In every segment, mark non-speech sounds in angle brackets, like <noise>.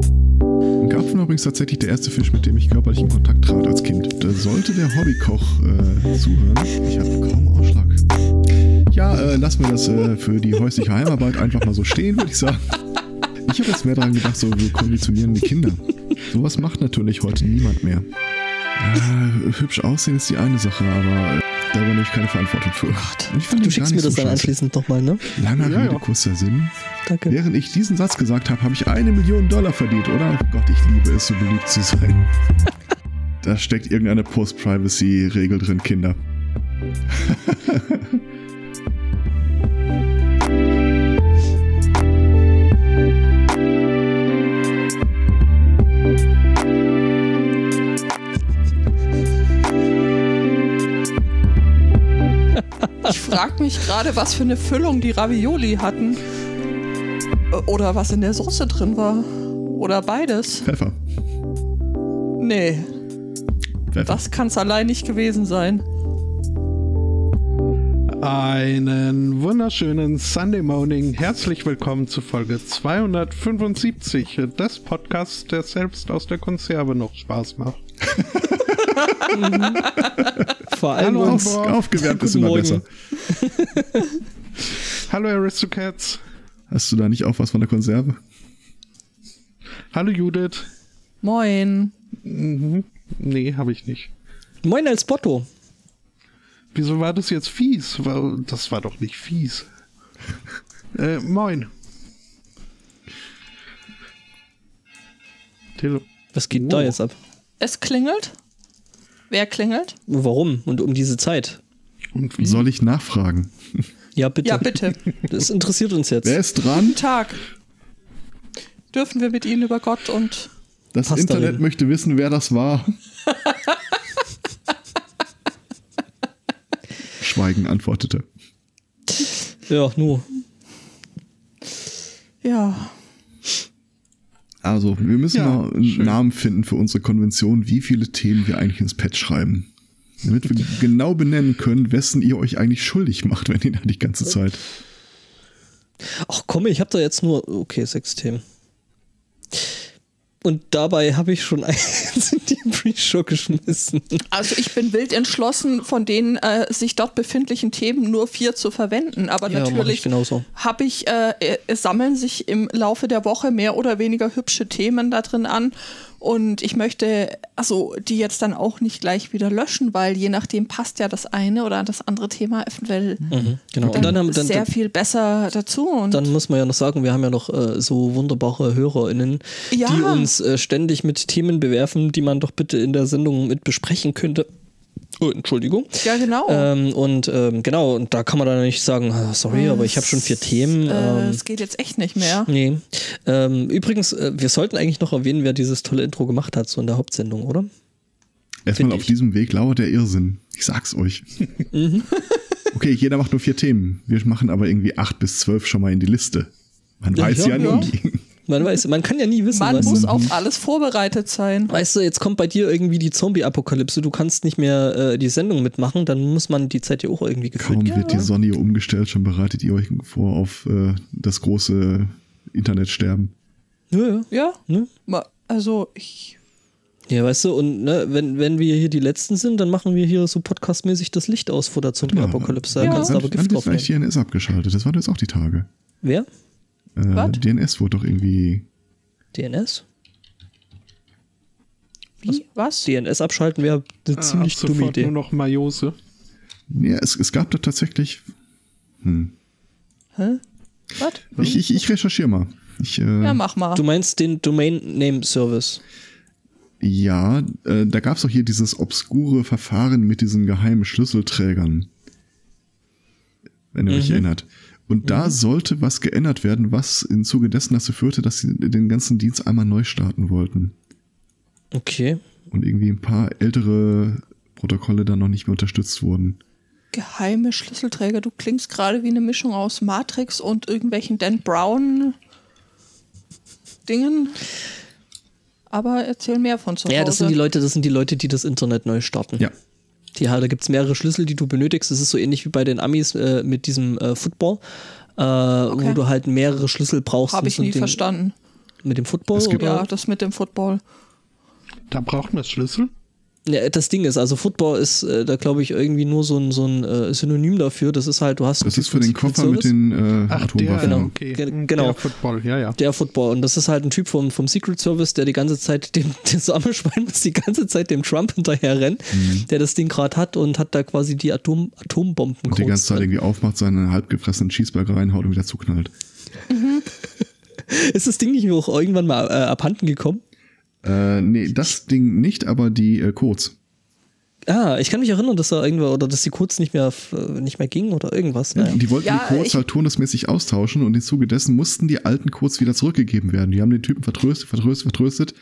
Ein Karpfen war übrigens tatsächlich der erste Fisch, mit dem ich körperlich in Kontakt trat als Kind. Da sollte der Hobbykoch äh, zuhören. Ich habe kaum Ausschlag. Ja, äh, lassen wir das äh, für die häusliche Heimarbeit einfach mal so stehen, würde ich sagen. Ich habe jetzt mehr daran gedacht, so wir konditionieren die Kinder. Sowas macht natürlich heute niemand mehr. Ja, hübsch aussehen ist die eine Sache, aber äh, da übernehme ich keine Verantwortung für. Gott, Ich fand du schickst mir das so dann scheiße. anschließend nochmal, ne? Langer Ja, Rede, ja. kurzer Sinn. Danke. Während ich diesen Satz gesagt habe, habe ich eine Million Dollar verdient, oder? Gott, ich liebe es, so beliebt zu sein. <laughs> Da steckt irgendeine Post-Privacy-Regel drin, Kinder. <laughs> Ich frage mich gerade, was für eine Füllung die Ravioli hatten. Oder was in der Soße drin war. Oder beides. Pfeffer. Nee, Pfeffer. das kann es allein nicht gewesen sein. Einen wunderschönen Sunday Morning. Herzlich willkommen zu Folge 275 des Podcasts, der selbst aus der Konserve noch Spaß macht. <laughs> <laughs> Vor allem Hallo, uns. Auf, aufgewärmt ist immer Morgen. besser. <laughs> Hallo Aristocats. Hast du da nicht auch was von der Konserve? Hallo Judith. Moin. Mhm. Nee, habe ich nicht. Moin als Botto. Wieso war das jetzt fies? Das war doch nicht fies. <laughs> äh, moin. Tele Was geht Oh. da jetzt ab? Es klingelt. Wer klingelt? Warum? Und um diese Zeit? Und wie? Soll ich nachfragen? Ja, bitte. Ja, bitte. Das interessiert uns jetzt. Wer ist dran? Guten Tag. Dürfen wir mit Ihnen über Gott und Das Pasta Internet reden. möchte wissen, wer das war. <laughs> Schweigen antwortete. Ja, nu. ja, Also, wir müssen Ja, mal einen schön. Namen finden für unsere Konvention, wie viele Themen wir eigentlich ins Pad schreiben. Damit wir genau benennen können, wessen ihr euch eigentlich schuldig macht, wenn ihr da die ganze Zeit. Ach komm, ich habe da jetzt nur, okay, sechs Themen. Und dabei habe ich schon <laughs> eins <laughs> Pre-Show geschmissen. also ich bin wild entschlossen, von den äh, sich dort befindlichen Themen nur vier zu verwenden. Aber Ja, natürlich habe ich, äh, äh, es sammeln sich im Laufe der Woche mehr oder weniger hübsche Themen da drin an. Und ich möchte, also die jetzt dann auch nicht gleich wieder löschen, weil je nachdem passt ja das eine oder das andere Thema eventuell Mhm, genau. Dann, dann, haben, dann, sehr viel besser dazu. Und dann muss man ja noch sagen, wir haben ja noch äh, so wunderbare HörerInnen, Ja. die uns äh, ständig mit Themen bewerfen, die man doch bitte in der Sendung mit besprechen könnte. Oh, Entschuldigung. ja, genau. Ähm, und ähm, genau, und da kann man dann nicht sagen, ah, sorry, aber ich habe schon vier Themen. äh, Ähm, es geht jetzt echt nicht mehr. nee. Ähm, übrigens, äh, wir sollten eigentlich noch erwähnen, wer dieses tolle Intro gemacht hat, so in der Hauptsendung, oder? Erstmal Find auf ich. diesem Weg lauert der Irrsinn. Ich sag's euch. <laughs> okay, jeder macht nur vier Themen. Wir machen aber irgendwie acht bis zwölf schon mal in die Liste. Man weiß ja, ja. nie. Man weiß, man kann ja nie wissen, Man weißt muss du? auf alles vorbereitet sein. Weißt du, jetzt kommt bei dir irgendwie die Zombie-Apokalypse, du kannst nicht mehr äh, die Sendung mitmachen, dann muss man die Zeit ja auch irgendwie gefüllt Kaum wird die Sonne hier umgestellt, schon bereitet ihr euch vor auf äh, das große Internetsterben. Ja, ja. Ja, Ne? also ich. Ja, weißt du, und ne, wenn, wenn wir hier die Letzten sind, dann machen wir hier so podcastmäßig das Licht aus vor der Zombie-Apokalypse. Da Ja. kannst du aber Gift wird drauf vielleicht nehmen. DNS abgeschaltet? Das waren jetzt auch die Tage. Wer? Äh, Was? DNS wurde doch irgendwie. DNS? Wie? Was? DNS abschalten wäre eine Ah, ziemlich ab dumme Idee. nur noch Majose. Ja, es, es gab da tatsächlich. Hm. Hä? Was? Ich, ich, ich recherchiere mal. Ich, äh, Ja, mach mal. Du meinst den Domain Name Service? Ja, äh, da gab es doch hier dieses obskure Verfahren mit diesen geheimen Schlüsselträgern. Wenn ihr euch erinnert. Und da sollte was geändert werden, was im Zuge dessen dazu führte, dass sie den ganzen Dienst einmal neu starten wollten. Okay. Und irgendwie ein paar ältere Protokolle dann noch nicht mehr unterstützt wurden. Geheime Schlüsselträger. Du klingst gerade wie eine Mischung aus Matrix und irgendwelchen Dan Brown Dingen. Aber erzähl mehr von zu Hause. Ja, das sind die Leute, das sind die Leute, die das Internet neu starten. Ja. Die, da gibt es mehrere Schlüssel, die du benötigst. Das ist so ähnlich wie bei den Amis äh, mit diesem äh, Football, äh, wo du halt mehrere Schlüssel brauchst. Habe ich nie Ding- verstanden. Mit dem Football? Es gibt- oder? Ja, das mit dem Football. Da braucht man Schlüssel. Ja, das Ding ist, also Football ist äh, da glaube ich irgendwie nur so ein, so ein äh, Synonym dafür. Das ist halt, du hast Das ist für den Koffer mit den äh, Ach, der. Genau. okay. Ge- genau. Der Football, ja, ja. Der Football. Und das ist halt ein Typ vom, vom Secret Service, der die ganze Zeit dem, <laughs> das arme Schwein muss die ganze Zeit dem Trump hinterher rennen, der das Ding gerade hat und hat da quasi die Atom, Atombomben Mhm. Und die ganze Zeit irgendwie aufmacht, seine halbgefressenen Cheeseburger reinhaut und wieder zuknallt. <laughs> Ist das Ding nicht auch irgendwann mal äh, abhanden gekommen? Äh, nee, das Ding nicht, aber die äh, Codes. Ah, ich kann mich erinnern, dass da irgendwer oder dass die Codes nicht mehr äh, nicht mehr gingen oder irgendwas. Naja. Die wollten Ja, die Codes halt turnusmäßig austauschen und im Zuge dessen mussten die alten Codes wieder zurückgegeben werden. Die haben den Typen vertröstet, vertröstet, vertröstet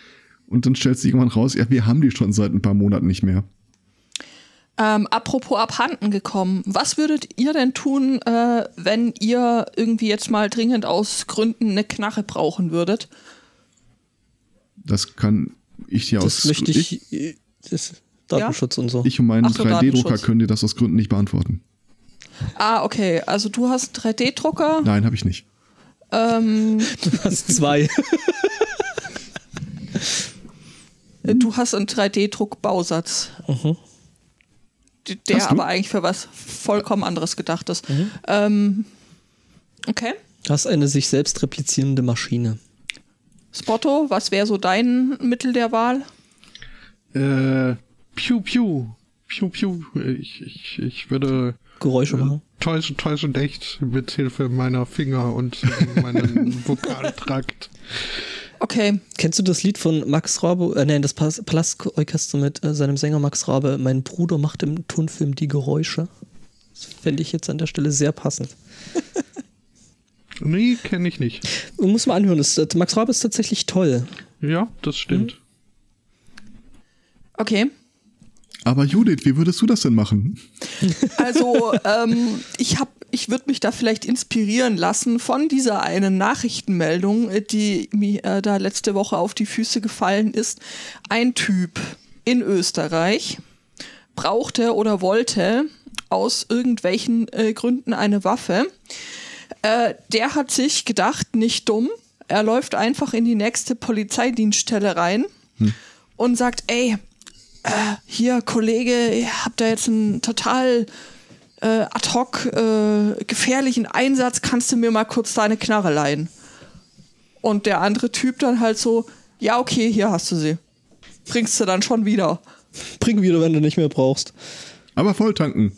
und dann stellt sich irgendwann raus, ja, wir haben die schon seit ein paar Monaten nicht mehr. Ähm, apropos abhanden gekommen, was würdet ihr denn tun, äh, wenn ihr irgendwie jetzt mal dringend aus Gründen eine Knarre brauchen würdet? Das kann ich dir aus Das möchte ich, äh, das Datenschutz und so. ich und mein Ach so, 3D-Drucker Datenschutz. können dir das aus Gründen nicht beantworten. Ah, okay, also du hast einen 3D-Drucker. Nein, habe ich nicht. Ähm, <laughs> Du hast zwei. <laughs> du hast einen 3D-Druck-Bausatz. D- Der aber eigentlich für was vollkommen anderes gedacht ist. Ähm, okay. Du hast eine sich selbst replizierende Maschine. Spotto, was wäre so dein Mittel der Wahl? Äh, Piu Piu. Piu Piu. Ich, ich, ich würde Geräusche machen. täuschen, täuschen echt mit Hilfe meiner Finger und <laughs> äh, meinen Vokaltrakt. Okay, Kennst du das Lied von Max Rabe, äh, nein, das Palast-Orchester mit äh, seinem Sänger Max Rabe? Mein Bruder macht im Tonfilm die Geräusche. Das fände ich jetzt an der Stelle sehr passend. <laughs> Nee, kenne ich nicht. Muss man anhören, das, äh, Max Rabe ist tatsächlich toll. Ja, das stimmt. okay. Aber Judith, wie würdest du das denn machen? Also, <laughs> ähm, ich hab, ich würde mich da vielleicht inspirieren lassen von dieser einen Nachrichtenmeldung, die mir äh, da letzte Woche auf die Füße gefallen ist. Ein Typ in Österreich brauchte oder wollte aus irgendwelchen äh, Gründen eine Waffe. Äh, der hat sich gedacht, nicht dumm, er läuft einfach in die nächste Polizeidienststelle rein und sagt, ey, äh, hier, Kollege, ihr habt da jetzt einen total äh, ad hoc äh, gefährlichen Einsatz, kannst du mir mal kurz deine Knarre leihen? Und der andere Typ dann halt so, ja, okay, hier hast du sie. Bringst du dann schon wieder. Bring wieder, wenn du nicht mehr brauchst. Aber volltanken.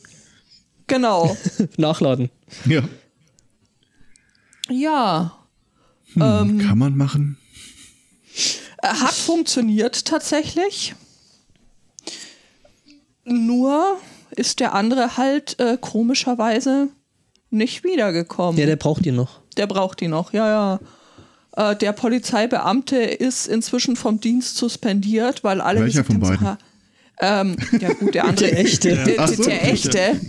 Genau. <laughs> Nachladen. Ja. Ja. Hm, kann man machen? Äh, Hat funktioniert tatsächlich. Nur ist der andere halt äh, komischerweise nicht wiedergekommen. Ja, der braucht die noch. Der braucht die noch, ja, ja. Äh, der Polizeibeamte ist inzwischen vom Dienst suspendiert, weil alle Welcher von beiden? ähm, ja gut, der <laughs> andere. Der echte. Der, der, Ach so, der echte.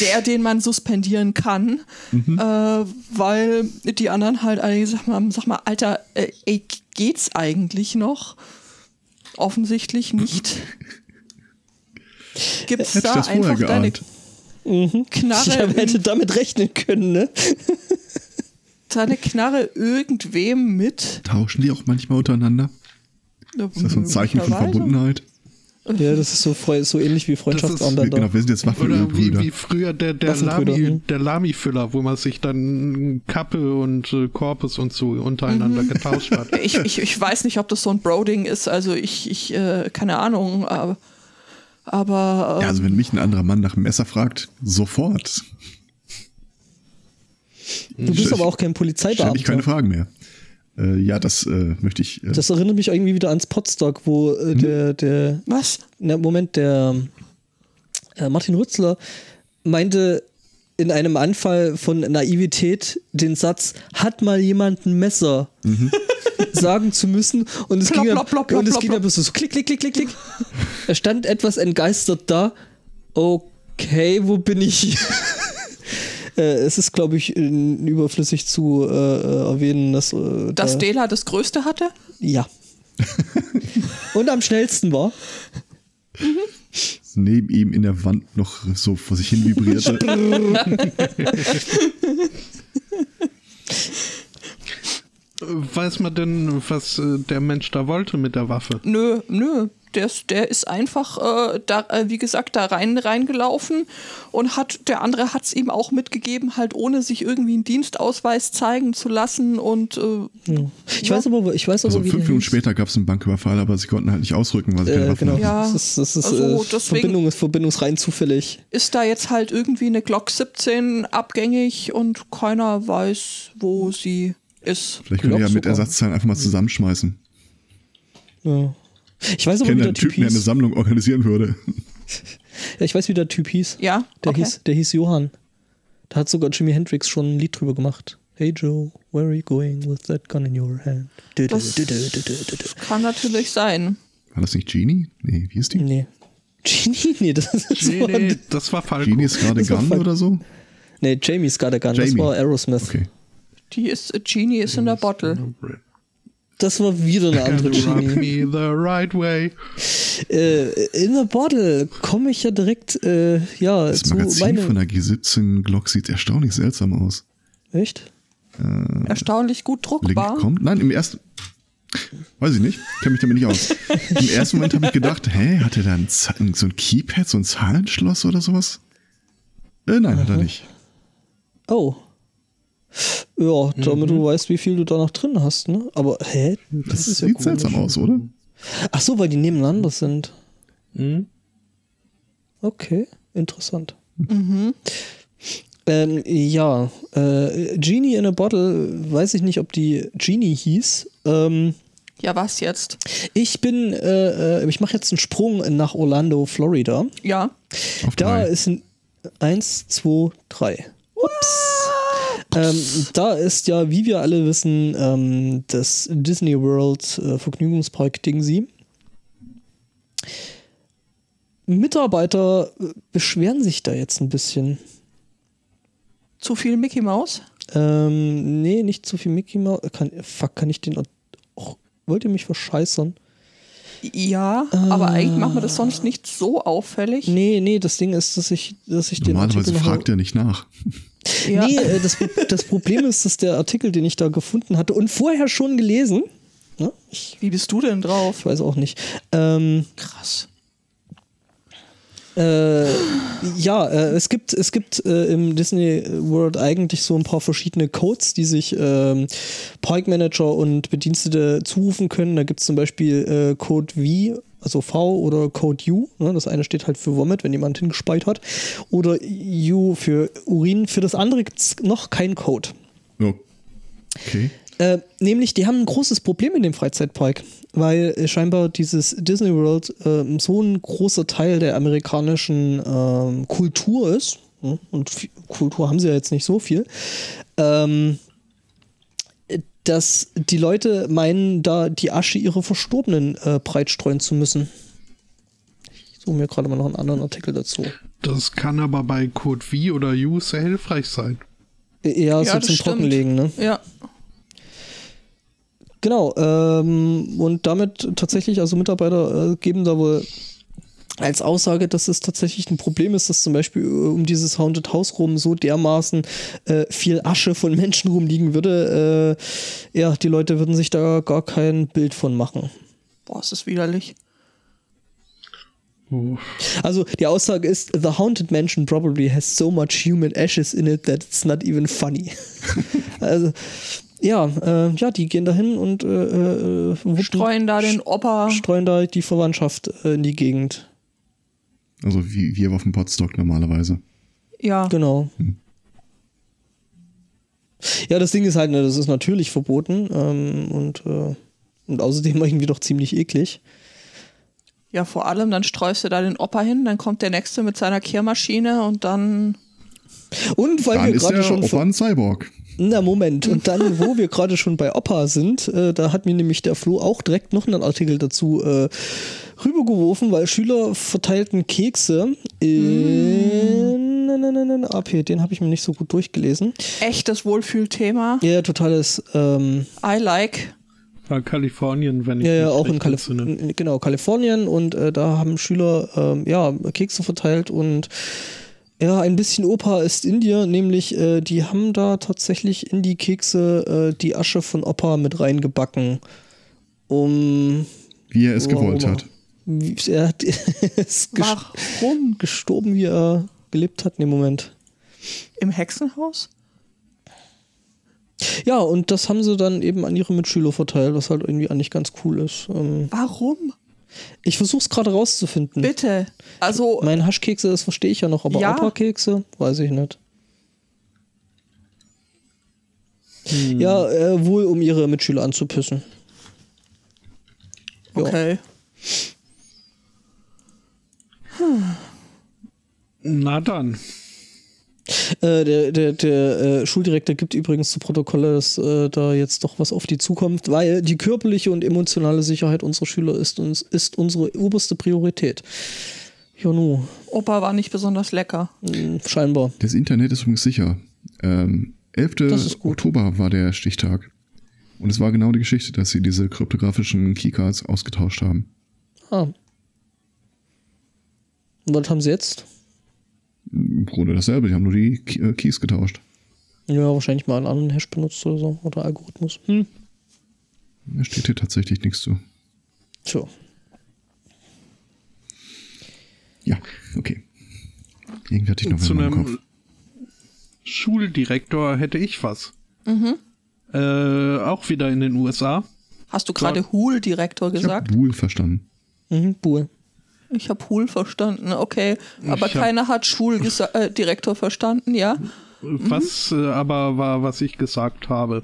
Der, den man suspendieren kann, Mhm. äh, weil die anderen halt alle gesagt haben, sag mal, Alter, äh, ey, geht's eigentlich noch? Offensichtlich nicht. Gibt's Hätte ich da einfach deine geahnt. Knarre, Ich hätte damit rechnen können, ne? <laughs> deine Knarre irgendwem mit? Tauschen die auch manchmal untereinander? Ist das so ein Zeichen von. Verbundenheit? Ja, das ist so, so ähnlich wie ist- dann Genau, wir sind jetzt Oder wie, wie früher der, der, Waffenbrüder, Lami, hm. der Lami-Füller, wo man sich dann Kappe und äh, Korpus und so untereinander Mhm. getauscht hat. <laughs> Ich, ich, ich weiß nicht, ob das so ein Broding ist, also ich, ich äh, keine Ahnung, aber, aber Ja, also wenn mich ein anderer Mann nach dem Messer fragt, sofort. Du bist Ich- aber auch kein Stell mich keine Polizeibeamter. Fragen mehr. Äh, ja, das äh, möchte ich. Äh, Das erinnert mich irgendwie wieder ans Potstock, wo äh, der, der, was? na, Moment, der äh, Martin Rützler meinte in einem Anfall von Naivität den Satz, hat mal jemand ein Messer <laughs> sagen zu müssen und es Plopp, ging, plopp, plopp, plopp, und es ging aber so, so klick, klick, klick, klick, klick. Er stand etwas entgeistert da. Okay, wo bin ich? <laughs> Äh, es ist, glaube ich, überflüssig zu äh, äh, erwähnen, dass, äh, Dass da- Dela das Größte hatte? ja. <laughs> Und am schnellsten war. neben ihm in der Wand noch so vor sich hin vibrierte. <laughs> weiß man denn, was der Mensch da wollte mit der Waffe? Nö, nö. Der ist, der ist einfach, äh, da, äh, wie gesagt, da rein reingelaufen und hat, der andere hat es ihm auch mitgegeben, halt ohne sich irgendwie einen Dienstausweis zeigen zu lassen und äh, Ich weiß aber, ich weiß aber, Also wie fünf Minuten später gab es einen Banküberfall, aber sie konnten halt nicht ausrücken, weil sie keine Äh, Waffen genau. hatten. Ja. Das ist, das ist Also äh, Verbindung ist verbindungsrein zufällig. ist da jetzt halt irgendwie eine Glock 17 abgängig und keiner weiß, wo sie ist. Vielleicht können die ja mit. Ersatzteilen einfach mal zusammenschmeißen. Ja. Ich weiß aber, wie der Typ Typen, der eine hieß. Sammlung organisieren würde. Ja, ich weiß, wie der Typ hieß. Ja, Der, okay. hieß, der hieß Johann. Da hat sogar Jimi Hendrix schon ein Lied drüber gemacht. Hey Joe, where are you going with that gun in your hand? Du, Das- du, du, du, du, du. Kann natürlich sein. War das nicht Genie? Nee, wie ist die? Nee. <laughs> Genie? Nee, das ist Nee, war, nee, das war Falco. Genie ist gerade Das Gun oder so? Nee, Jamie Got a Gun. Das Jamie. war Aerosmith. Okay. Die ist, Genie ist in der Bottle. Das war wieder eine andere Genie. me the right way. Äh, in the Bottle komme ich ja direkt, äh, ja, Das zu Magazin von meinem. der G17 Glock sieht erstaunlich seltsam aus. Echt? Erstaunlich gut Link druckbar. kommt. Nein, im ersten. Weiß ich nicht, kenne mich damit nicht aus. <laughs> Im ersten Moment habe ich gedacht, hä, hat er da ein, Z- so ein Keypad, so ein Zahlenschloss oder sowas? Äh, nein, hat er nicht. Oh. Ja, damit du weißt, wie viel du da noch drin hast, ne? Aber, hä? Das, ist ja sieht komisch. seltsam aus, oder? Ach so, weil die nebeneinander sind. Mhm. Okay, interessant. Ähm, ja, äh, Genie in a Bottle, weiß ich nicht, ob die Genie hieß. Ähm, Ja, was jetzt? ich bin, äh, äh, ich mache jetzt einen Sprung nach Orlando, Florida. Ja. Auf Da drei. ist ein 1, 2, 3. Ups. Ähm, da ist ja, wie wir alle wissen, ähm, das Disney World äh, Vergnügungspark Dingsy. Mitarbeiter äh, beschweren sich da jetzt ein bisschen. Zu viel Mickey Mouse? Ähm, nee, nicht zu viel Mickey Mouse. Kann, fuck, kann ich den. Och, wollt ihr mich verscheißern? Ja, aber eigentlich macht man das sonst nicht so auffällig. Nee, nee, das Ding ist, dass ich, dass ich den Normalerweise Artikel noch- fragt er nicht nach. <laughs> Ja. Nee, äh, das, das Problem ist, dass der Artikel, den ich da gefunden hatte und vorher schon gelesen, ne? ich, Wie bist du denn drauf? ich weiß auch nicht, ähm, Krass. Äh, ja, äh, es gibt, es gibt äh, im Disney World eigentlich so ein paar verschiedene Codes, die sich ähm, Parkmanager und Bedienstete zurufen können. Da gibt es zum Beispiel äh, Code V, also V oder Code U. Ne? Das eine steht halt für Vomit, wenn jemand hingespeit hat. Oder U für Urin. Für das andere gibt es noch keinen Code. Okay. Äh, nämlich, die haben ein großes Problem in dem Freizeitpark, weil äh, scheinbar dieses Disney World ähm, so ein großer Teil der amerikanischen ähm, Kultur ist. ne? Und Kultur haben sie ja jetzt nicht so viel. Ähm, dass die Leute meinen, da die Asche ihrer Verstorbenen äh, breitstreuen zu müssen. Ich suche mir gerade mal noch einen anderen Artikel dazu. Das kann aber bei Code V oder U sehr hilfreich sein. Äh, Ja, so zum stimmt. Trockenlegen, ne? Ja. Genau, ähm, und damit tatsächlich, also Mitarbeiter äh, geben da wohl als Aussage, dass es tatsächlich ein Problem ist, dass zum Beispiel äh, um dieses Haunted House rum so dermaßen äh, viel Asche von Menschen rumliegen würde. Äh, ja, die Leute würden sich da gar kein Bild von machen. Boah, ist das widerlich. Also die Aussage ist, the haunted mansion probably has so much human ashes in it that it's not even funny. <laughs> also ja, äh, ja, die gehen dahin und äh, äh, wuppen- Streuen da den Opa. streuen da die Verwandtschaft äh, in die Gegend. Also wie wir auf dem Potstock normalerweise. Ja. Genau. Ja, das Ding ist halt, ne, das ist natürlich verboten ähm, und, äh, und außerdem <laughs> irgendwie doch ziemlich eklig. Ja, vor allem, dann streust du da den Opa hin, dann kommt der Nächste mit seiner Kehrmaschine und dann. Und weil Dann wir ist gerade schon. Opa ein Cyborg. Na, Moment. Und dann, wo wir gerade schon bei Opa sind, äh, da hat mir nämlich der Flo auch direkt noch einen Artikel dazu äh, rübergeworfen, weil Schüler verteilten Kekse in in AP. Den habe ich mir nicht so gut durchgelesen. Echtes Wohlfühlthema. Ja, totales. Ähm, I like. War Kalifornien, wenn ich Ja, ja, auch in. Kalifornien, genau, Kalifornien und äh, da haben Schüler ähm, ja, Kekse verteilt und Ja, ein bisschen Opa ist in dir, nämlich die haben da tatsächlich in die Kekse die Asche von Opa mit reingebacken, um wie er es oh, gewollt hat. Er hat, <laughs> ist Warum? gestorben, wie er gelebt hat in dem Moment. Im Hexenhaus? Ja, und das haben sie dann eben an ihre Mitschüler verteilt, was halt irgendwie eigentlich ganz cool ist. Ähm, Warum? Ich versuche es gerade rauszufinden. Bitte. Also. Mein Haschkekse, das verstehe ich ja noch, aber ja. Opa-Kekse, weiß ich nicht. Hm. Ja, äh, wohl um ihre Mitschüler anzupissen. Okay. Hm. Na dann. Äh, der der, der äh, Schuldirektor gibt übrigens zu Protokolle, dass äh, da jetzt doch was auf die zukommt, weil die körperliche und emotionale Sicherheit unserer Schüler ist, uns, ist unsere oberste Priorität. Ja, nu. Opa war nicht besonders lecker. Hm, scheinbar. Das Internet ist übrigens sicher. Ähm, 11. Oktober war der Stichtag. Und es war genau die Geschichte, dass sie diese kryptografischen Keycards ausgetauscht haben. Ah. Und was haben sie jetzt? Im Grunde dasselbe, die haben nur die äh, Keys getauscht. Ja, wahrscheinlich mal einen anderen Hash benutzt oder so. Oder Algorithmus. Hm. Da steht hier tatsächlich nichts zu. Tja. Ja, okay. Irgendwie hatte ich noch Zu einem Kopf. Schuldirektor hätte ich was. Mhm. Äh, auch wieder in den USA. Hast du gerade Hool-Direktor gesagt? Ich habe Hool verstanden. Mhm, Hool. Ich habe Hool verstanden, okay. Aber ich keiner hat Schuldirektor äh, verstanden, ja? Was mhm. äh, aber war, was ich gesagt habe.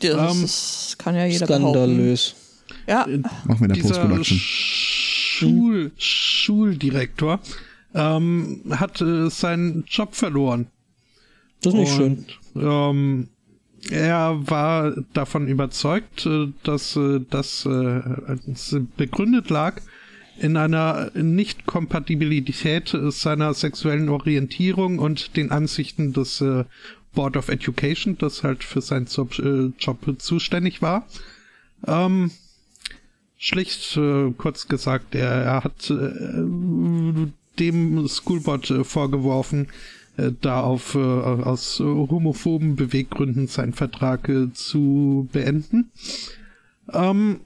Das ähm, ist, kann ja jeder Skandalös. Behaupten. Ja. Machen wir in der. Schul, Schuldirektor ähm, hat äh, seinen Job verloren. Das ist nicht Und, schön. Ähm, er war davon überzeugt, äh, dass äh, das äh, begründet lag in einer Nicht-Kompatibilität seiner sexuellen Orientierung und den Ansichten des Board of Education, das halt für seinen Job, Job zuständig war. Ähm, schlicht kurz gesagt, er, er hat dem Schoolboard vorgeworfen, äh, da auf, äh, aus homophoben Beweggründen seinen Vertrag äh, zu beenden. Ähm,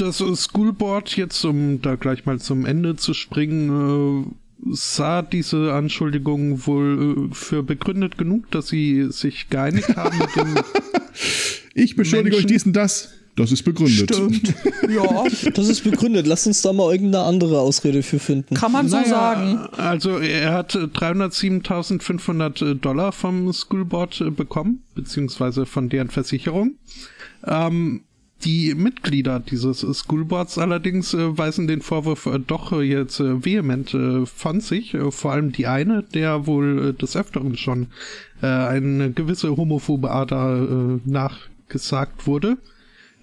das Schoolboard, jetzt um da gleich mal zum Ende zu springen, äh, sah diese Anschuldigung wohl äh, für begründet genug, dass sie sich geeinigt <laughs> haben mit dem. Ich beschuldige Menschen. euch dies und das. Das ist begründet. Stimmt. <laughs> Ja. Das ist begründet. Lass uns da mal irgendeine andere Ausrede für finden. Kann man so naja, sagen. Also er hat 307.500 Dollar vom Schoolboard äh, bekommen, beziehungsweise von deren Versicherung. Ähm, die Mitglieder dieses Schoolboards allerdings äh, weisen den Vorwurf äh, doch äh, jetzt äh, vehement äh, von sich. vor allem die eine, der wohl des Öfteren schon eine gewisse homophobe Ader nachgesagt wurde.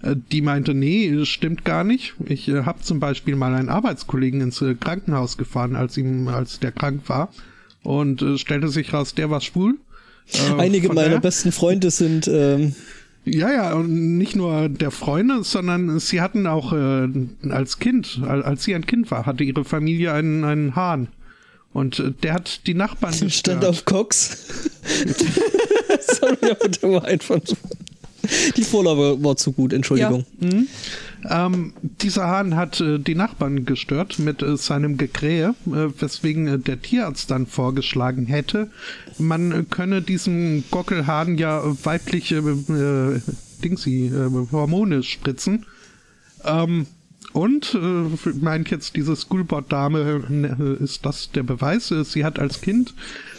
Äh, die meinte, nee, stimmt gar nicht. Ich äh, habe zum Beispiel mal einen Arbeitskollegen ins äh, Krankenhaus gefahren, als ihm, als der krank war, und äh, stellte sich raus, der war schwul. Äh, Einige meiner besten Freunde sind. Ähm ja, ja, und nicht nur der Freunde, sondern sie hatten auch äh, als Kind, als sie ein Kind war, hatte ihre Familie einen, einen Hahn. Und äh, der hat die Nachbarn. <laughs> Stand auf Cox. <laughs> Sorry, aber der war einfach. <laughs> Die Vorlage war zu gut, Entschuldigung. Ja. Mhm. Ähm, dieser Hahn hat äh, die Nachbarn gestört mit äh, seinem Gekrähe, äh, weswegen äh, der Tierarzt dann vorgeschlagen hätte, man könne diesem Gockelhahn ja weibliche äh, äh, Hormone spritzen. Ähm, und äh, meint jetzt diese Schoolboard-Dame, äh, ist das der Beweis? Sie hat als Kind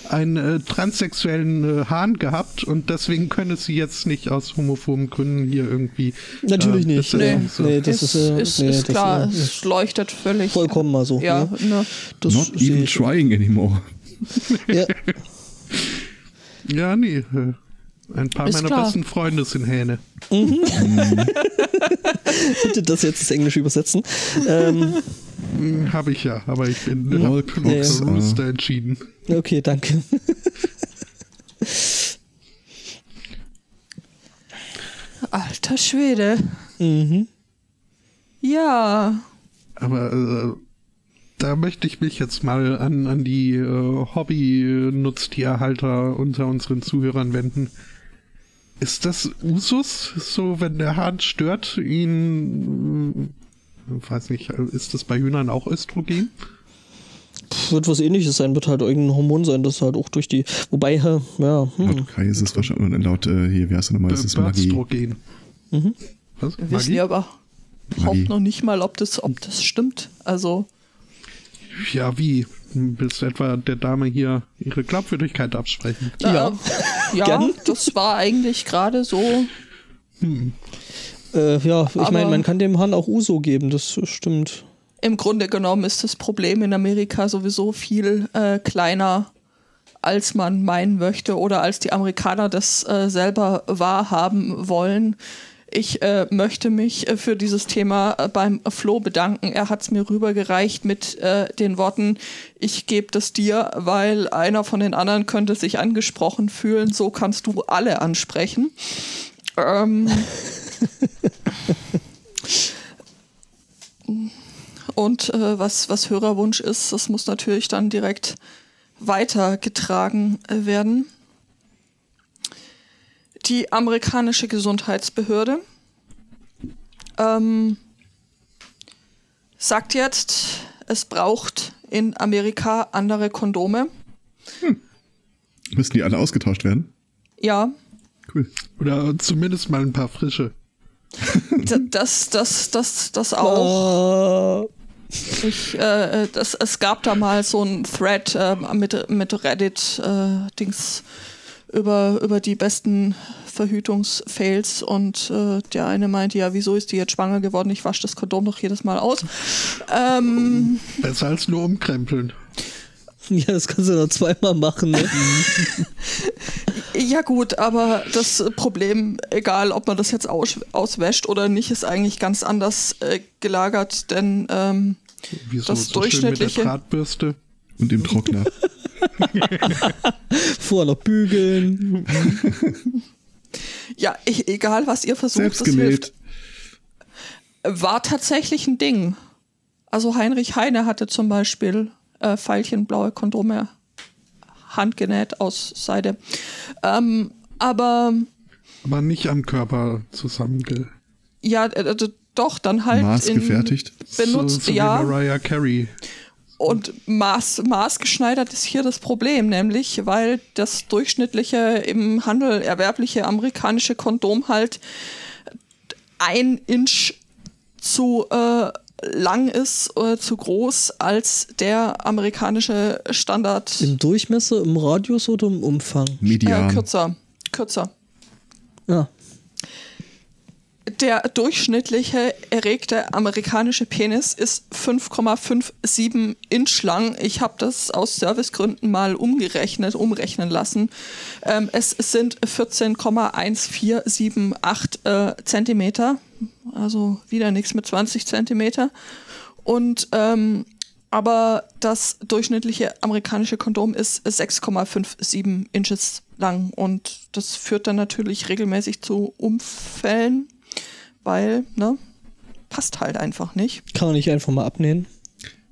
einen äh, transsexuellen äh, Hahn gehabt und deswegen könne sie jetzt nicht aus homophoben Gründen hier irgendwie. Natürlich äh, nicht. Nee, so. nee, das ist, ist, ist, nee, ist das klar, es leuchtet völlig. Vollkommen mal so. Ja, ne? ne? Das Not even trying anymore. ja. <laughs> ja, nee. Ein paar ist meiner klar. besten Freunde sind Hähne. Mhm. <laughs> Bitte das jetzt ins Englische übersetzen. Ähm, hm, Habe ich ja, aber ich bin ja, okay. Rooster entschieden. Okay, danke. <laughs> Alter Schwede. Mhm. Ja. Aber äh, da möchte ich mich jetzt mal an, an die äh, Hobby-Nutztierhalter unter unseren Zuhörern wenden. Ist das Usus, so wenn der Hahn stört, ihn, äh, weiß nicht, ist das bei Hühnern auch Östrogen? Wird was ähnliches sein, wird halt irgendein Hormon sein, das halt auch durch die. Wobei, ja. Laut Hm. Kai ist es wahrscheinlich, laut äh, hier, wie heißt er nochmal, ist es Magie. Östrogen. Mhm. Was? Wir wissen Magie? ja überhaupt Magie. noch nicht mal, ob das, ob das stimmt. Also, Ja, wie? Willst du etwa der Dame hier ihre Glaubwürdigkeit absprechen? Ja. Ja, <laughs> Gern. das war eigentlich gerade so. Äh, ja, ich meine, man kann dem Hahn auch Uso geben, das stimmt. Im Grunde genommen ist das Problem in Amerika sowieso viel äh, kleiner, als man meinen möchte oder als die Amerikaner das äh, selber wahrhaben wollen. Ich äh, möchte mich äh, für dieses Thema äh, beim Flo bedanken. Er hat es mir rübergereicht mit äh, den Worten, ich gebe das dir, weil einer von den anderen könnte sich angesprochen fühlen. So kannst du alle ansprechen. Ähm, <laughs> Und was, was Hörerwunsch ist, das muss natürlich dann direkt weitergetragen werden. Die amerikanische Gesundheitsbehörde ähm, sagt jetzt, es braucht in Amerika andere Kondome. Müssen die alle ausgetauscht werden? Ja, Cool. Oder zumindest mal ein paar frische. das, das, das, das auch. Äh, Ich, äh, das, es gab da mal so ein Thread äh, mit, mit Reddit-Dings über, über die besten Verhütungsfails und äh, der eine meinte, ja, wieso ist die jetzt schwanger geworden? Ich wasche das Kondom doch jedes Mal aus. <laughs> Ähm, Besser als nur umkrempeln. ja, das kannst du noch zweimal machen. Ne? <laughs> ja gut, aber das Problem, egal ob man das jetzt aus, auswäscht oder nicht, ist eigentlich ganz anders äh, gelagert, denn ähm, Wieso Das so schön mit durchschnittliche- der Drahtbürste? Und im Trockner. <laughs> Vorher noch bügeln. ja, ich, egal was ihr versucht, Selbst das hilft. war tatsächlich ein Ding. Also Heinrich Heine hatte zum Beispiel äh, veilchenblaue Kondome handgenäht aus Seide. Ähm, aber Aber nicht am Körper zusammenge... ja, äh, doch, dann halt Maßgefertigt. benutzt, so, so ja. Mariah Carey. Und maß, maßgeschneidert ist hier das Problem, nämlich weil das durchschnittliche im Handel erwerbliche amerikanische Kondom halt ein Inch zu äh, lang ist, äh, zu groß als der amerikanische Standard Im Durchmesser, im Radius oder im Umfang? äh, Median. kürzer. Kürzer. Ja. Der durchschnittliche erregte amerikanische Penis ist 5,57 Inch lang. Ich habe das aus Servicegründen mal umgerechnet, umrechnen lassen. Ähm, es sind 14,1478 äh, Zentimeter. Also wieder nichts mit 20 Zentimeter. Und ähm, aber das durchschnittliche amerikanische Kondom ist 6,57 Inches lang und das führt dann natürlich regelmäßig zu Unfällen, weil, ne, passt halt einfach nicht. Kann man nicht einfach mal abnähen?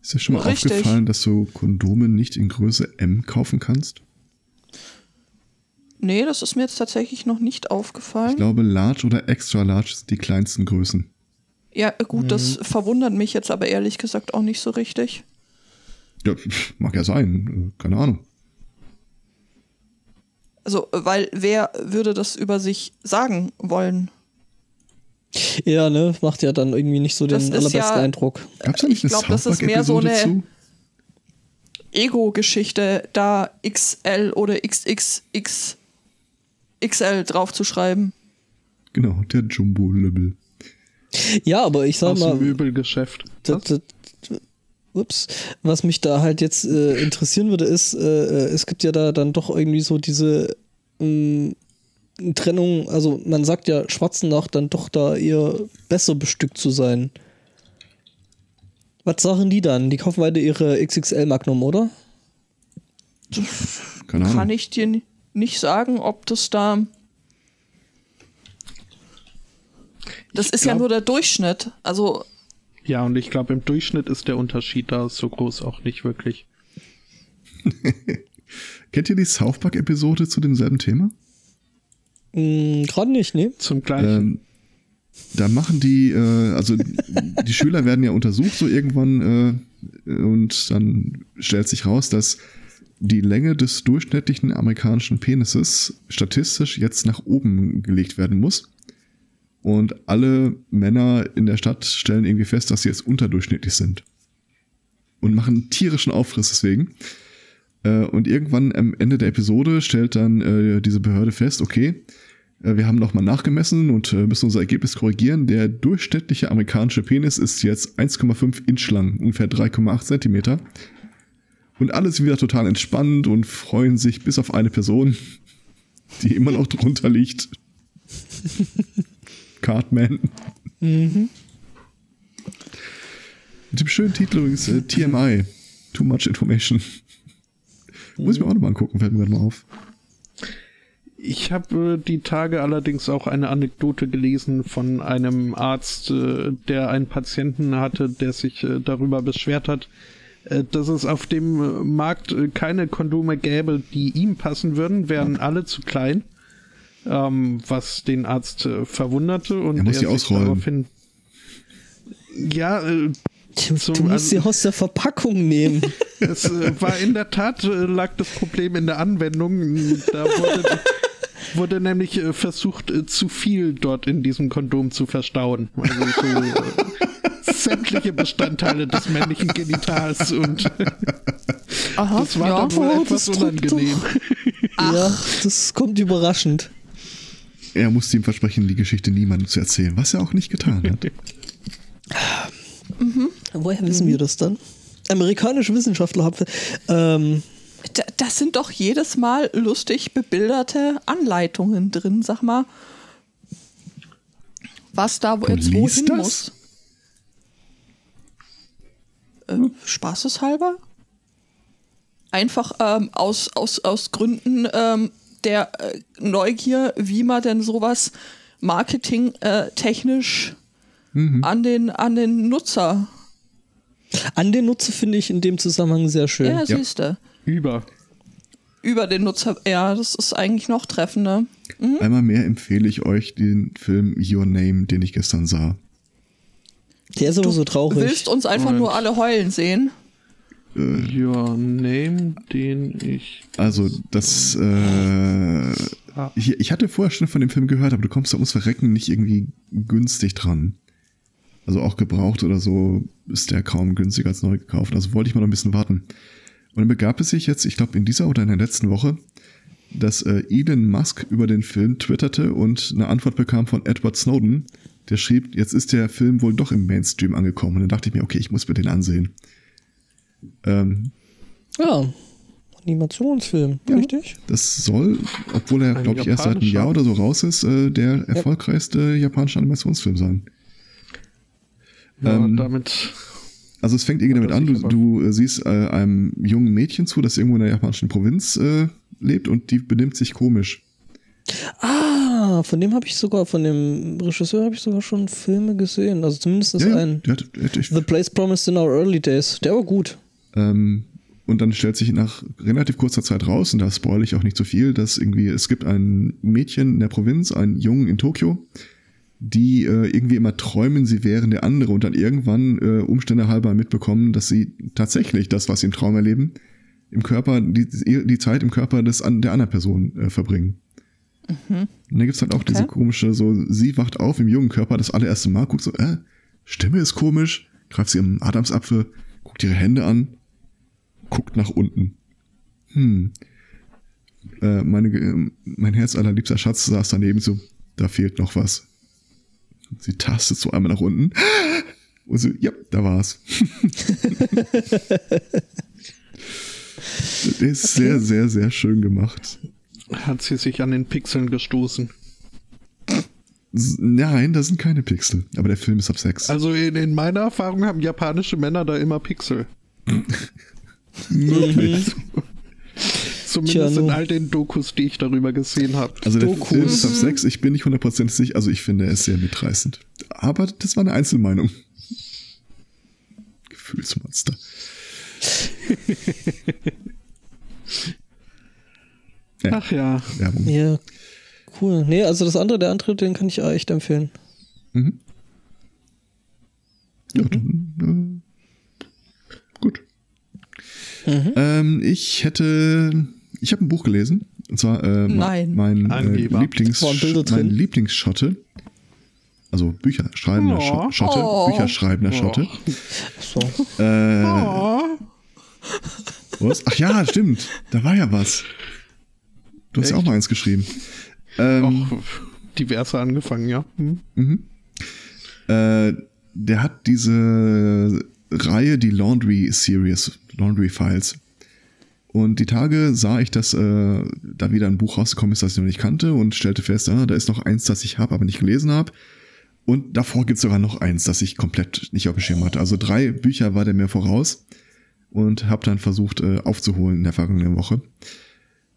Ist dir schon mal Richtig. aufgefallen, dass du Kondome nicht in Größe M kaufen kannst? Nee, das ist mir jetzt tatsächlich noch nicht Ich aufgefallen. glaube, Large oder Extra Large sind die kleinsten Größen. Ja, gut, das verwundert mich jetzt aber ehrlich gesagt auch nicht so richtig. Ja, mag ja sein. Keine Ahnung. Also, weil wer würde das über sich sagen wollen? Ja, ne? Macht ja dann irgendwie nicht so den Das ist allerbesten ja- Eindruck. Ich eine glaub, das ist mehr so eine-? Ego-Geschichte, da XL oder XXX XL draufzuschreiben. Genau, der Jumbo-Lübbel. Ja, aber ich sag Aus mal, dem Möbelgeschäft. das, das, ups, was mich da halt jetzt äh, interessieren würde, ist, äh, äh, es gibt ja da dann doch irgendwie so diese mh, Trennung, also man sagt ja, Schwarzenach dann doch da eher besser bestückt zu sein. Was sagen die dann? Die kaufen weiter ihre XXL Magnum, oder? Keine Ahnung. Kann ich dir nicht sagen, ob das da. Das Ich ist ja glaub- nur der Durchschnitt. Also, Ja, und ich glaube, im Durchschnitt ist der Unterschied da so groß auch nicht wirklich. <laughs> Kennt ihr die South Park-Episode zu demselben Thema? Mm, Gerade nicht, ne? Zum gleichen. Ähm, da machen die, äh, also die Schüler werden ja untersucht so irgendwann äh, und dann stellt sich raus, dass die Länge des durchschnittlichen amerikanischen Penises statistisch jetzt nach oben gelegt werden muss. Und alle Männer in der Stadt stellen irgendwie fest, dass sie jetzt unterdurchschnittlich sind. Und machen tierischen Aufriss deswegen. Äh, und irgendwann am Ende der Episode stellt dann äh, diese Behörde fest, okay, äh, wir haben nochmal nachgemessen und müssen unser Ergebnis korrigieren. Der durchschnittliche amerikanische Penis ist jetzt 1,5 Inch lang, ungefähr 3,8 Zentimeter. Und alle sind wieder total entspannt und freuen sich, bis auf eine Person, <laughs> die immer noch drunter liegt. <laughs> Cartman. Mhm. Mit dem schönen Titel übrigens äh, TMI. Too much information. Muss ich mir auch nochmal angucken, fällt mir gerade mal auf. Ich habe äh, die Tage allerdings auch eine Anekdote gelesen von einem Arzt, äh, der einen Patienten hatte, der sich äh, darüber beschwert hat, dass es auf dem Markt keine Kondome gäbe, die ihm passen würden, wären alle zu klein. Ähm, was den Arzt verwunderte und Er muss die sich ausrollen. daraufhin ja, äh, Du, du musst sie aus der Verpackung nehmen. <laughs> Es äh, war in der Tat, äh, lag das Problem in der Anwendung. Da wurde, wurde nämlich äh, versucht, zu viel dort in diesem Kondom zu verstauen. Also so <laughs> sämtliche Bestandteile des männlichen Genitals und Aha, das war ja. dann wohl Oh, etwas unangenehm. <laughs> Ja, das kommt überraschend. Er musste ihm versprechen, die Geschichte niemandem zu erzählen, was er auch nicht getan hat. Woher wissen wir das dann? Amerikanische Wissenschaftler haben. Ähm, Da, das sind doch jedes Mal lustig bebilderte Anleitungen drin, sag mal. Was da wo jetzt wohin das? muss. Äh, Spaßeshalber? Einfach ähm, aus, aus, aus Gründen ähm, der äh, Neugier, wie man denn sowas marketingtechnisch an, den, an den Nutzer. An den Nutzer finde ich in dem Zusammenhang sehr schön. Ja, siehst du. Über. Über den Nutzer. Ja, das ist eigentlich noch treffender. Einmal mehr empfehle ich euch den Film Your Name, den ich gestern sah. Der ist aber so traurig. Willst uns einfach Moment. nur alle heulen sehen? Your Name, den ich. Also, das, äh, ich, ich hatte vorher schon von dem Film gehört, aber du kommst da ums Verrecken nicht irgendwie günstig dran. Also auch gebraucht oder so ist der kaum günstiger als neu gekauft. Also wollte ich mal noch ein bisschen warten. Und dann begab es sich jetzt, ich glaube in dieser oder in der letzten Woche, dass äh, Elon Musk über den Film twitterte und eine Antwort bekam von Edward Snowden, der schrieb, jetzt ist der Film wohl doch im Mainstream angekommen. Und dann dachte ich mir, okay, ich muss mir den ansehen. Ähm, Ja. Animationsfilm, Ja. richtig? Das soll, obwohl er, glaube ich, erst seit einem. Jahr oder so raus ist, äh, der erfolgreichste japanische Animationsfilm sein. Ja, Ähm, damit. Also es fängt irgendwie damit an, du, du äh, siehst äh, einem jungen Mädchen zu, das irgendwo in der japanischen Provinz äh, lebt und die benimmt sich komisch. Ah, von dem habe ich sogar, von dem Regisseur habe ich sogar schon Filme gesehen. Also zumindest einen. der hat, der hat, ich, The Place Promised in Our Early Days. Der war gut. ähm, und dann stellt sich nach relativ kurzer Zeit raus, und da spoil ich auch nicht so viel, dass irgendwie, es gibt ein Mädchen in der Provinz, einen Jungen in Tokio, die äh, irgendwie immer träumen, sie wären der andere und dann irgendwann äh, Umstände halber mitbekommen, dass sie tatsächlich das, was sie im Traum erleben, im Körper, die, die Zeit im Körper des, der anderen Person äh, verbringen. Und dann gibt's halt auch diese komische, so, sie wacht auf im jungen Körper das allererste Mal, guckt so, äh, Stimme ist komisch, greift sie im Adamsapfel, guckt ihre Hände an, guckt nach unten. Hm. Äh, meine, mein Herz allerliebster Schatz saß daneben so, da fehlt noch was. Sie tastet so einmal nach unten. Und so, ja, da war's. <laughs> Der ist sehr, sehr, sehr schön gemacht. Hat sie sich an den Pixeln gestoßen. Nein, da sind keine Pixel. Aber der Film ist ab sechs. Also in, in meiner Erfahrung haben japanische Männer da immer Pixel. <laughs> Möglich. <laughs> Zumindest Tja, in all den Dokus, die ich darüber gesehen habe. Also der Dokus. Film ist ab sechs. Ich bin nicht hundertprozentig sicher. Also ich finde, er ist sehr mitreißend. Aber das war eine Einzelmeinung. Gefühlsmonster. <laughs> Ach ja. Werbung. Ja, cool. Nee, also das andere, der andere, den kann ich auch echt empfehlen. Mhm. Ja, dann, äh, gut. Ähm, ich hätte, ich habe ein Buch gelesen. Und zwar äh, Nein. mein, äh. Lieblings, mein? Lieblingsschotte. Also Bücher schreibender Oh. Scho- Schotte, Oh. Bücher schreibender Schotte. So. Äh, Oh. was? Ach ja, stimmt. Da war ja was. Du hast ja auch mal eins geschrieben. Ähm, Auch diverse angefangen, ja. Hm. Äh, der hat diese Reihe, die Laundry Series, Laundry Files. Und die Tage sah ich, dass äh, da wieder ein Buch rausgekommen ist, das ich noch nicht kannte und stellte fest, ah, da ist noch eins, das ich habe, aber nicht gelesen habe. Und davor gibt es sogar noch eins, das ich komplett nicht auf dem Schirm hatte. Also drei Bücher war der mir voraus und habe dann versucht äh, aufzuholen in der vergangenen Woche.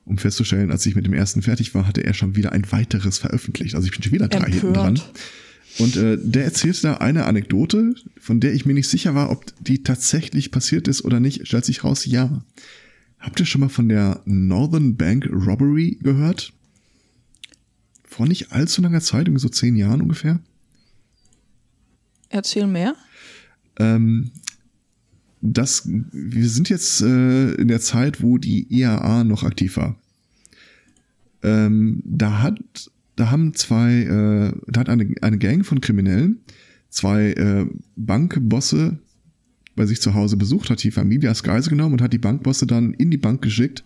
Um festzustellen, als ich mit dem ersten fertig war, hatte er schon wieder ein weiteres veröffentlicht. Also ich bin schon wieder drei hinten dran. Und äh, der erzählte da eine Anekdote, von der ich mir nicht sicher war, ob die tatsächlich passiert ist oder nicht. Stellt sich raus, ja. Habt ihr schon mal von der Northern Bank Robbery gehört? Vor nicht allzu langer Zeit, irgendwie so zehn Jahren ungefähr. Erzähl mehr. Ähm, das, wir sind jetzt äh, in der Zeit, wo die IAA noch aktiv war. Ähm, da hat, da haben zwei, äh, da hat eine, eine Gang von Kriminellen zwei äh, Bankbosse bei sich zu Hause besucht, hat die Familie als Geise genommen und hat die Bankbosse dann in die Bank geschickt,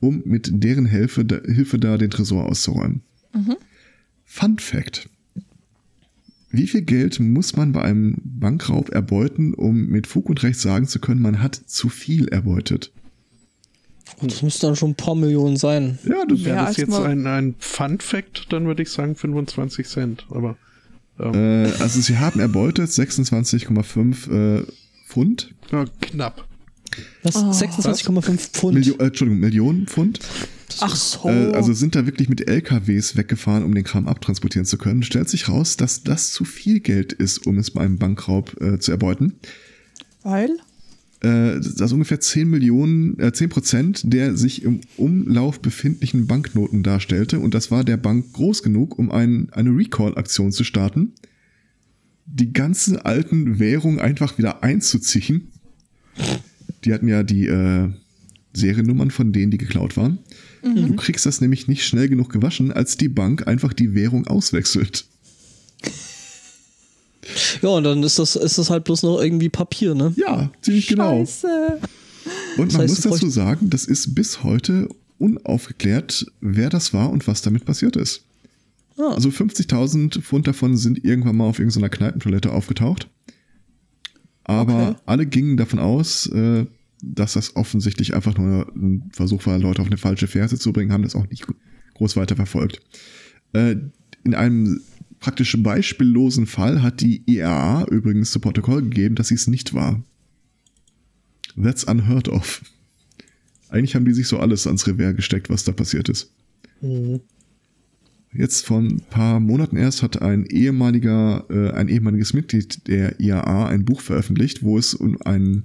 um mit deren Hilfe, da, Hilfe da den Tresor auszuräumen. Fun Fact. Wie viel Geld muss man bei einem Bankraub erbeuten, um mit Fug und Recht sagen zu können, man hat zu viel erbeutet? Und das müsste dann schon ein paar Millionen sein. Ja, das, Wäre das jetzt ein, ein Fun-Fact, dann würde ich sagen 25 Cent. Aber ähm, äh, also sie haben erbeutet 26,5 äh, Pfund, ja, knapp. Was? Oh. 26,5 Pfund. Milio äh, Entschuldigung, Millionen Pfund. Ach so. Äh, also sind da wirklich mit LKWs weggefahren, um den Kram abtransportieren zu können. Stellt sich raus, dass das zu viel Geld ist, um es bei einem Bankraub äh, zu erbeuten. Weil? äh, dass ungefähr 10 Millionen, äh, 10 Prozent der sich im Umlauf befindlichen Banknoten darstellte. Und das war der Bank groß genug, um ein, eine Recall-Aktion zu starten, die ganzen alten Währungen einfach wieder einzuziehen. Die hatten ja die äh, Seriennummern von denen, die geklaut waren. Du kriegst das nämlich nicht schnell genug gewaschen, als die Bank einfach die Währung auswechselt. Ja, und dann ist das, ist das halt bloß noch irgendwie Papier, ne? Ja, ziemlich genau. Scheiße. Und Das man heißt, muss dazu sagen, das ist bis heute unaufgeklärt, wer das war und was damit passiert ist. Ah. Also 50.000 Pfund davon sind irgendwann mal auf irgendeiner Kneipentoilette aufgetaucht. Aber Okay. alle gingen davon aus, äh, dass das offensichtlich einfach nur ein Versuch war, Leute auf eine falsche Fährte zu bringen, haben das auch nicht groß weiter verfolgt. Äh, in einem praktisch beispiellosen Fall hat die IAA übrigens zu Protokoll gegeben, dass sie es nicht war. That's unheard of. Eigentlich haben die sich so alles ans Revers gesteckt, was da passiert ist. Jetzt vor ein paar Monaten erst hat ein ehemaliger, äh, ein ehemaliges Mitglied der IAA ein Buch veröffentlicht, wo es um einen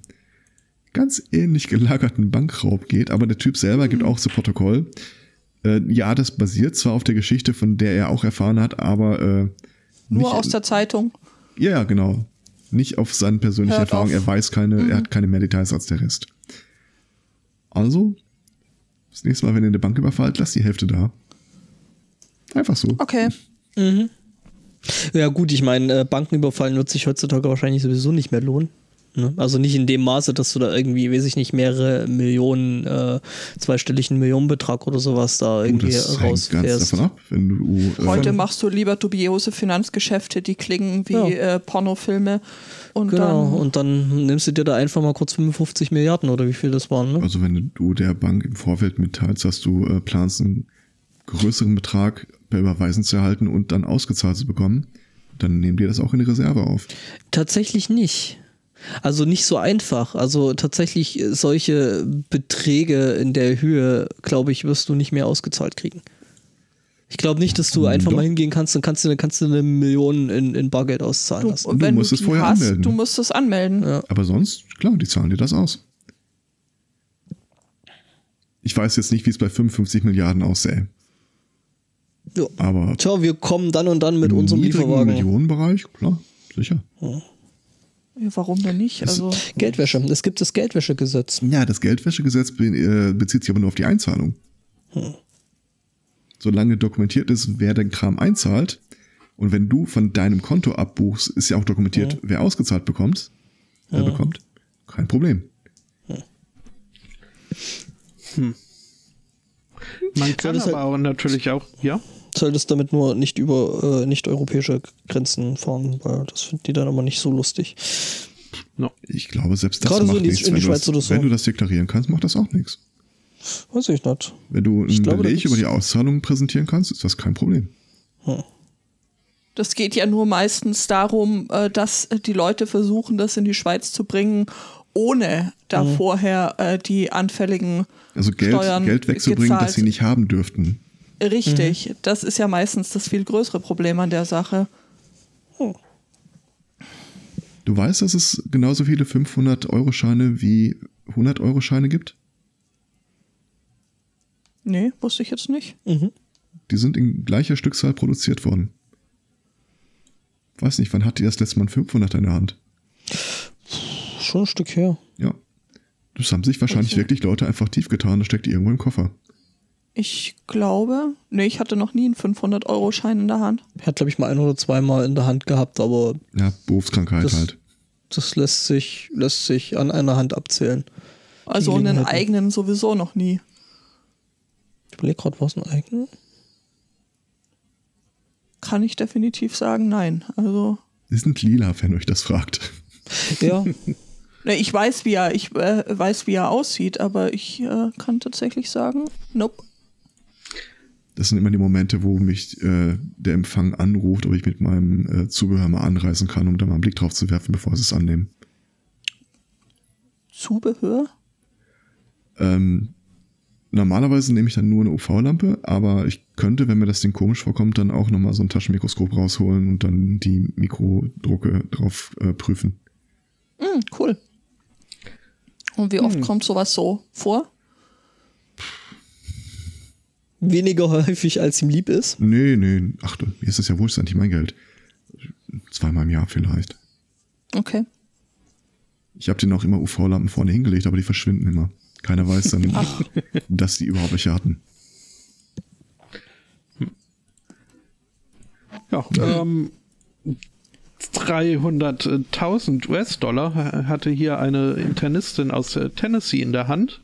ganz ähnlich gelagerten Bankraub geht, aber der Typ selber gibt auch zu Protokoll. Äh, ja, das basiert zwar auf der Geschichte, von der er auch erfahren hat, aber äh, Nur nicht- aus der Zeitung. ja, ja, genau. Nicht auf seine persönliche Hört Erfahrung. auf. Er weiß keine, Mhm. er hat keine mehr Details als der Rest. Also, das nächste Mal, wenn ihr eine Bank überfallt, lasst die Hälfte da. Einfach so. Okay. Ja, gut, ich meine, äh, Bankenüberfallen wird sich heutzutage wahrscheinlich sowieso nicht mehr lohnen. Ne? Also nicht in dem Maße, dass du da irgendwie, weiß ich nicht, mehrere Millionen, äh, zweistelligen Millionenbetrag oder sowas da irgendwie ganz rausfährst. davon ab. Wenn du, äh, Heute machst du lieber dubiose Finanzgeschäfte, die klingen wie Ja. äh, Pornofilme. Und Genau, dann, und dann nimmst du dir da einfach mal kurz 55 Milliarden oder wie viel das waren, ne? also wenn du der Bank im Vorfeld mitteilst, dass du äh, planst, einen größeren Betrag per Überweisen zu erhalten und dann ausgezahlt zu bekommen, dann nehmen die das auch in die Reserve auf. Tatsächlich nicht. Also nicht so einfach. Also tatsächlich äh, solche Beträge in der Höhe, glaube ich, wirst du nicht mehr ausgezahlt kriegen. Ich glaube nicht, dass du einfach Doch. mal hingehen kannst und kannst, du- kannst du eine Million in, in Bargeld auszahlen Du, lassen. und Du wenn musst du es vorher hast, anmelden. du musst es anmelden. Ja. Aber sonst, klar, die zahlen dir das aus. Ich weiß jetzt nicht, wie es bei 55 Milliarden aussähe. Ja. Aber Tja, wir kommen dann und dann mit unserem Lieferwagen. Millionenbereich, klar, sicher. Ja, warum denn nicht? Also, Geldwäsche. Es gibt das Geldwäschegesetz. Ja, das Geldwäschegesetz äh, bezieht sich aber nur auf die Einzahlung. Solange dokumentiert ist, wer den Kram einzahlt, und wenn du von deinem Konto abbuchst, ist ja auch dokumentiert, wer ausgezahlt bekommt, wer bekommt, kein Problem. Man kann das halt- aber auch natürlich auch, ja. Solltest damit nur nicht über äh, nicht-europäische Grenzen fahren, weil das finden die dann immer nicht so lustig. No. Ich glaube, selbst das Gerade so macht in die- nichts. in die wenn, du Schweiz das, oder so. wenn du das deklarieren kannst, macht das auch nichts. Weiß ich nicht. Wenn du Ich einen glaube, Beleg über die Auszahlung präsentieren kannst, ist das kein Problem. das geht ja nur meistens darum, äh, dass die Leute versuchen, das in die Schweiz zu bringen, ohne da vorher äh, die anfälligen Also Geld, Steuern Geld wegzubringen, gezahlt. das sie nicht haben dürften. Richtig, das ist ja meistens das viel größere Problem an der Sache. Du weißt, dass es genauso viele 500-Euro-Scheine wie 100-Euro-Scheine gibt? Nee, wusste ich jetzt nicht. Die sind in gleicher Stückzahl produziert worden. Weiß nicht, wann hat die das letzte Mal ein 500 in der Hand? Schon ein Stück her. Ja. Das haben sich wahrscheinlich Okay. wirklich Leute einfach tief getan, das steckt irgendwo im Koffer. Ich glaube, nee, ich hatte noch nie einen 500-Euro-Schein in der Hand. Hat, glaube ich, mal ein oder zweimal in der Hand gehabt, aber Ja, Berufskrankheit Das- halt. das lässt sich, lässt sich an einer Hand abzählen. Also einen eigenen sowieso noch nie. Ich überlege gerade, was ein eigener? Kann ich definitiv sagen, nein. Also, Die sind lila, wenn euch das fragt. <laughs> Ja, <laughs> ne, ich weiß, wie er, ich äh, weiß, wie er aussieht, aber ich äh, kann tatsächlich sagen, nope. Das sind immer die Momente, wo mich äh, der Empfang anruft, ob ich mit meinem äh, Zubehör mal anreißen kann, um da mal einen Blick drauf zu werfen, bevor sie es annehmen. Zubehör? Ähm, normalerweise nehme ich dann nur eine UV-Lampe, aber ich könnte, wenn mir das Ding komisch vorkommt, dann auch nochmal so ein Taschenmikroskop rausholen und dann die Mikrodrucke drauf äh, prüfen. Hm, cool. Und wie oft kommt sowas so vor? Weniger häufig als ihm lieb ist. Nee, nee, ach, du, mir ist das ja wurscht, nicht mein Geld. Zweimal im Jahr vielleicht. Okay. Ich habe denen auch immer UV-Lampen vorne hingelegt, aber die verschwinden immer. Keiner weiß dann, <laughs> dass die überhaupt welche hatten. Ja, ähm, 300.000 US-Dollar hatte hier eine Internistin aus Tennessee in der Hand.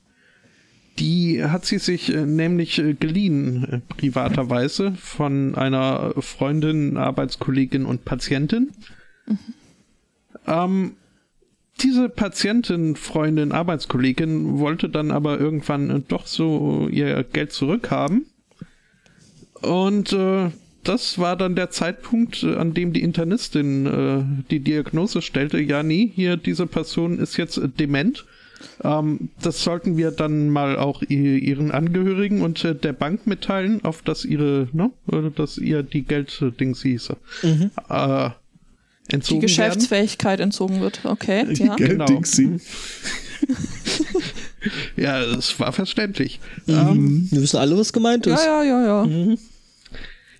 Die hat sie sich äh, nämlich äh, geliehen, äh, privaterweise, von einer Freundin, Arbeitskollegin und Patientin. Ähm, diese Patientin, Freundin, Arbeitskollegin wollte dann aber irgendwann doch so ihr Geld zurückhaben. Und äh, das war dann der Zeitpunkt, an dem die Internistin äh, die Diagnose stellte, ja, nee, hier diese Person ist jetzt dement. Ähm, das sollten wir dann mal auch ihren Angehörigen und äh, der Bank mitteilen, auf dass ihre, ne, äh, dass ihr die Gelddings hieß, äh, Die entzogen werden. Geschäftsfähigkeit entzogen wird. Okay, Die ja. Gelddingsi. <laughs> Ja, es war verständlich. Ähm, Wir wissen alle, was gemeint ist. Ja, ja, ja, ja.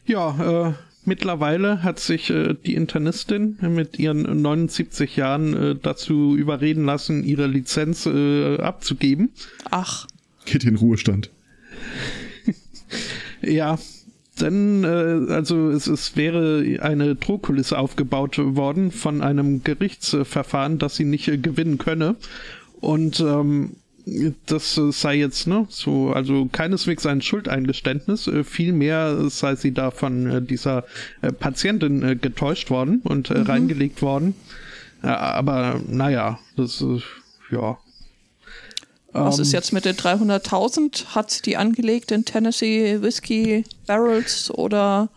Ja, äh, mittlerweile hat sich äh, die Internistin mit ihren 79 Jahren äh, dazu überreden lassen, ihre Lizenz äh, abzugeben. Ach, Geht in Ruhestand. <laughs> Ja, denn äh, also es, es wäre eine Drohkulisse aufgebaut worden von einem Gerichtsverfahren, das sie nicht äh, gewinnen könne. Und ähm, das äh, sei jetzt ne so also keineswegs ein Schuldeingeständnis, äh, vielmehr sei sie da von äh, dieser Patientin getäuscht worden und äh, reingelegt worden. Aber naja, das äh, ja. was Ähm, ist jetzt mit den 300.000? Hat sie die angelegt in Tennessee Whiskey Barrels oder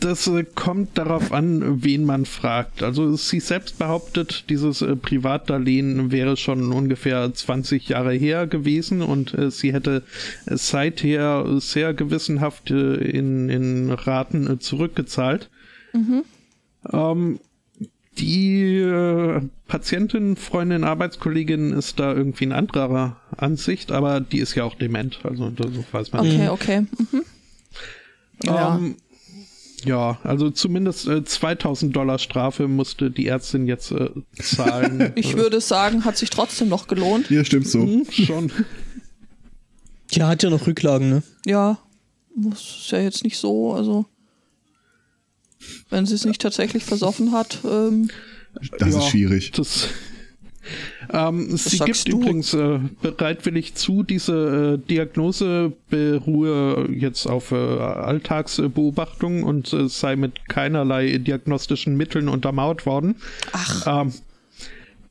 das äh, kommt darauf an, wen man fragt. Also sie selbst behauptet, dieses äh, Privatdarlehen wäre schon ungefähr 20 Jahre her gewesen und äh, sie hätte seither sehr gewissenhaft in, in Raten zurückgezahlt. Ähm, die äh, Patientin, Freundin, Arbeitskollegin ist da irgendwie in anderer Ansicht, aber die ist ja auch dement, also das weiß man Okay, okay. Mhm. Ja. ähm, ja, also zumindest äh, 2000 Dollar Strafe musste die Ärztin jetzt äh, zahlen. <laughs> Ich würde sagen, hat sich trotzdem noch gelohnt. Ja, stimmt so. Hm, schon. Ja, hat ja noch Rücklagen, ne? Ja, muss ist ja jetzt nicht so, also wenn sie es nicht tatsächlich versoffen hat, ähm, Das Ja, ist schwierig. Das, ähm, sie gibt du? übrigens äh, bereitwillig zu, diese äh, Diagnose beruhe jetzt auf äh, Alltagsbeobachtungen und äh, sei mit keinerlei diagnostischen Mitteln untermauert worden. ach, Ähm,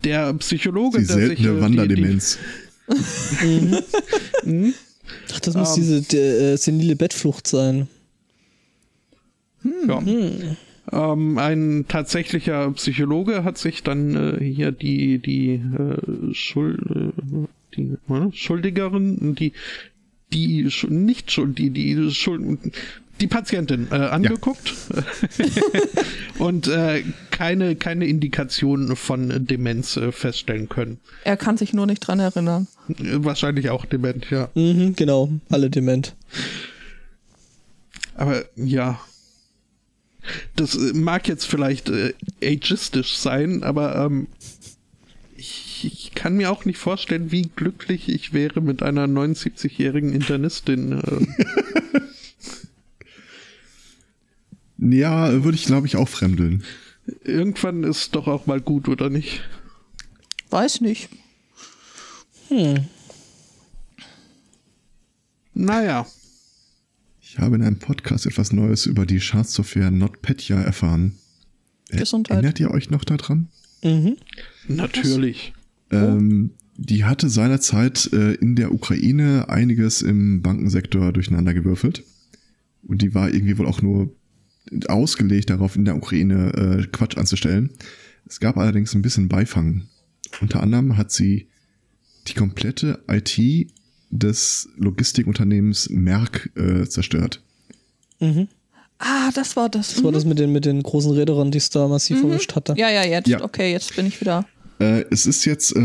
der Psychologe, Die der sich äh, seltene die- Wanderdemenz. <laughs> Ach, das muss Ähm. diese der, äh, senile Bettflucht sein. Die, ja. Ähm, ein tatsächlicher Psychologe hat sich dann äh, hier die die äh, Schuld, äh, die äh, Schuldigerin, die die nicht Schuld, die die Schuld, die Patientin äh, angeguckt <laughs> und äh, keine keine Indikation von Demenz äh, feststellen können. er kann sich nur nicht dran erinnern. Wahrscheinlich auch dement, ja. Mhm, genau, alle dement. Aber ja. Das äh, mag jetzt vielleicht äh, ageistisch sein, aber ähm, ich, ich kann mir auch nicht vorstellen, wie glücklich ich wäre mit einer 79-jährigen Internistin. Äh, <laughs> Ja, würde ich, glaube ich, auch fremdeln. irgendwann ist doch auch mal gut, oder nicht? Weiß nicht. Naja. Ich habe in einem Podcast etwas Neues über die Schadsoftware NotPetya erfahren. Gesundheit. Erinnert ihr euch noch daran? Mhm. Natürlich. Ähm, die hatte seinerzeit äh, in der Ukraine einiges im Bankensektor durcheinandergewürfelt. Und die war irgendwie wohl auch nur ausgelegt darauf, in der Ukraine äh, Quatsch anzustellen. Es gab allerdings ein bisschen Beifang. Unter anderem hat sie die komplette IT des Logistikunternehmens Merck äh, zerstört. Mhm. Ah, das war das. Das war das mit den, mit den großen Rädern, die es da massiv verwischt hatte. Ja, ja, jetzt. Ja. Okay, jetzt bin ich wieder. Äh, es ist jetzt, äh,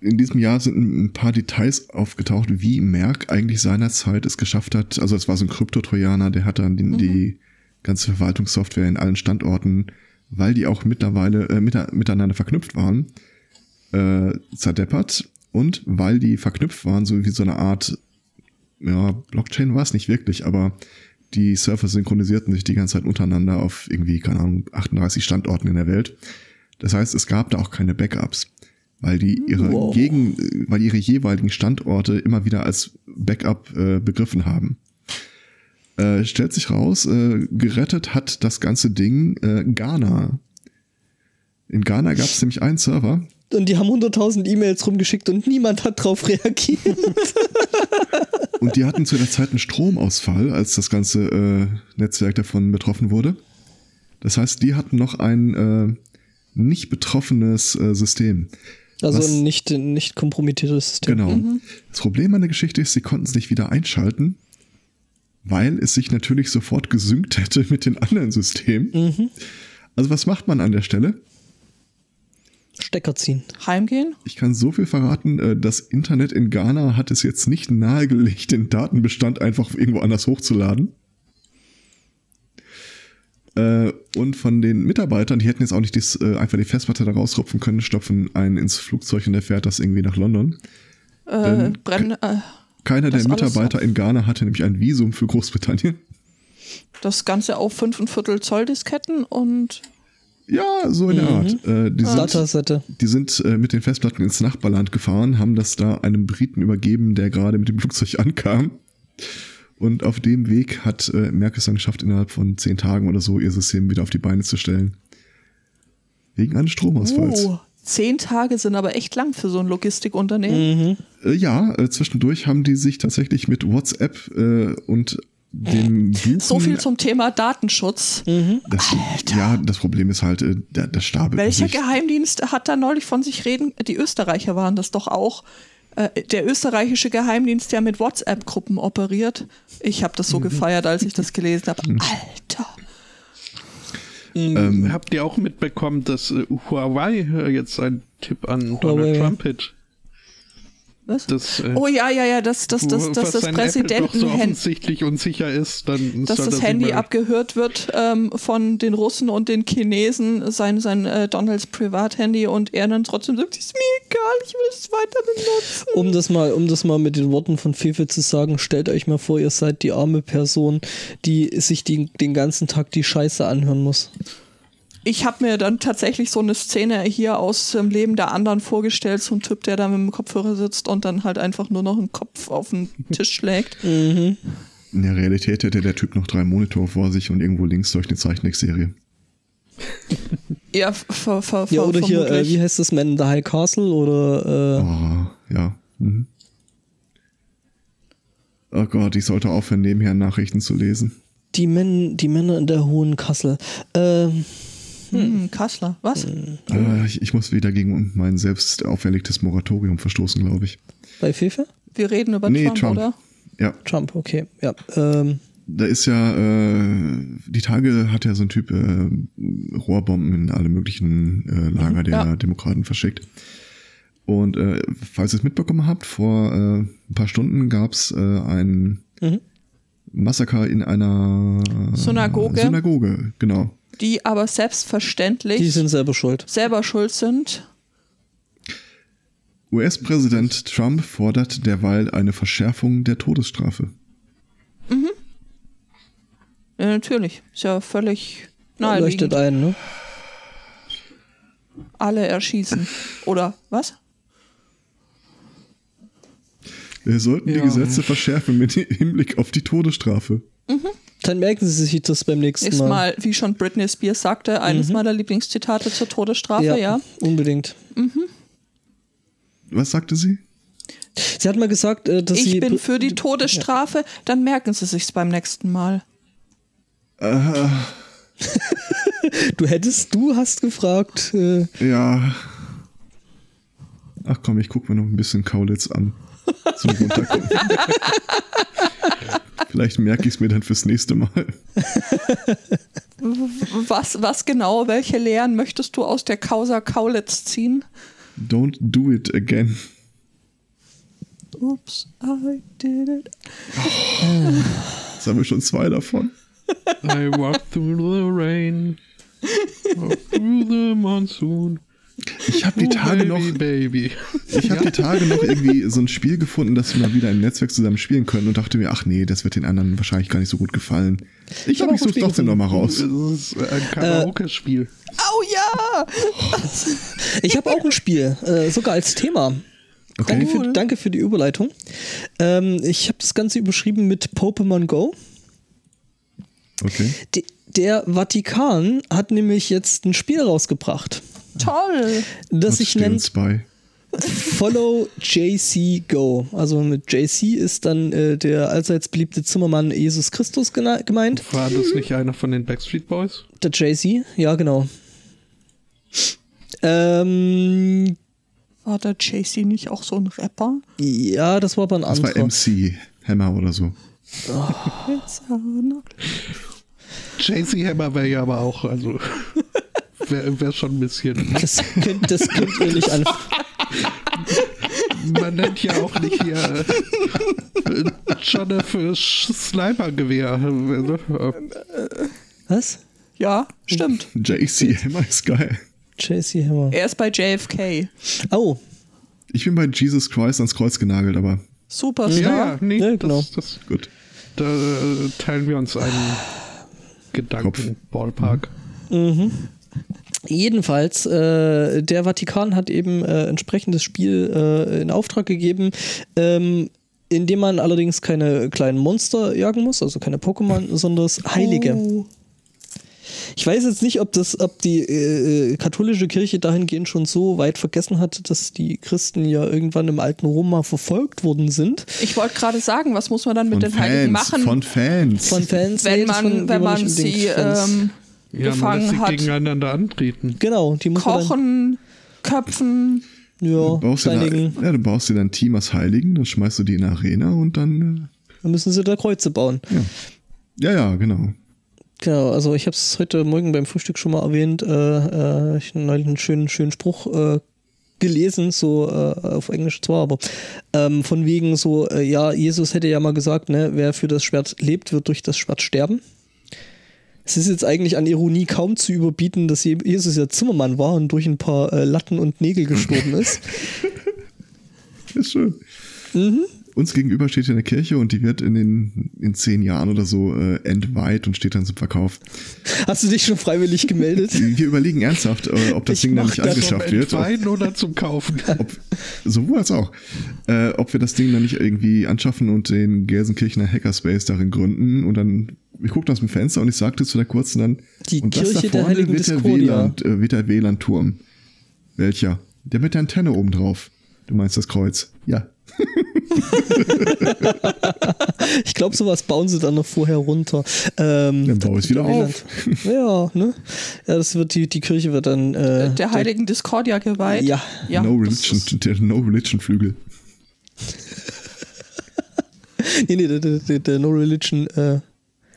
in diesem Jahr sind ein paar Details aufgetaucht, wie Merck eigentlich seinerzeit es geschafft hat. Also es war so ein Kryptotrojaner, der hat dann die, die ganze Verwaltungssoftware in allen Standorten, weil die auch mittlerweile äh, mit, miteinander verknüpft waren, äh, zerdeppert. Und weil die verknüpft waren, so wie so eine Art, ja, Blockchain war es nicht wirklich, aber die Surfer synchronisierten sich die ganze Zeit untereinander auf irgendwie, keine Ahnung, 38 Standorten in der Welt. Das heißt, es gab da auch keine Backups, weil die ihre Wow. Gegen, weil ihre jeweiligen Standorte immer wieder als Backup äh, begriffen haben. Äh, stellt sich raus, äh, gerettet hat das ganze Ding äh, Ghana. In Ghana gab es nämlich einen Server, Und die haben 100.000 E-Mails rumgeschickt und niemand hat drauf reagiert. <laughs> Und die hatten zu der Zeit einen Stromausfall, als das ganze äh, Netzwerk davon betroffen wurde. Das heißt, die hatten noch ein äh, nicht betroffenes äh, System. Also Was- ein nicht, nicht kompromittiertes System. Genau. Das Problem an der Geschichte ist, sie konnten es nicht wieder einschalten, weil es sich natürlich sofort gesynkt hätte mit den anderen Systemen. Also was macht man an der Stelle? Stecker ziehen. Heimgehen? Ich kann so viel verraten, äh, das Internet in Ghana hat es jetzt nicht nahegelegt, den Datenbestand einfach irgendwo anders hochzuladen. Äh, Und von den Mitarbeitern, die hätten jetzt auch nicht das, äh, einfach die Festplatte da rausrupfen können, stopfen einen ins Flugzeug und der fährt das irgendwie nach London. Äh, Ähm, brenn, äh, Keiner der Mitarbeiter in Ghana hatte nämlich ein Visum für Großbritannien. das Ganze auf 5,25 Zoll Disketten und Ja, so in der Mhm. Art. Äh, die sind, Datasette. die sind äh, mit den Festplatten ins Nachbarland gefahren, haben das da einem Briten übergeben, der gerade mit dem Flugzeug <laughs> ankam. Und auf dem Weg hat äh, Merck es dann geschafft, innerhalb von zehn Tagen oder so ihr System wieder auf die Beine zu stellen. Wegen eines Stromausfalls. oh, zehn Tage sind aber echt lang für so ein Logistikunternehmen. Mhm. Äh, ja, äh, zwischendurch haben die sich tatsächlich mit WhatsApp äh, und dem Buchen, So viel zum Thema Datenschutz. das, Ja, das Problem ist halt, äh, der, das stapelt Welcher sich. Geheimdienst hat da neulich von sich reden? Die Österreicher waren das doch auch. Äh, Der österreichische Geheimdienst, der mit WhatsApp-Gruppen operiert. Ich habe das so gefeiert, als ich das <laughs> gelesen habe. Alter. Ähm, Habt ihr auch mitbekommen, dass äh, Huawei äh, jetzt einen Tipp an Huawei. Donald Trump hat? Was? Das, äh, Oh ja, ja, ja, dass, dass, dass, dass das doch so Präsidentenhandy. offensichtlich unsicher ist, dann dass das Handy abgehört wird ähm, von den Russen und den Chinesen, sein, sein äh, Donalds Privathandy und er dann trotzdem sagt, ist mir egal, ich will es weiter benutzen. Um das mal, um das mal mit den Worten von Fefe zu sagen, stellt euch mal vor, ihr seid die arme Person, die sich die, den ganzen Tag die Scheiße anhören muss. Ich habe mir dann tatsächlich so eine Szene hier aus dem Leben der anderen vorgestellt, so ein Typ, der da mit dem Kopfhörer sitzt und dann halt einfach nur noch einen Kopf auf den Tisch <laughs> schlägt. In der Realität hätte der Typ noch drei Monitore vor sich und irgendwo links durch eine Zeichentrickserie. <laughs> Ja, ver, ver, Ja, oder hier, äh, vermutlich. wie heißt das, Man in the High Castle oder äh, Oh, ja. Mhm. Oh Gott, ich sollte aufhören, nebenher Nachrichten zu lesen. die, Men die Männer in der Hohen Kassel. Ähm, hm, Kassler, was? Äh, ich, ich muss wieder gegen mein selbst auferlegtes Moratorium verstoßen, glaube ich. bei Fefe? Wir reden über Nee, Trump, Trump. oder? Ja, Trump, okay. Ja. Ähm, da ist ja, äh, die Tage hat ja so ein Typ äh, Rohrbomben in alle möglichen äh, Lager der Ja. Demokraten verschickt. Und äh, falls ihr es mitbekommen habt, vor äh, ein paar Stunden gab es äh, ein Mhm. Massaker in einer Synagoge. Synagoge, genau. Die aber selbstverständlich die sind selber schuld. selber schuld sind. US-Präsident Trump fordert derweil eine Verschärfung der Todesstrafe. Ja, natürlich. Ist ja völlig Leuchtet naheliegend. ein, ne? Alle erschießen. <laughs> Oder was? Wir sollten die Ja. Gesetze verschärfen mit Hinblick auf die Todesstrafe. Dann merken sie sich das beim nächsten Ist Mal. mal, wie schon Britney Spears sagte, eines meiner Lieblingszitate zur Todesstrafe, ja. unbedingt. Was sagte sie? Sie hat mal gesagt, äh, dass Ich sie. bin für die Todesstrafe, dann merken sie sich's beim nächsten Mal. <laughs> Du hättest, du hast gefragt. Äh, Ja. Ach komm, ich gucke mir noch ein bisschen Kaulitz an. Zum Runterkommen. <laughs> Vielleicht merke ich es mir dann fürs nächste Mal. <laughs> Was, was genau, welche Lehren möchtest du aus der Causa Kaulitz ziehen? Don't do it again. Oops, I did it. Jetzt haben wir schon zwei davon. I walk through the rain, walk through the monsoon. Ich habe die Oh, Tage baby, noch, baby. ich habe die Tage noch irgendwie so ein Spiel gefunden, das wir mal wieder im Netzwerk zusammen spielen können und dachte mir, ach nee, das wird den anderen wahrscheinlich gar nicht so gut gefallen. Ich ein so Spiel trotzdem noch mal raus. Das ist ein Karaoke-Spiel. Au ja! ich habe auch ein Spiel, äh, sogar als Thema. Danke, Okay. für, danke für die Überleitung. Ähm, ich habe das Ganze überschrieben mit Pokémon Go. Okay. D der Vatikan hat nämlich jetzt ein Spiel rausgebracht, Toll! das uns bei? Follow JC Go. Also mit JC ist dann äh, der allseits beliebte Zimmermann Jesus Christus gemeint. War das nicht einer von den Backstreet Boys? Der JC, ja genau. Ähm, War der JC nicht auch so ein Rapper? ja, das war aber ein Das war anderer. MC Hammer oder so. <laughs> Knock. JC Hammer wäre ja aber auch, also <laughs> wäre wär schon ein bisschen. Das könnt, das könnt ihr nicht an. Man nennt ja auch nicht hier äh, Johnne für Snipergewehr. ne? Was? Ja, stimmt. JC Hammer ist geil. JC Hammer. Er ist bei JFK. Oh, Ich bin bei Jesus Christ ans Kreuz genagelt, aber Superstar. Ja, ja, nee, Ja, genau. das, das, gut. da äh, teilen wir uns einen Gedanken. Ballpark. Jedenfalls, äh, der Vatikan hat eben äh, entsprechendes Spiel äh, in Auftrag gegeben, ähm, in dem man allerdings keine kleinen Monster jagen muss, also keine Pokémon, sondern das Heilige. Oh. Ich weiß jetzt nicht, ob das, ob die äh, katholische Kirche dahingehend schon so weit vergessen hatte, dass die Christen ja irgendwann im alten Rom mal verfolgt worden sind. Ich wollte gerade sagen, was muss man dann mit Von den Heiligen Fans, machen, von Fans. Von Fans, wenn nee, man, von- wenn man sie ähm, Ja, man lässt gefangen sie hat? gegeneinander antreten. genau, die muss man Kochen, Köpfen. ja, Du baust, dir reinigen. da, ja, du baust dir dann ein Team aus Heiligen, dann schmeißt du die in eine Arena und dann. Dann müssen sie da Kreuze bauen. Äh, ja, ja, genau. Genau, also ich habe es heute Morgen beim Frühstück schon mal erwähnt. Äh, äh, ich habe neulich einen schönen, schönen Spruch äh, gelesen, so äh, auf Englisch zwar, aber ähm, von wegen so, äh, ja, Jesus hätte ja mal gesagt, ne, wer für das Schwert lebt, wird durch das Schwert sterben. Es ist jetzt eigentlich an Ironie kaum zu überbieten, dass Je- Jesus ja Zimmermann war und durch ein paar äh, Latten und Nägel gestorben <laughs> ist. Ist schön. Mhm. Uns gegenüber steht hier eine Kirche und die wird in den in zehn Jahren oder so äh, entweiht und steht dann zum Verkauf. Hast du dich schon freiwillig gemeldet? Wir überlegen ernsthaft, äh, ob das Ich Ding dann nicht das angeschafft wird. Ob, Entweihen oder zum Kaufen. ob, sowohl als auch. Äh, ob wir das Ding dann nicht irgendwie anschaffen und den Gelsenkirchener Hackerspace darin gründen und dann, ich guckte aus dem Fenster und ich sagte zu der kurzen dann, Die und das Kirche da der vorne heiligen wird der Discordia. WLAN, äh, wird der WLAN-Turm. Welcher? Der mit der Antenne oben drauf. Du meinst das Kreuz? Ja. <laughs> Ich glaube, sowas bauen sie dann noch vorher runter. Ähm, Dann baue ich es wieder auf. Ja, ne? Ja, das wird die, die Kirche wird dann äh, der heiligen Discordia geweiht. Ja. ja no das Religion, der No Religion Flügel. <laughs> Nee, nee, der, der, der, der No Religion, äh,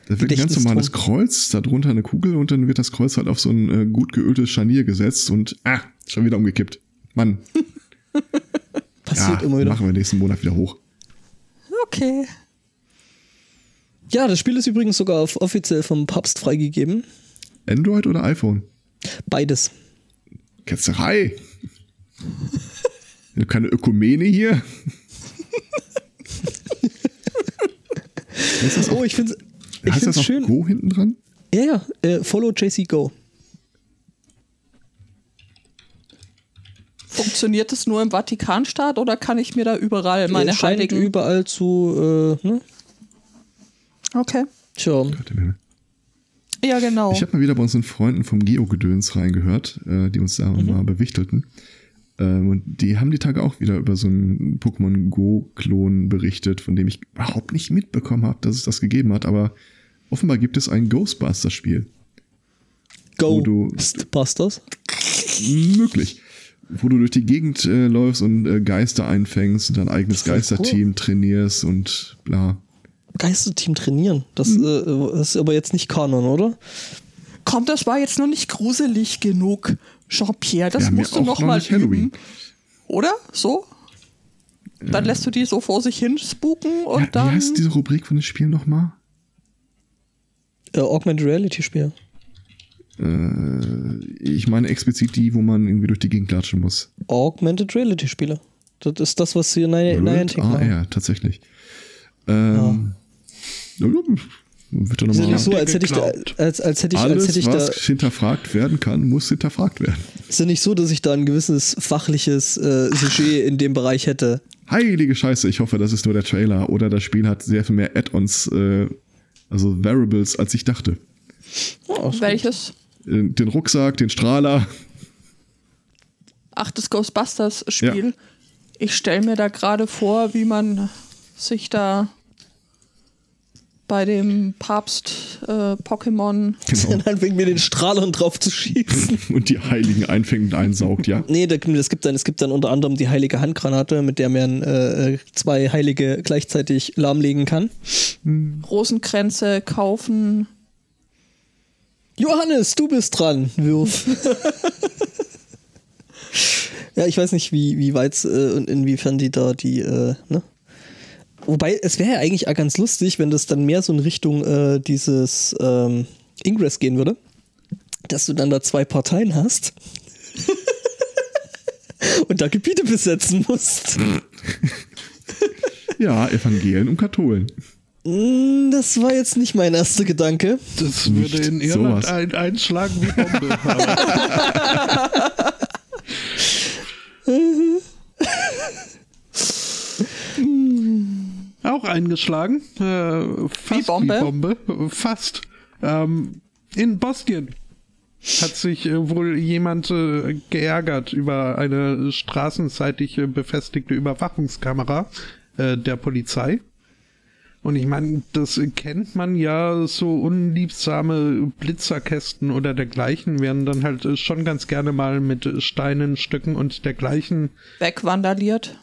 Da wird ein ganz normales Kreuz, darunter eine Kugel und dann wird das Kreuz halt auf so ein äh, gut geöltes Scharnier gesetzt und ah, schon wieder umgekippt. Mann, <laughs> passiert ja, immer wieder. machen wir nächsten Monat wieder hoch. Okay. Ja, das Spiel ist übrigens sogar auf, offiziell vom Papst freigegeben. Android oder iPhone? Beides. Ketzerei. <laughs> Keine Ökumene hier. <laughs> Oh, ich finde ich heißt find's das schön. Go hinten dran? Ja, ja, äh, follow JC Go. Funktioniert das nur im Vatikanstaat oder kann ich mir da überall meine scheint heiligen... überall zu, äh, ne? Okay. Tja. Ja, genau. Ich habe mal wieder bei unseren Freunden vom Geo-Gedöns reingehört, äh, die uns da Mhm. mal bewichtelten. Ähm, und die haben die Tage auch wieder über so einen Pokémon Go-Klon berichtet, von dem ich überhaupt nicht mitbekommen habe, dass es das gegeben hat. Aber offenbar gibt es ein Ghostbusters-Spiel. Go Wo du- Busters. Möglich. Wo du durch die Gegend äh, läufst und äh, Geister einfängst und dein eigenes Voll cool. Geisterteam trainierst und bla. Geisterteam trainieren. Das, Mhm. äh, das ist aber jetzt nicht Kanon, oder? Komm, das war jetzt noch nicht gruselig genug, Jean-Pierre. Das Ja, musst du noch noch mal nicht Halloween. üben. Oder? So? Dann lässt du die so vor sich hin spuken und Ja, dann. wie heißt diese Rubrik von dem Spiel nochmal? Äh, Augmented Reality Spiel. Äh, ich meine explizit die, wo man irgendwie durch die Gegend latschen muss. Augmented Reality Spiele. Das ist das, was sie in Niantic machen. AR, tatsächlich. Ähm, ja. Wird ja nochmal. nicht so, als hätte ich da, als, als hätte ich, als Alles, hätte ich da, was hinterfragt werden kann, muss hinterfragt werden. ist ja nicht so, dass ich da ein gewisses fachliches äh, Sujet in dem Bereich hätte. Heilige Scheiße, ich hoffe, das ist nur der Trailer oder das Spiel hat sehr viel mehr Add-ons, äh, also Variables, als ich dachte. Oh, Welches? Äh, Den Rucksack, den Strahler. Ach, das Ghostbusters-Spiel. Ich stelle mir da gerade vor, wie man sich da bei dem Papst äh, Pokémon. Genau. Und <laughs> dann wegen mir den Strahlern drauf zu schießen. <laughs> Und die Heiligen einfängt und einsaugt, ja. Nee, da- es gibt dann, es gibt dann unter anderem die heilige Handgranate, mit der man äh, zwei Heilige gleichzeitig lahmlegen kann. Rosenkränze kaufen. Johannes, du bist dran, Wirf. <laughs> ja, ich weiß nicht, wie, wie weit äh, und inwiefern die da die, äh, ne? Wobei, es wäre ja eigentlich auch ganz lustig, wenn das dann mehr so in Richtung äh, dieses ähm, Ingress gehen würde. Dass du dann da zwei Parteien hast. <laughs> und da Gebiete besetzen musst. Ja, Evangelien und Katholen. Mm, Das war jetzt nicht mein erster Gedanke. Das würde in Irland sowas. ein, einschlagen wie Bombe. <laughs> Aber Auch eingeschlagen. Äh, fast Wie Bombe? Bombe. Fast. Ähm, in Bosnien hat sich äh, wohl jemand äh, geärgert über eine straßenseitig befestigte Überwachungskamera äh, der Polizei. Und ich meine, das kennt man ja, so unliebsame Blitzerkästen oder dergleichen werden dann halt äh, schon ganz gerne mal mit Steinen, Stöcken und dergleichen Wegvandaliert.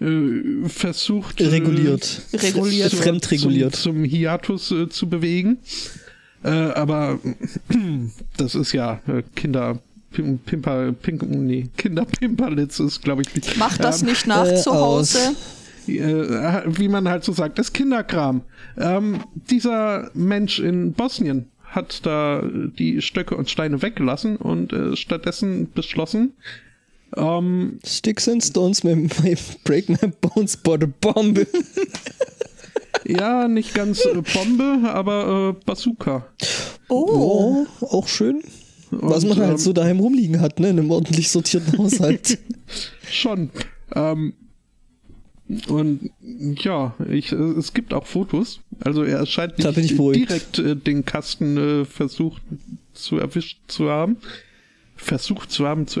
Äh, versucht. äh, Reguliert. Reguliert. zu- Fremdreguliert. Zum, zum Hiatus äh, zu bewegen. Äh, aber <clears throat> das ist ja äh, Kinder. Pim, Pimper, Pink, nee, Kinderpimperlitz ist, glaube ich, nicht. Macht das Ähm, nicht nach äh, zu Hause. äh, wie man halt so sagt, das Kinderkram. Ähm, dieser Mensch in Bosnien hat da die Stöcke und Steine weggelassen und äh, stattdessen beschlossen, ähm, Sticks and Stones may, may break my bones, but a bomb. ja, nicht ganz äh, Bombe, aber äh, Bazooka. Oh. Oh, auch schön. Was Und, man halt ähm, so daheim rumliegen hat, ne? In einem ordentlich sortierten Haushalt. <laughs> Schon. Ähm, und ja, ich, äh, es gibt auch Fotos. Also er scheint nicht direkt äh, den Kasten äh, versucht zu erwischt zu haben. Versucht zu haben zu.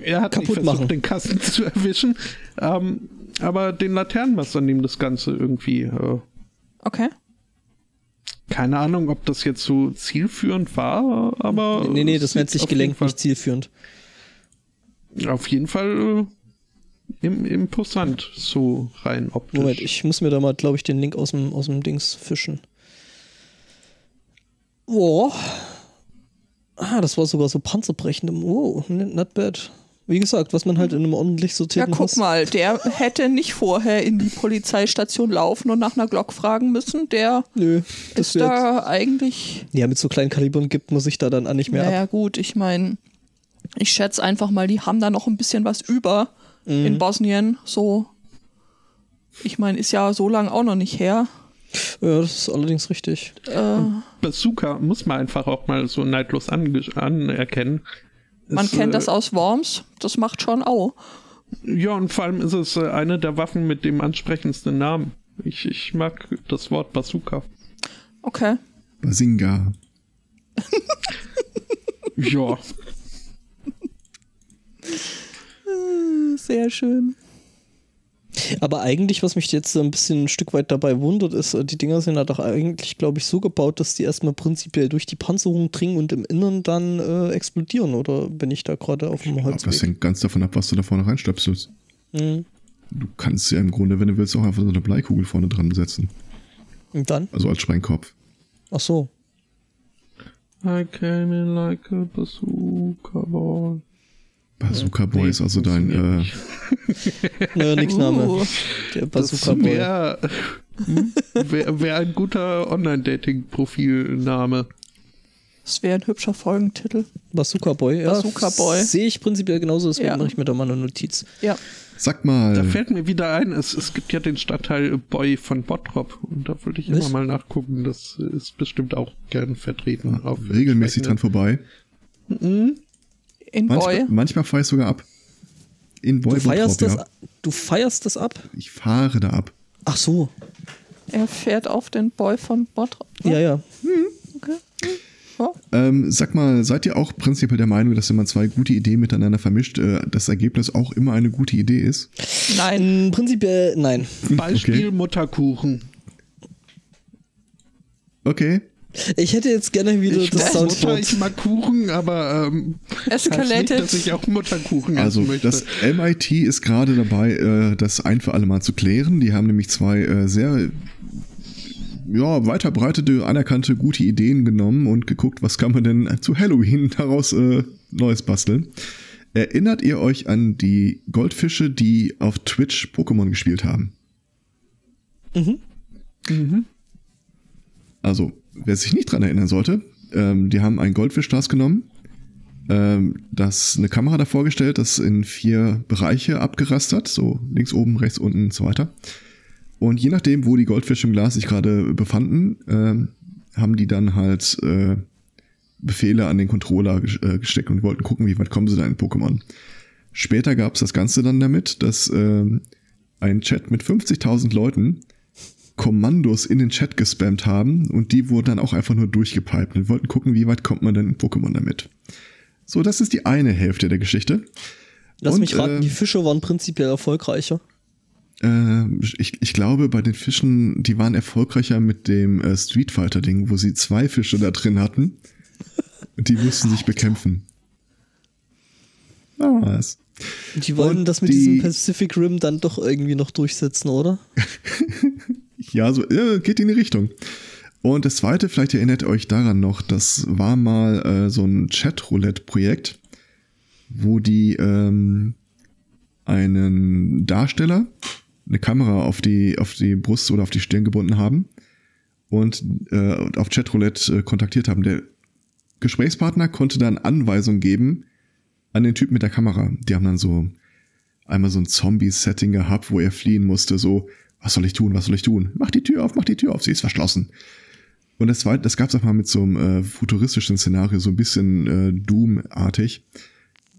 Er hat Kaputt nicht versucht, machen. den Kasten <laughs> zu erwischen. Ähm, aber den Laternenmesser nehmen das Ganze irgendwie. Äh, Okay. keine Ahnung, ob das jetzt so zielführend war, aber. nee, nee, es das nennt sich Fall- nicht zielführend. Auf jeden Fall äh, im, imposant, so rein optisch. Moment, ich muss mir da mal, glaube ich, den Link aus dem, aus dem Dings fischen. Oh. Ah, das war sogar so panzerbrechend. Oh, not bad. Wie gesagt, was man halt in einem ordentlich Ja, sortierten guck Haus- mal, der hätte nicht vorher in die Polizeistation laufen und nach einer Glock fragen müssen. Der Nö, das ist da eigentlich. Ja, mit so kleinen Kalibern gibt man sich da dann auch nicht mehr Naja, ab. gut, ich meine, ich schätze einfach mal, die haben da noch ein bisschen was über Mhm. in Bosnien. So. Ich meine, ist ja so lange auch noch nicht her. Ja, das ist allerdings richtig. Äh, Bazooka muss man einfach auch mal so neidlos anerkennen. man Es, kennt äh, das aus Worms, das macht schon au. Ja, und vor allem ist es äh, eine der Waffen mit dem ansprechendsten Namen. Ich, ich mag das Wort Bazooka. Okay. Basinga. Ja, <laughs> Sehr schön. Aber eigentlich, was mich jetzt so ein bisschen ein Stück weit dabei wundert, ist, äh, die Dinger sind ja doch eigentlich, glaube ich, so gebaut, dass die erstmal prinzipiell durch die Panzerung dringen und im Innern dann äh, explodieren. Oder bin ich da gerade auf dem Aber das Holzweg? hängt ganz davon ab, was du da vorne reinstöpselst. Mhm. Du kannst ja im Grunde, wenn du willst, auch einfach so eine Bleikugel vorne dran setzen. Und dann? Also als Sprengkopf. Ach so. I came in like a bazooka ball. <laughs> Bazooka Boy Nee, ist also dein. Äh. Naja, nix Name. Uh. Der Bazooka Boy. wäre wär, wär ein guter Online-Dating-Profilname. Das wäre ein hübscher Folgentitel. Bazooka Boy, ja. Bazooka Boy. Sehe ich prinzipiell genauso, deswegen Ja. mache ich mir da mal eine Notiz. Ja. sag mal. Da fällt mir wieder ein, es, es gibt ja den Stadtteil Boy von Bottrop und da würde ich Was? immer mal nachgucken. Das ist bestimmt auch gern vertreten. Auf regelmäßig dran vorbei. In Manchmal, Boy. manchmal fahre ich sogar ab. In Boy Du feierst, Bottrop, das, ja. du feierst das ab? Ich fahre da ab. Ach so. Er fährt auf den Boy von Bottrop. Ja, ja. Okay. Ja. Ähm, sag mal, seid ihr auch prinzipiell der Meinung, dass wenn man zwei gute Ideen miteinander vermischt, äh, das Ergebnis auch immer eine gute Idee ist? Nein. Prinzipiell nein. Beispiel Okay. Mutterkuchen. Okay. Ich hätte jetzt gerne wieder Ich das mag Mutter, Soundboard. ich mag Kuchen, aber ähm, heißt nicht, Escalated. dass ich auch Mutterkuchen Also möchte. das MIT ist gerade dabei, äh, das ein für alle Mal zu klären. Die haben nämlich zwei äh, sehr ja, weiter breitete, anerkannte, gute Ideen genommen und geguckt, was kann man denn zu Halloween daraus äh, Neues basteln. Erinnert ihr euch an die Goldfische, die auf Twitch Pokémon gespielt haben? Also, wer sich nicht dran erinnern sollte, ähm, die haben ein Goldfischglas genommen, ähm, das eine Kamera davor gestellt, das in vier Bereiche abgerastert, so links oben, rechts unten und so weiter. Und je nachdem, wo die Goldfische im Glas sich gerade befanden, ähm, haben die dann halt äh, Befehle an den Controller ges- äh, gesteckt und wollten gucken, wie weit kommen sie da in Pokémon. Später gab es das Ganze dann damit, dass ähm, ein Chat mit 50.000 Leuten Kommandos in den Chat gespammt haben und die wurden dann auch einfach nur durchgepiped. Wir wollten gucken, wie weit kommt man denn in Pokémon damit. So, das ist die eine Hälfte der Geschichte. Lass Und, mich raten, äh, die Fische waren prinzipiell erfolgreicher. Äh, ich, ich glaube, bei den Fischen, die waren erfolgreicher mit dem äh, Street Fighter Ding, wo sie zwei Fische da drin hatten. Und die mussten sich bekämpfen. Ah, was. Die wollen Und das mit die- diesem Pacific Rim dann doch irgendwie noch durchsetzen, oder? <laughs> Ja, so äh, geht in die Richtung. Und das zweite, vielleicht erinnert ihr euch daran noch, das war mal äh, so ein Chat-Roulette-Projekt, wo die ähm, einen Darsteller eine Kamera auf die, auf die Brust oder auf die Stirn gebunden haben und äh, auf Chatroulette äh, kontaktiert haben. Der Gesprächspartner konnte dann Anweisungen geben an den Typ mit der Kamera. Die haben dann so einmal so ein Zombie-Setting gehabt, wo er fliehen musste, so, was soll ich tun, was soll ich tun? Mach die Tür auf, mach die Tür auf, sie ist verschlossen. Und das, war, das gab es auch mal mit so einem äh, futuristischen Szenario, so ein bisschen äh, Doom-artig,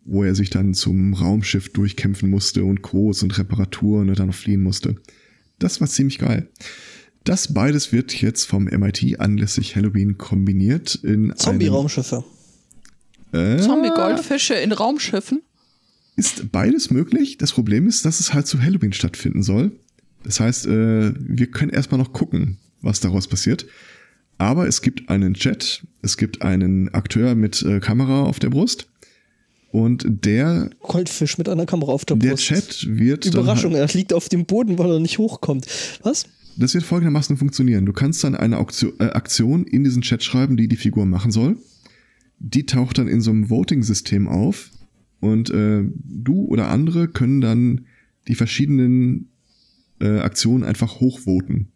wo er sich dann zum Raumschiff durchkämpfen musste und Codes und Reparaturen und dann noch fliehen musste. Das war ziemlich geil. Das beides wird jetzt vom MIT anlässlich Halloween kombiniert in Zombie-Raumschiffe. Äh, Zombie-Goldfische in Raumschiffen. ist beides möglich. Das Problem ist, dass es halt zu Halloween stattfinden soll. Das heißt, äh, wir können erstmal noch gucken, was daraus passiert. Aber es gibt einen Chat, es gibt einen Akteur mit äh, Kamera auf der Brust und der, Goldfisch mit einer Kamera auf der der Brust. Chat wird Überraschung, halt- er liegt auf dem Boden, weil er nicht hochkommt. Was? Das wird folgendermaßen funktionieren. Du kannst dann eine äh, Aktion in diesen Chat schreiben, die die Figur machen soll. Die taucht dann in so einem Voting-System auf und äh, du oder andere können dann die verschiedenen äh, Aktionen einfach hochvoten.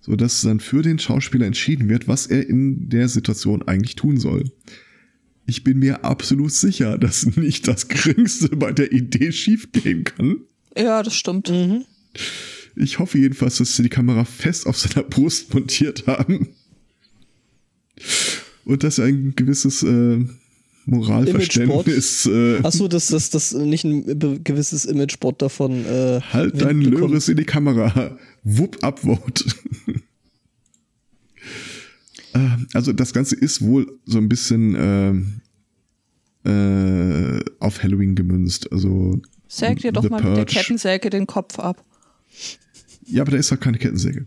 So dass dann für den Schauspieler entschieden wird, was er in der Situation eigentlich tun soll. Ich bin mir absolut sicher, dass <laughs> nicht das Geringste bei der Idee schiefgehen kann. Ja, das stimmt. Ich hoffe jedenfalls, dass sie die Kamera fest auf seiner Brust montiert haben. Und dass er ein gewisses äh, Moralverständnis. Äh, Achso, dass das, das nicht ein gewisses Imageboard davon. Äh, halt deinen. Löres in die Kamera. Wupp, upvote. <laughs> Ähm, also das Ganze ist wohl so ein bisschen ähm, äh, auf Halloween gemünzt. Also Säg dir doch mal mit der Purge. Kettensäge den Kopf ab. ja, aber da ist doch keine Kettensäge.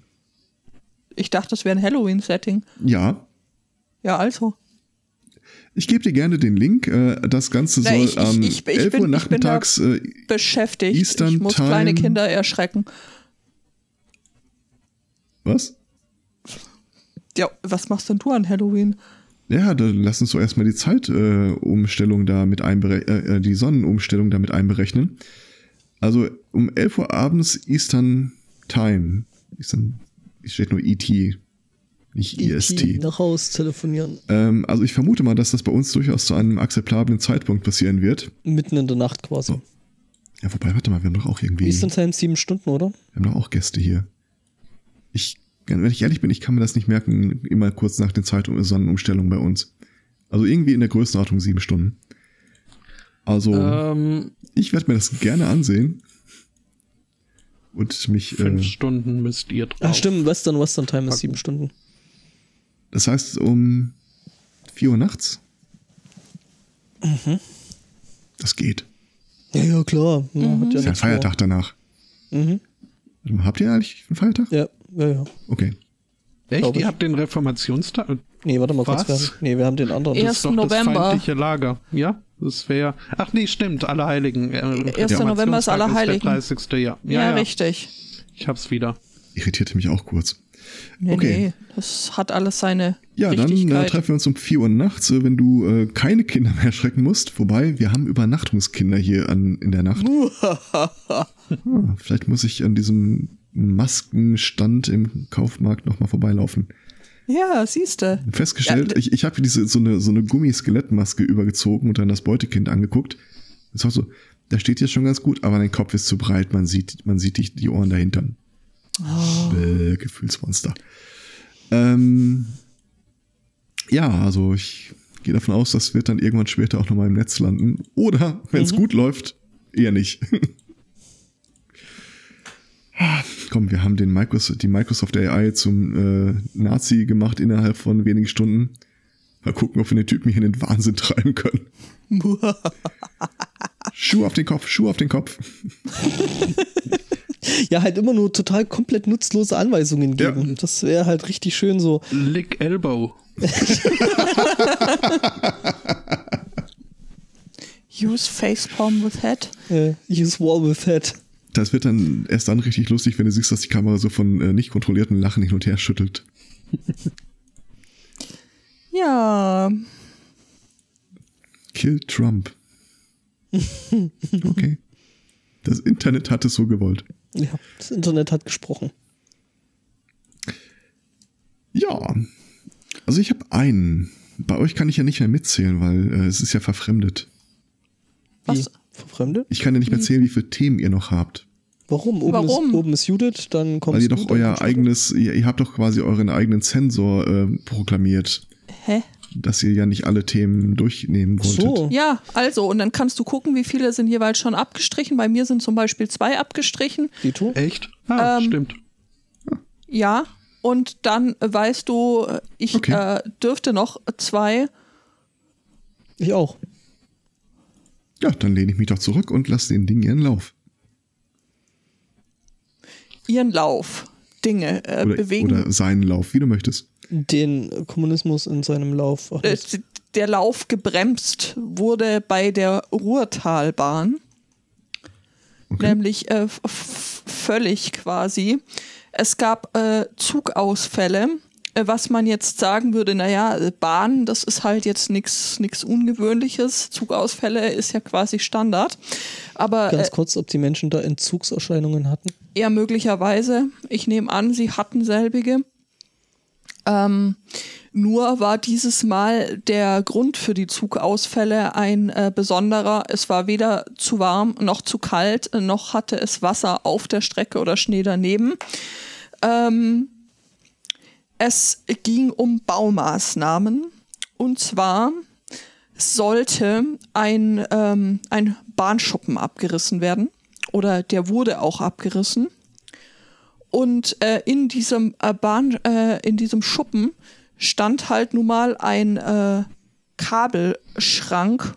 Ich dachte, das wäre ein Halloween-Setting. Ja, Ja, also. Ich gebe dir gerne den Link. Äh, Das Ganze Na, soll ich- ich- am ich- ich 11 bin- Uhr ich bin nachmittags. äh, Beschäftigt. Eastern ich muss Time. kleine Kinder erschrecken. was? Ja, was machst denn du an Halloween? Ja, dann lass uns doch erstmal die Zeitumstellung äh, Umstellung da mit einberechnen, äh, die Sonnenumstellung damit einberechnen. Also um 11 Uhr abends Eastern Time. Eastern, steht nur ET, nicht E EST. nach Haus telefonieren. Ähm, also ich vermute mal, dass das bei uns durchaus zu einem akzeptablen Zeitpunkt passieren wird. Mitten in der Nacht quasi. So. Ja, wobei, warte mal, wir haben doch auch irgendwie. Eastern Time sieben Stunden, oder? Wir haben doch auch Gäste hier. Ich, wenn ich ehrlich bin, ich kann mir das nicht merken, immer kurz nach den Zeit- und Sonnenumstellungen bei uns. Also irgendwie in der Größenordnung sieben Stunden. Also, Ähm, ich werde mir das gerne ansehen. Und mich, fünf äh, Stunden müsst ihr drauf. Ach stimmt, Western Western Time ist sieben Stunden. Das heißt um 4 Uhr nachts. Das geht. Ja, ja, klar. Ja, hat ja Ist ja ein Feiertag danach. vor. Mhm. Warte mal, Habt ihr eigentlich einen Feiertag? Ja, ja, ja. Okay. Echt? glaub ich. Ihr habt den Reformationstag? Nee, warte mal kurz. Was? Wir haben, nee, wir haben den anderen. Ja. Das ist doch 1. das November. feindliche Lager. Ja, das wäre. Ach nee, stimmt. Allerheiligen. Äh, 1. November ist Allerheiligen. der 30. Ja, ja, Ja, ja. richtig. Ich hab's wieder. Irritierte mich auch kurz. Nee, Okay. nee, das hat alles seine Ja, dann äh, treffen wir uns um 4 Uhr nachts, äh, wenn du äh, keine Kinder mehr schrecken musst. Wobei, wir haben Übernachtungskinder hier an, in der Nacht. <laughs> ah, vielleicht muss ich an diesem Maskenstand im Kaufmarkt nochmal vorbeilaufen. ja, siehste. Festgestellt, Ja, ich, ich habe diese so eine, so eine Gummiskelettmaske übergezogen und dann das Beutekind angeguckt. Das war so, der steht hier schon ganz gut, aber dein Kopf ist zu breit, man sieht, man sieht die, die Ohren dahinter. Bäh, Gefühlsmonster. Ähm, ja, also ich gehe davon aus, das wird dann irgendwann später auch nochmal im Netz landen. Oder, wenn es gut läuft, eher nicht. <laughs> komm, wir haben den Microsoft, die Microsoft AI zum äh, Nazi gemacht innerhalb von wenigen Stunden. Mal gucken, ob wir den Typen hier in den Wahnsinn treiben können. <laughs> Schuh auf den Kopf, Schuh auf den Kopf. <laughs> Ja, halt immer nur total komplett nutzlose Anweisungen geben. Ja. Das wäre halt richtig schön so. Lick Elbow. <laughs> Use Facepalm with Head. Äh, use wall with head. Das wird dann erst dann richtig lustig, wenn du siehst, dass die Kamera so von äh, nicht kontrollierten Lachen hin und her schüttelt. <laughs> Ja, Kill Trump. Okay. Das Internet hat es so gewollt. Ja, das Internet hat gesprochen. Ja. Also ich habe einen. Bei euch kann ich ja nicht mehr mitzählen, weil äh, es ist ja verfremdet. Wie? Was? Verfremdet? Ich kann ja nicht mehr zählen, wie viele Themen ihr noch habt. Warum? Oben, Warum? Ist, oben ist Judith, dann kommt Weil ihr doch euer eigenes, ihr, ihr habt doch quasi euren eigenen Zensor äh, proklamiert, hä? Dass ihr ja nicht alle Themen durchnehmen wolltet. So. Ja, also, und dann kannst du gucken, wie viele sind jeweils schon abgestrichen. Bei mir sind zum Beispiel zwei abgestrichen. Dito? Echt? Ah, Ähm, stimmt. Ja, und dann weißt du, ich Okay. äh, dürfte noch zwei. Ich auch. Ja, dann lehne ich mich doch zurück und lasse den Ding ihren Lauf. ihren Lauf, Dinge äh, Oder, bewegen. oder seinen Lauf, wie du möchtest. Den Kommunismus in seinem Lauf. Ach, äh, der Lauf gebremst wurde bei der Ruhrtalbahn, Okay. nämlich äh, völlig quasi. Es gab äh, Zugausfälle, äh, was man jetzt sagen würde, naja, äh, Bahn, das ist halt jetzt nichts Ungewöhnliches. Zugausfälle ist ja quasi Standard. Aber Ganz äh, kurz, ob die Menschen da Entzugserscheinungen hatten. eher möglicherweise, ich nehme an, sie hatten selbige. Ähm, nur war dieses Mal der Grund für die Zugausfälle ein äh, besonderer. Es war weder zu warm noch zu kalt, noch hatte es Wasser auf der Strecke oder Schnee daneben. Ähm, es ging um Baumaßnahmen. Und zwar sollte ein, ähm, ein Bahnschuppen abgerissen werden. Oder der wurde auch abgerissen. Und äh, in diesem äh, Bahn, äh, in diesem Schuppen stand halt nun mal ein äh, Kabelschrank,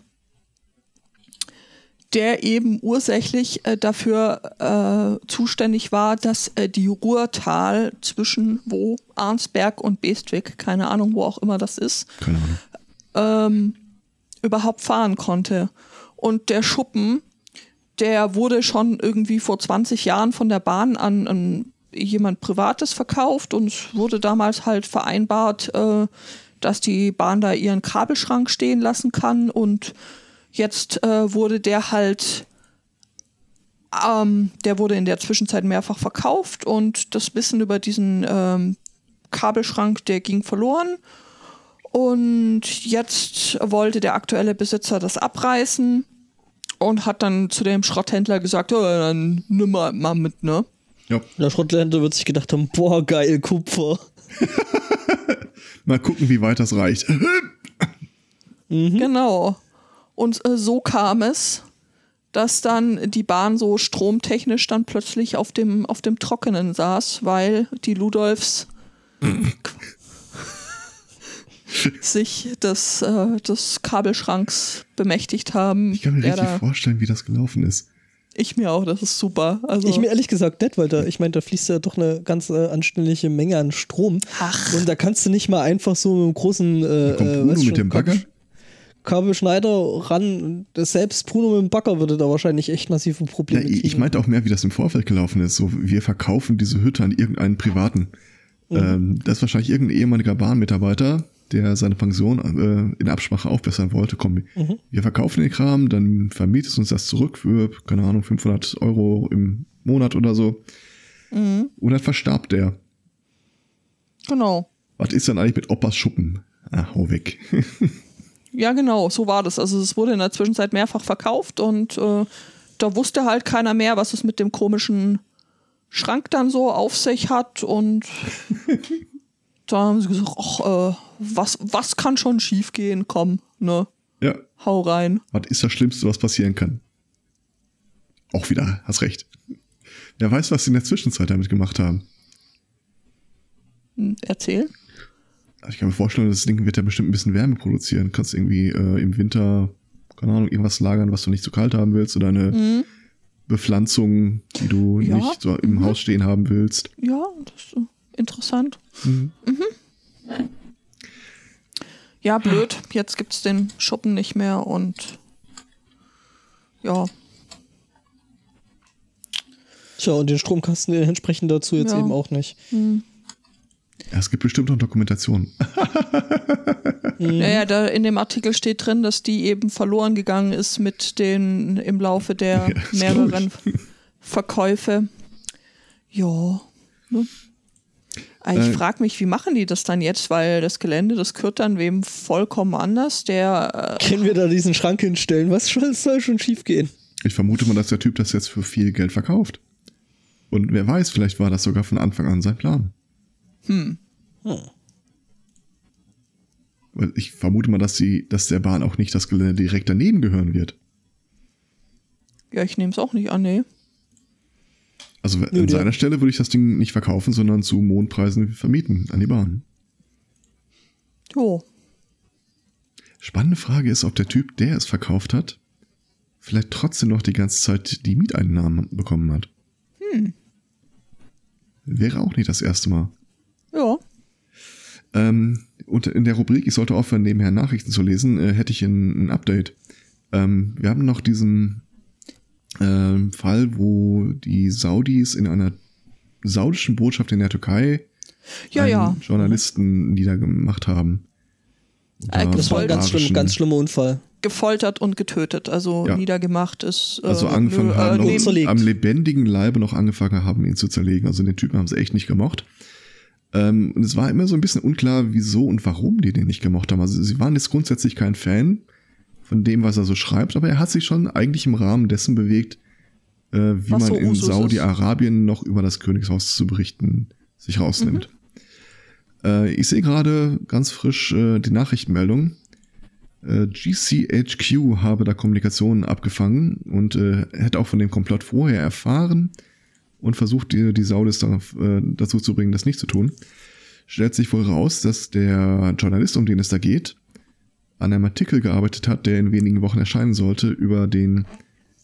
der eben ursächlich äh, dafür äh, zuständig war, dass äh, die Ruhrtal zwischen wo Arnsberg und Bestwig, keine Ahnung, wo auch immer das ist, ähm, überhaupt fahren konnte. Und der Schuppen, der wurde schon irgendwie vor 20 Jahren von der Bahn an, an jemand Privates verkauft und es wurde damals halt vereinbart, äh, dass die Bahn da ihren Kabelschrank stehen lassen kann und jetzt äh, wurde der halt ähm, der wurde in der Zwischenzeit mehrfach verkauft und das Wissen über diesen ähm, Kabelschrank, der ging verloren. Und jetzt wollte der aktuelle Besitzer das abreißen und hat dann zu dem Schrotthändler gesagt, ja, dann nimm mal, mal mit, ne? Ja, Der Schrottländer wird sich gedacht haben, boah, geil, Kupfer. <laughs> mal gucken, wie weit das reicht. <laughs> Genau. Und äh, so kam es, dass dann die Bahn so stromtechnisch dann plötzlich auf dem, auf dem Trockenen saß, weil die Ludolfs <laughs> sich des, äh, des Kabelschranks bemächtigt haben. Ich kann mir richtig vorstellen, wie das gelaufen ist. Ich mir auch, das ist super. Also, Ich mir ehrlich gesagt nicht, weil da, ich meine, da fließt ja doch eine ganz äh, anständige Menge an Strom. Ach. Und da kannst du nicht mal einfach so mit einem großen äh, kommt äh, Bruno mit dem Bagger? Kabel- Kabelschneider ran. Selbst Bruno mit dem Bagger würde da wahrscheinlich echt massive Ja, Probleme ich, ich kriegen. meinte auch mehr, wie das im Vorfeld gelaufen ist. So, wir verkaufen diese Hütte an irgendeinen Privaten. Ähm, das ist wahrscheinlich irgendein ehemaliger Bahnmitarbeiter, der seine Pension äh, in Absprache aufbessern wollte. Komm, wir verkaufen den Kram, dann vermietest du uns das zurück für, keine Ahnung, 500 Euro im Monat oder so. Und dann verstarb der. Genau. Was ist dann eigentlich mit Oppas Schuppen? Ah, hau weg. <laughs> Ja, genau, so war das. Also es wurde in der Zwischenzeit mehrfach verkauft und äh, da wusste halt keiner mehr, was es mit dem komischen Schrank dann so auf sich hat und <laughs> da haben sie gesagt, ach, äh, was, was kann schon schiefgehen? Komm, ne, ja, hau rein. was ist das Schlimmste, was passieren kann? Auch wieder, hast recht. Wer weiß, was sie in der Zwischenzeit damit gemacht haben. Hm, Erzähl. Also ich kann mir vorstellen, das Ding wird ja bestimmt ein bisschen Wärme produzieren. Du kannst irgendwie äh, im Winter, keine Ahnung, irgendwas lagern, was du nicht zu kalt haben willst oder eine Mhm. Bepflanzung, die du Ja. nicht so im Haus stehen haben willst. Ja, das äh, interessant. Mhm. Ja, blöd. Jetzt gibt's den Schuppen nicht mehr und ja, Tja, und den Stromkasten den entsprechend dazu jetzt Ja. eben auch nicht. Ja, es gibt bestimmt noch Dokumentationen. <laughs> Ja, ja, da in dem Artikel steht drin, dass die eben verloren gegangen ist mit den im Laufe der Ja, mehreren Verkäufe. Ja. Ne? Aber Ich Äh, frage mich, wie machen die das dann jetzt? Weil das Gelände, das gehört dann wem vollkommen anders. Der, äh, Können wir da diesen Schrank hinstellen? Was soll, soll schon schief gehen? Ich vermute mal, dass der Typ das jetzt für viel Geld verkauft. Und wer weiß, vielleicht war das sogar von Anfang an sein Plan. hm, Weil ich vermute mal, dass, sie, dass der Bahn auch nicht das Gelände direkt daneben gehören wird. ja, ich nehme es auch nicht an, nee. Also an Nö, der- seiner Stelle würde ich das Ding nicht verkaufen, sondern zu Mondpreisen vermieten an die Bahn. Jo. Spannende Frage ist, ob der Typ, der es verkauft hat, vielleicht trotzdem noch die ganze Zeit die Mieteinnahmen bekommen hat. Hm. Wäre auch nicht das erste Mal. Ja. Ähm, und in der Rubrik, ich sollte aufhören, nebenher Nachrichten zu lesen, äh, hätte ich ein, ein Update. Ähm, wir haben noch diesen ähm, Fall, wo die Saudis in einer saudischen Botschaft in der Türkei Ja, einen ja. Journalisten niedergemacht haben. Äh, Das war ein ganz, schlimm, ganz schlimmer Unfall. Gefoltert und getötet, also Ja. niedergemacht ist. äh, Also angefangen nö, haben, äh, noch am lebendigen Leibe noch angefangen haben, ihn zu zerlegen. Also den Typen haben sie echt nicht gemocht. Ähm, und es war immer so ein bisschen unklar, wieso und warum die den nicht gemocht haben. Also sie waren jetzt grundsätzlich kein Fan von dem, was er so schreibt, aber er hat sich schon eigentlich im Rahmen dessen bewegt, äh, wie Was man so in. Saudi-Arabien noch über das Königshaus zu berichten sich rausnimmt. Äh, ich sehe gerade ganz frisch äh, die Nachrichtenmeldung. Äh, GCHQ habe da Kommunikationen abgefangen und äh, hätte auch von dem Komplott vorher erfahren und versucht, die, die Saudis darauf, äh, dazu zu bringen, das nicht zu tun. Stellt sich wohl raus, dass der Journalist, um den es da geht, an einem Artikel gearbeitet hat, der in wenigen Wochen erscheinen sollte, über den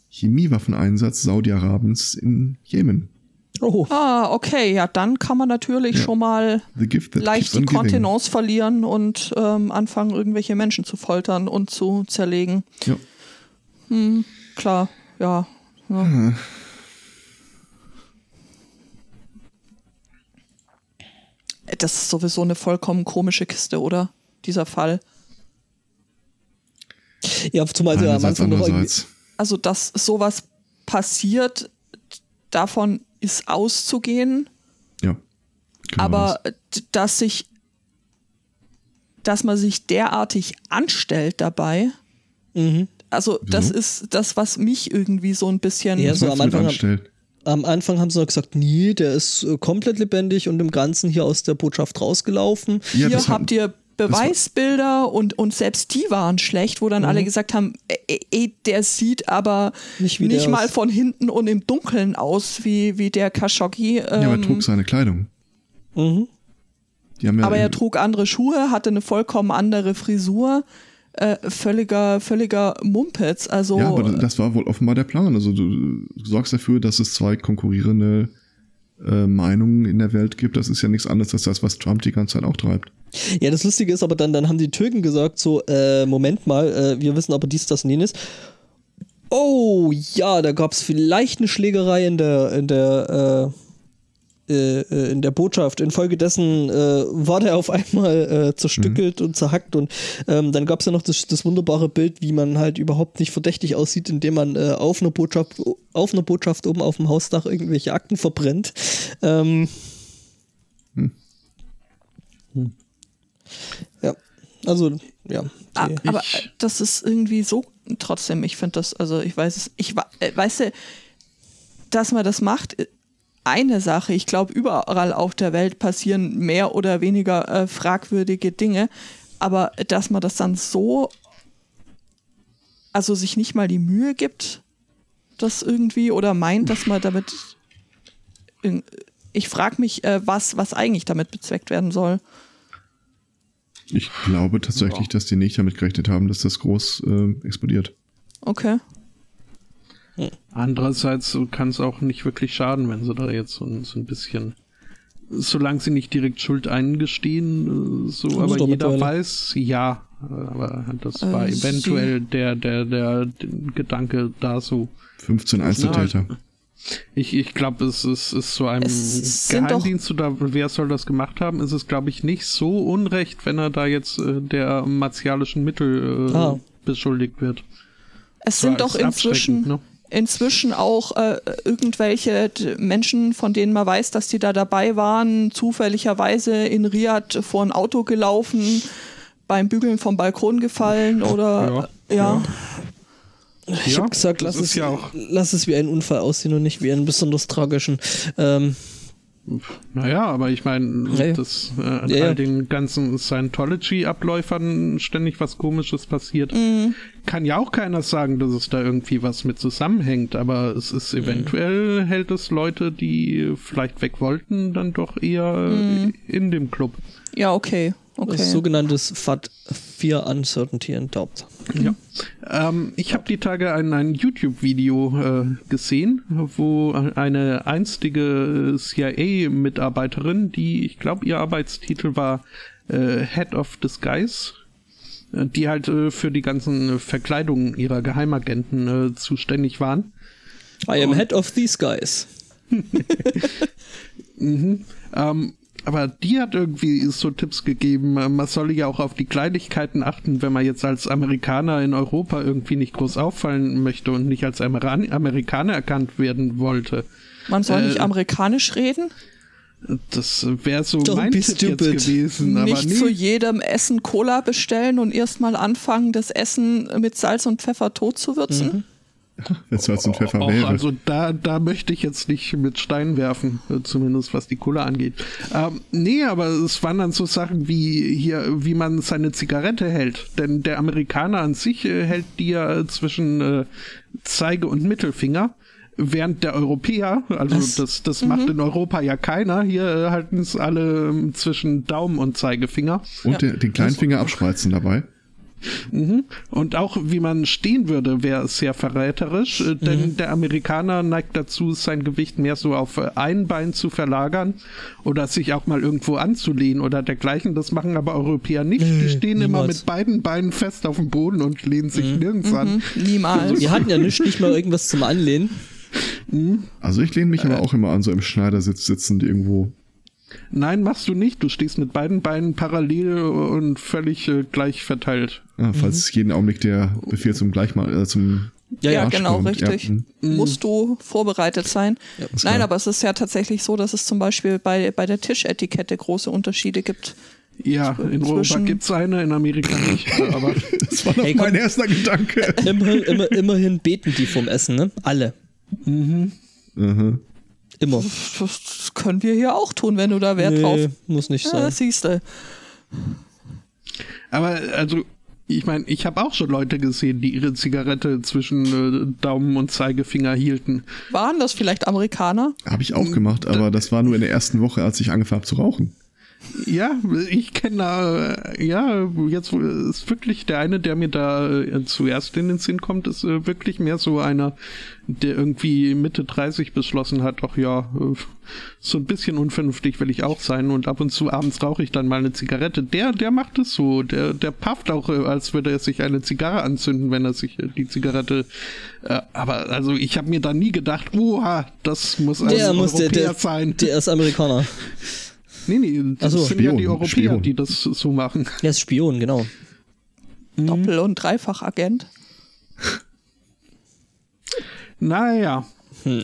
Chemiewaffeneinsatz Saudi-Arabiens in Jemen. Oh, Ah, okay, ja, dann kann man natürlich Ja. schon mal leicht die giving. Kontenance verlieren und ähm, anfangen, irgendwelche Menschen zu foltern und zu zerlegen. Ja. Hm, klar, ja. ja. Das ist sowieso eine vollkommen komische Kiste, oder? Dieser Fall. Ja, zumal sie ja am Anfang noch. Also, dass sowas passiert, davon ist auszugehen. Ja. Genau aber d- dass sich, dass man sich derartig anstellt dabei, mhm. also das Wieso? ist das, was mich irgendwie so ein bisschen. Ja, das. so am Anfang- anstellt? am Anfang haben sie noch gesagt, nee, der ist äh, komplett lebendig und im Ganzen hier aus der Botschaft rausgelaufen. Ja, Hier das habt ihr Beweisbilder und, und selbst die waren schlecht, wo dann Mhm. alle gesagt haben, ey, ey, der sieht aber Nicht nicht, mal aus- von hinten und im Dunkeln aus, wie, wie der Khashoggi. Ja, aber er ähm, trug seine Kleidung. Mhm. Die haben ja Aber er trug andere Schuhe, hatte eine vollkommen andere Frisur. Äh, völliger, völliger Mumpitz. Also, Ja, aber das war wohl offenbar der Plan. Also du, du sorgst dafür, dass es zwei konkurrierende äh, Meinungen in der Welt gibt. Das ist ja nichts anderes als das, was Trump die ganze Zeit auch treibt. Ja, das Lustige ist aber dann, dann haben die Türken gesagt, so, äh, Moment mal, äh, wir wissen aber dies, das und jenes. Oh, ja, da gab es vielleicht eine Schlägerei in der, in der, äh, äh, äh, in der Botschaft. Infolgedessen äh, war der auf einmal äh, zerstückelt und zerhackt und ähm, dann gab es ja noch das, das wunderbare Bild, wie man halt überhaupt nicht verdächtig aussieht, indem man äh, auf einer Botschaft, auf einer Botschaft oben auf dem Hausdach irgendwelche Akten verbrennt. Ähm, Hm. Ja, also, ja. Ah, aber äh, das ist irgendwie so, trotzdem, ich finde das, also ich weiß es, ich weiß du, dass man das macht, eine Sache, ich glaube, überall auf der Welt passieren mehr oder weniger äh, fragwürdige Dinge, aber dass man das dann so, also sich nicht mal die Mühe gibt, das irgendwie oder meint, dass man damit in, ich frage mich, äh, was, was eigentlich damit bezweckt werden soll. Ich glaube tatsächlich, dass die nicht damit gerechnet haben, dass das groß äh, explodiert. Okay. Andererseits kann es auch nicht wirklich schaden, wenn sie da jetzt so, ein- so ein bisschen, solange sie nicht direkt Schuld eingestehen, äh, so, aber jeder mittlerweile. weiß, ja, aber das war Äh, eventuell der, der, der, der Gedanke da so. 15 Einzeltäter. Ich, ich glaube, es ist, ist so einem Geheimdienst oder wer soll das gemacht haben, ist es, glaube ich, nicht so unrecht, wenn er da jetzt äh, der martialischen Mittel äh, Ah. beschuldigt wird. Es sind doch inzwischen, ne? Inzwischen auch äh, irgendwelche Menschen, von denen man weiß, dass die da dabei waren, zufälligerweise in Riyadh vor ein Auto gelaufen, beim Bügeln vom Balkon gefallen oder ja. Ja. Ich Ja, habe gesagt, lass es, ja auch- lass es wie ein Unfall aussehen und nicht wie einen besonders tragischen. Ähm, Naja, aber ich meine, Ja, ja. dass äh, Ja, all den ganzen Scientology-Abläufern ständig was Komisches passiert, Mhm. kann ja auch keiner sagen, dass es da irgendwie was mit zusammenhängt. Aber es ist Mhm. eventuell hält es Leute, die vielleicht weg wollten, dann doch eher Mhm. in dem Club. Ja, okay. okay. Das sogenanntes FAT 4 Uncertainty and Doubt. Ja. Ähm, ich habe die Tage ein, ein YouTube-Video äh, gesehen, wo eine einstige CIA-Mitarbeiterin, die, ich glaube, ihr Arbeitstitel war äh, Head of Disguise, äh, die halt äh, für die ganzen Verkleidungen ihrer Geheimagenten äh, zuständig waren. I am head of these guys. <laughs> Ähm, aber die hat irgendwie so Tipps gegeben, man solle ja auch auf die Kleinigkeiten achten, wenn man jetzt als Amerikaner in Europa irgendwie nicht groß auffallen möchte und nicht als Ameran Amerikaner erkannt werden wollte. Man soll nicht äh, amerikanisch reden, Das wäre so Don't mein Tipp stupid. jetzt gewesen, aber nicht nee. zu jedem Essen Cola bestellen und erstmal anfangen, das Essen mit Salz und Pfeffer tot zu würzen. Wenn Salz und Pfeffer Auch, wäre. also da, da möchte ich jetzt nicht mit Stein werfen, äh, zumindest was die Cola angeht. Ähm, nee, aber es waren dann so Sachen wie hier, wie man seine Zigarette hält. Denn der Amerikaner an sich äh, hält die ja zwischen äh, Zeige und Mittelfinger. Während der Europäer, also Was? das, das macht in Europa ja keiner, hier äh, halten es alle ähm, zwischen Daumen und Zeigefinger. Und der, den kleinen Finger abspreizen dabei. Mhm. Und auch wie man stehen würde, wäre sehr verräterisch, äh, denn der Amerikaner neigt dazu, sein Gewicht mehr so auf äh, ein Bein zu verlagern oder sich auch mal irgendwo anzulehnen oder dergleichen. Das machen aber Europäer nicht. Nee, Die stehen immer niemals. mit beiden Beinen fest auf dem Boden und lehnen sich nirgends an. Niemals. Wir hatten ja nicht, nicht mal irgendwas zum Anlehnen. Also ich lehne mich aber auch immer an, so im Schneidersitz sitzend irgendwo. Nein, machst du nicht. Du stehst mit beiden Beinen parallel und völlig äh, gleich verteilt. Ah, falls jeden Augenblick der Befehl zum Gleichmal, äh, zum Ja, Ja, ja. genau, kommt, ja. richtig. Mhm. Musst du vorbereitet sein. ist Nein, klar. aber es ist ja tatsächlich so, dass es zum Beispiel bei, bei der Tischetikette große Unterschiede gibt. Ja, in Europa Zwischen- gibt's eine, in Amerika nicht. <laughs> aber <laughs> Das war doch Hey, mein erster Gedanke. Immer, immer, immerhin beten die vom Essen, ne? Alle. Mhm. Immer. Das können wir hier auch tun, wenn du da Wert drauf. Nee, muss nicht Ja, sein. das siehst du. Aber also, ich meine, ich habe auch schon Leute gesehen, die ihre Zigarette zwischen äh, Daumen und Zeigefinger hielten. Waren das vielleicht Amerikaner? Habe ich auch gemacht, aber das war nur in der ersten Woche, als ich angefangen habe zu rauchen. Ja, ich kenne da, äh, ja, jetzt ist wirklich der eine, der mir da äh, zuerst in den Sinn kommt, ist äh, wirklich mehr so einer, der irgendwie Mitte 30 beschlossen hat, ach ja, äh, so ein bisschen unvernünftig will ich auch sein und ab und zu abends rauche ich dann mal eine Zigarette. Der, der macht es so, der, der pafft auch, äh, als würde er sich eine Zigarre anzünden, wenn er sich äh, die Zigarette, äh, aber also ich habe mir da nie gedacht, oha, das muss ein Der muss der, Europäer der, sein. der ist Amerikaner. <laughs> Nee, nee, das Ach so. sind ja die Spion, Europäer, Spion. die das so machen. Der ist Spion, genau. Doppel- und Dreifachagent. Naja. Hm.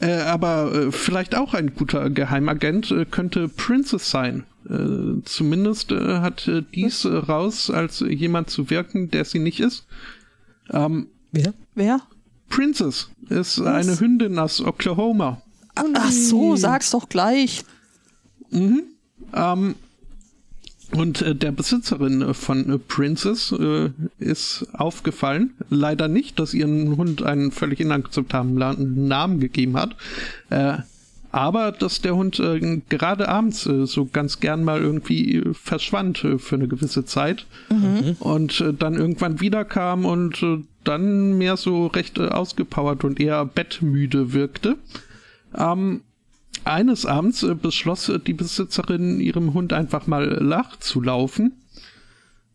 Äh, aber äh, vielleicht auch ein guter Geheimagent äh, könnte Princess sein. Äh, zumindest äh, hat äh, dies äh, raus, als äh, jemand zu wirken, der sie nicht ist. Ähm, Wer? Wer? Princess ist eine Hündin aus Oklahoma. Ach so, sag's doch gleich. Ähm, und äh, der Besitzerin äh, von äh, Princess äh, ist aufgefallen, leider nicht, dass ihren Hund einen völlig inakzeptablen Namen gegeben hat. Äh, aber dass der Hund äh, gerade abends so ganz gern mal irgendwie verschwand für eine gewisse Zeit mhm. und dann irgendwann wiederkam und dann mehr so recht ausgepowert und eher bettmüde wirkte. Ähm, eines Abends beschloss die Besitzerin ihrem Hund einfach mal lach zu laufen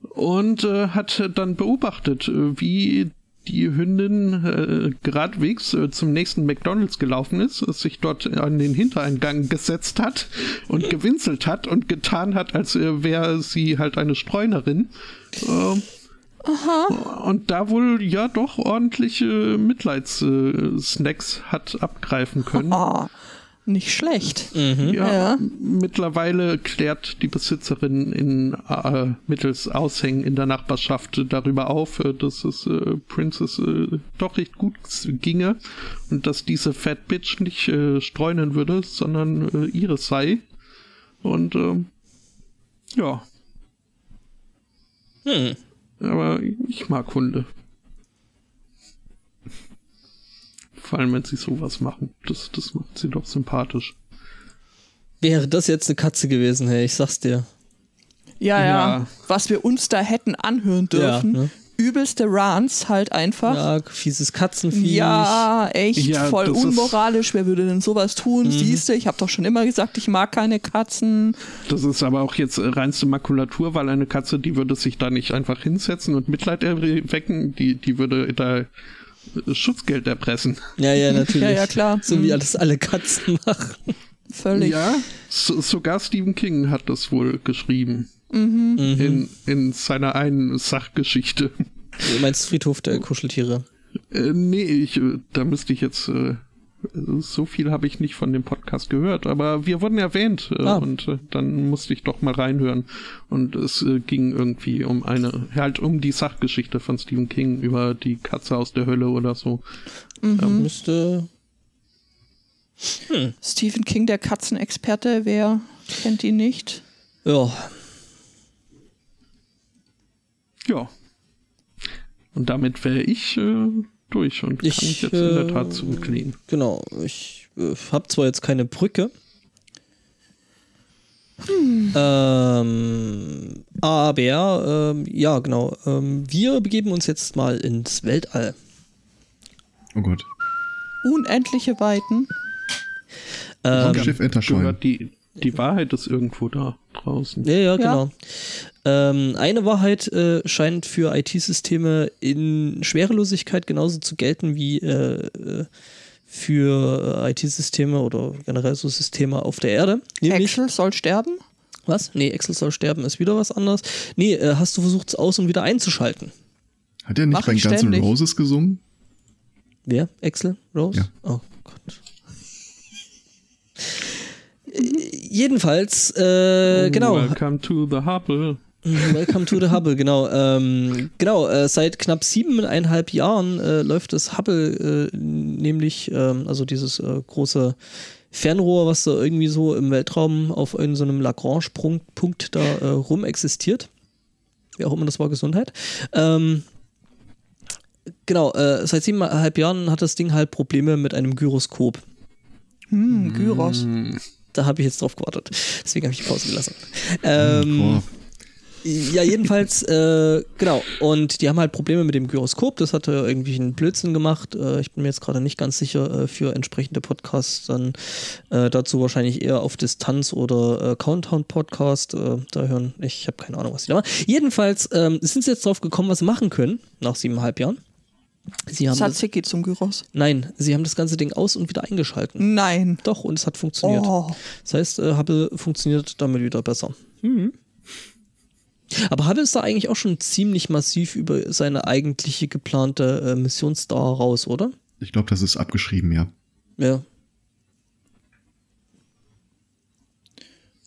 und hat dann beobachtet, wie die Hündin äh, geradwegs äh, zum nächsten McDonalds gelaufen ist, sich dort an den Hintereingang gesetzt hat und <laughs> gewinselt hat und getan hat, als äh, wäre sie halt eine Streunerin. Äh, Aha. Und da wohl ja doch ordentliche Mitleidssnacks hat abgreifen können. Aha. Nicht schlecht. Mhm. Ja, ja, mittlerweile klärt die Besitzerin in äh, mittels Aushängen in der Nachbarschaft darüber auf, äh, dass es äh, Princess äh, doch recht gut ginge und dass diese Fat Bitch nicht äh, streunen würde, sondern äh, ihre sei. Und ähm, ja. Hm. Aber ich mag Hunde. Vor allem, wenn sie sowas machen. Das, das macht sie doch sympathisch. Wäre das jetzt eine Katze gewesen, hey, ich sag's dir. Ja, ja, ja. Was wir uns da hätten anhören dürfen. Ja, ne? Übelste Rants halt einfach. Ja, fieses Katzenviech. Ja, echt, ja, voll unmoralisch. Wer würde denn sowas tun? Mhm. Siehst du, ich habe doch schon immer gesagt, ich mag keine Katzen. Das ist aber auch jetzt reinste Makulatur, weil eine Katze, die würde sich da nicht einfach hinsetzen und Mitleid erwecken. Die, die würde da Schutzgeld erpressen. Ja, ja, <laughs> natürlich. ja, ja, klar. So wie alles alle Katzen machen. Völlig. Ja, so, sogar Stephen King hat das wohl geschrieben. Mhm. In, in seiner einen Sachgeschichte. Du meinst Friedhof der Kuscheltiere? Äh, nee, ich, äh, da müsste ich jetzt äh, so viel habe ich nicht von dem Podcast gehört, aber wir wurden erwähnt äh, ah. und äh, dann musste ich doch mal reinhören. Und es äh, ging irgendwie um eine, halt um die Sachgeschichte von Stephen King über die Katze aus der Hölle oder so. Mhm. Ähm, müsste. Hm. Stephen King, der Katzenexperte, wer kennt ihn nicht? Ja. Ja. Und damit wäre ich äh, durch und ich, kann mich jetzt in der Tat äh, zurücklehnen. Genau, ich äh, habe zwar jetzt keine Brücke, hm. Ähm, aber ähm, ja, genau. Ähm, wir begeben uns jetzt mal ins Weltall. Oh Gott. Unendliche Weiten. Ähm, Schiff Enterschein. Die, die Wahrheit ist irgendwo da draußen. Ja, ja, genau. Ja. Ähm, eine Wahrheit äh, scheint für IT-Systeme in Schwerelosigkeit genauso zu gelten wie äh, äh für äh, IT-Systeme oder generell so Systeme auf der Erde. Nämlich, Excel soll sterben? Was? Nee, Excel soll sterben ist wieder was anderes. Nee, äh, hast du versucht, es aus und wieder einzuschalten? Hat er nicht Mach bei Guns N' Roses gesungen? Wer? Excel? Rose? Ja. Oh Gott jedenfalls, äh, oh, genau. Welcome to the Hubble. Welcome to the Hubble, genau. Ähm, genau, äh, seit knapp siebeneinhalb Jahren äh, läuft das Hubble äh, nämlich, ähm, also dieses äh, große Fernrohr, was da irgendwie so im Weltraum auf so einem Lagrange-Punkt da äh, rum existiert. Wie auch immer das war, Gesundheit. Ähm, genau, äh, seit siebeneinhalb Jahren hat das Ding halt Probleme mit einem Gyroskop. Hm, Gyros. Hm da habe ich jetzt drauf gewartet. Deswegen habe ich Pause gelassen. Ähm, ja, jedenfalls, äh, genau. Und die haben halt Probleme mit dem Gyroskop. Das hatte irgendwie einen Blödsinn gemacht. Äh, ich bin mir jetzt gerade nicht ganz sicher äh, für entsprechende Podcasts. Dann äh, dazu wahrscheinlich eher auf Distanz oder äh, Countdown Podcast. Äh, da hören, ich habe keine Ahnung, was die da machen. Jedenfalls ähm, sind sie jetzt drauf gekommen, was sie machen können nach siebeneinhalb Jahren. Sie haben Tzatziki zum Gyros. Nein, sie haben das ganze Ding aus und wieder eingeschalten. Nein. Doch, und es hat funktioniert. Oh. Das heißt, äh, Hubble funktioniert damit wieder besser. Mhm. Aber Hubble ist da eigentlich auch schon ziemlich massiv über seine eigentliche geplante äh, Missionsdauer raus, oder? Ich glaube, das ist abgeschrieben, ja. Ja.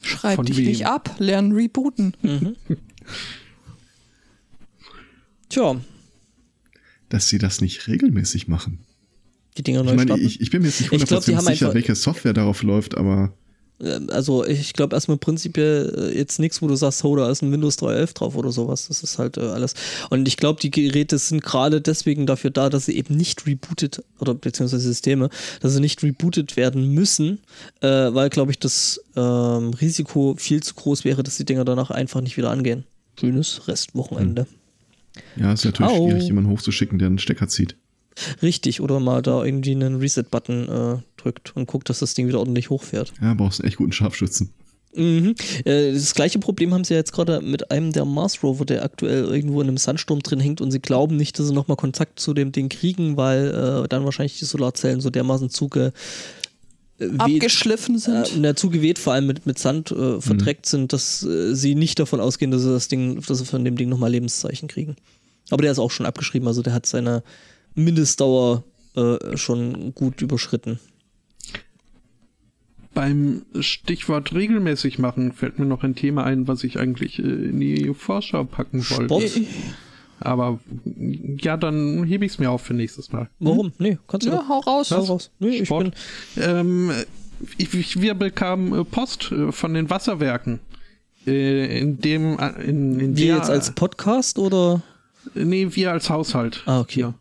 Schreib Von dich wem? nicht ab, lernen rebooten. Mhm. <laughs> Tja, dass sie das nicht regelmäßig machen. Die Dinger neu ich meine, ich, ich, bin mir jetzt nicht hundertprozentig sicher, welche Software darauf läuft, aber. Ähm, Also ich glaube erstmal prinzipiell äh, jetzt nichts, wo du sagst, oh, da ist ein Windows 3.11 drauf oder sowas. Das ist halt äh, alles. Und ich glaube, die Geräte sind gerade deswegen dafür da, dass sie eben nicht rebootet, oder beziehungsweise Systeme, dass sie nicht rebootet werden müssen, äh, weil, glaube ich, das ähm, Risiko viel zu groß wäre, dass die Dinger danach einfach nicht wieder angehen. Schönes Restwochenende. Ja, ist natürlich Au. schwierig, jemanden hochzuschicken, der einen Stecker zieht. Richtig, oder mal da irgendwie einen Reset-Button äh, drückt und guckt, dass das Ding wieder ordentlich hochfährt. Ja, brauchst einen echt guten Scharfschützen. Mhm. Äh, das gleiche Problem haben sie jetzt gerade mit einem der Mars Rover, der aktuell irgendwo in einem Sandsturm drin hängt und sie glauben nicht, dass sie nochmal Kontakt zu dem Ding kriegen, weil äh, dann wahrscheinlich die Solarzellen so dermaßen zuge Abgeschliffen sind. äh, na, zugeweht, vor allem mit, mit Sand äh, verdreckt sind, dass äh, sie nicht davon ausgehen, dass sie das Ding, dass sie von dem Ding nochmal Lebenszeichen kriegen. Aber der ist auch schon abgeschrieben, also der hat seine Mindestdauer äh, schon gut überschritten. Beim Stichwort regelmäßig machen fällt mir noch ein Thema ein, was ich eigentlich äh, in die Vorschau packen wollte. Sport? Aber ja, dann hebe ich es mir auf für nächstes Mal. Warum? Nee, kannst du Ja, doch. hau raus. Hau raus. Nee, ich bin, Ähm, ich, ich, wir bekamen äh, Post äh, von den Wasserwerken. Äh, in dem, in, in wir der, jetzt als Podcast oder? Nee, wir als Haushalt. Ah, okay. Ja.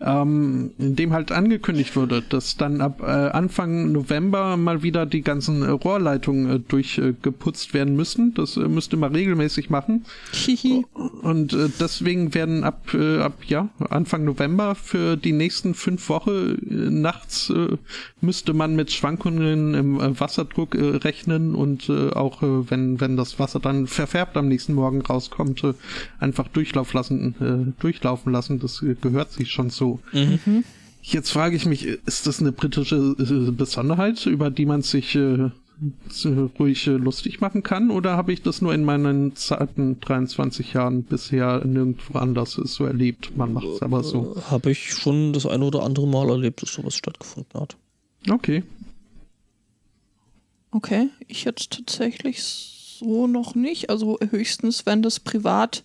Ähm, in dem halt angekündigt wurde, dass dann ab äh, Anfang November mal wieder die ganzen äh, Rohrleitungen äh, durchgeputzt werden müssen. Das äh, müsste man regelmäßig machen. Hihi. Und äh, deswegen werden ab, äh, ab ja, Anfang November für die nächsten fünf Wochen nachts müsste man mit Schwankungen im Wasserdruck rechnen und auch wenn, wenn das Wasser dann verfärbt am nächsten Morgen rauskommt, einfach durchlauf lassen, äh, durchlaufen lassen. Das gehört sich schon so. Jetzt frage ich mich, ist das eine britische äh, Besonderheit, über die man sich äh, ruhig äh, lustig machen kann? Oder habe ich das nur in meinen zarten 23 Jahren bisher nirgendwo anders so erlebt? Man macht es aber so. Habe ich schon das eine oder andere Mal erlebt, dass sowas stattgefunden hat. Okay. Okay, ich jetzt tatsächlich so noch nicht. Also höchstens, wenn das privat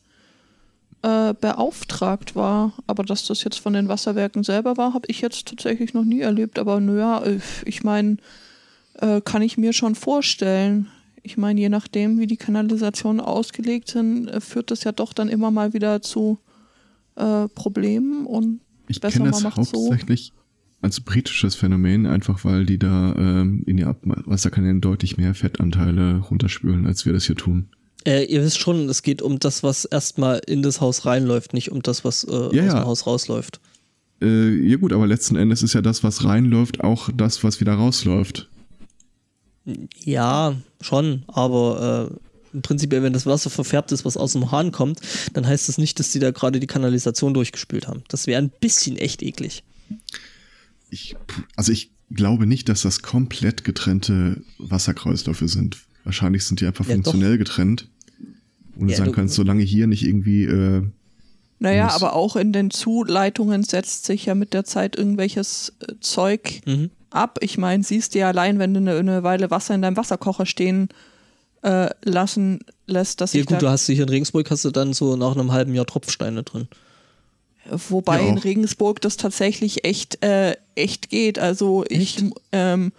äh, beauftragt war. Aber dass das jetzt von den Wasserwerken selber war, habe ich jetzt tatsächlich noch nie erlebt. Aber naja, ich meine, äh, kann ich mir schon vorstellen. Ich meine, je nachdem, wie die Kanalisationen ausgelegt sind, äh, führt das ja doch dann immer mal wieder zu äh, Problemen und Ich Besser man das macht's so. hauptsächlich als britisches Phänomen, einfach weil die da ähm, in die Abwasserkanälen deutlich mehr Fettanteile runterspülen, als wir das hier tun. Äh, ihr wisst schon, es geht um das, was erstmal in das Haus reinläuft, nicht um das, was äh, Ja, aus ja. dem Haus rausläuft. Äh, ja gut, aber letzten Endes ist ja das, was reinläuft, auch das, was wieder rausläuft. Ja, schon, aber äh, im Prinzip, wenn das Wasser verfärbt ist, was aus dem Hahn kommt, dann heißt das nicht, dass die da gerade die Kanalisation durchgespült haben. Das wäre ein bisschen echt eklig. Ich, also ich glaube nicht, dass das komplett getrennte Wasserkreisläufe sind. Wahrscheinlich sind die einfach Ja, funktionell getrennt. Und du Ja, sagen du- kannst, solange hier nicht irgendwie äh, Naja, muss- aber auch in den Zuleitungen setzt sich ja mit der Zeit irgendwelches äh, Zeug Mhm. ab. Ich meine, siehst du ja allein, wenn du eine, eine Weile Wasser in deinem Wasserkocher stehen äh, lassen lässt, dass Ja sich gut, du hast hier in Regensburg hast du dann so nach einem halben Jahr Tropfsteine drin. wobei Ja, in. Regensburg das tatsächlich echt, äh, echt geht. Also ich ähm,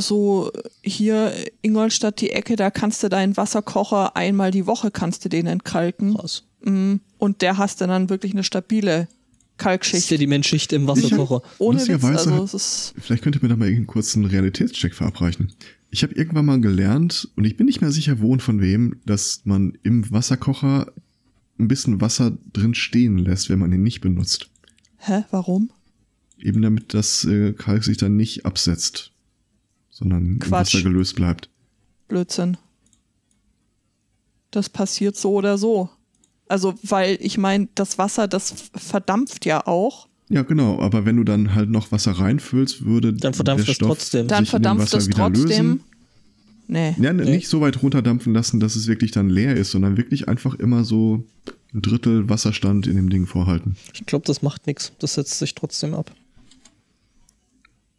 so hier Ingolstadt die Ecke, da kannst du deinen Wasserkocher einmal die Woche kannst du den entkalken. Krass. Mm, Und der hast du dann wirklich eine stabile Das ist Kalkschicht. Sedimentschicht im Wasserkocher. Ohne Witz, also es ist Vielleicht könnt ihr mir da mal einen kurzen Realitätscheck verabreichen. Ich habe irgendwann mal gelernt, und ich bin nicht mehr sicher, wo und von wem, dass man im Wasserkocher ein bisschen Wasser drin stehen lässt, wenn man ihn nicht benutzt. Hä, warum? Eben damit das äh, Kalk sich dann nicht absetzt, sondern Quatsch. Wasser gelöst bleibt. Blödsinn. Das passiert so oder so. Also, weil ich meine, das Wasser, das verdampft ja auch. Ja, genau, aber wenn du dann halt noch Wasser reinfüllst, würde Dann verdampft der das Stoff trotzdem. Dann verdampft es trotzdem. lösen. Nee. Ja, Nee. nicht so weit runterdampfen lassen, dass es wirklich dann leer ist, sondern wirklich einfach immer so ein Drittel Wasserstand in dem Ding vorhalten. Ich glaube, das macht nichts. Das setzt sich trotzdem ab.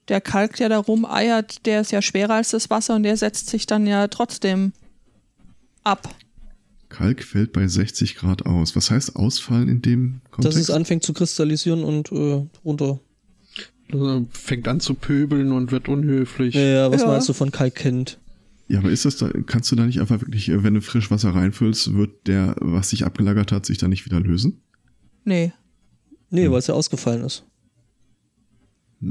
Der Kalk, der da rumeiert, der ist ja schwerer als das Wasser und der setzt sich dann ja trotzdem ab. Kalk fällt bei 60 Grad aus. Was heißt ausfallen in dem Dass Kontext? es anfängt zu kristallisieren und äh, runter. Also fängt an zu pöbeln und wird unhöflich. Ja, ja, was Ja. meinst du von Kalkkind? Ja, aber ist das da, kannst du da nicht einfach wirklich, äh, wenn du Frischwasser reinfüllst, wird der, was sich abgelagert hat, sich dann nicht wieder lösen? Nee. Nee, weil es ja ausgefallen ist.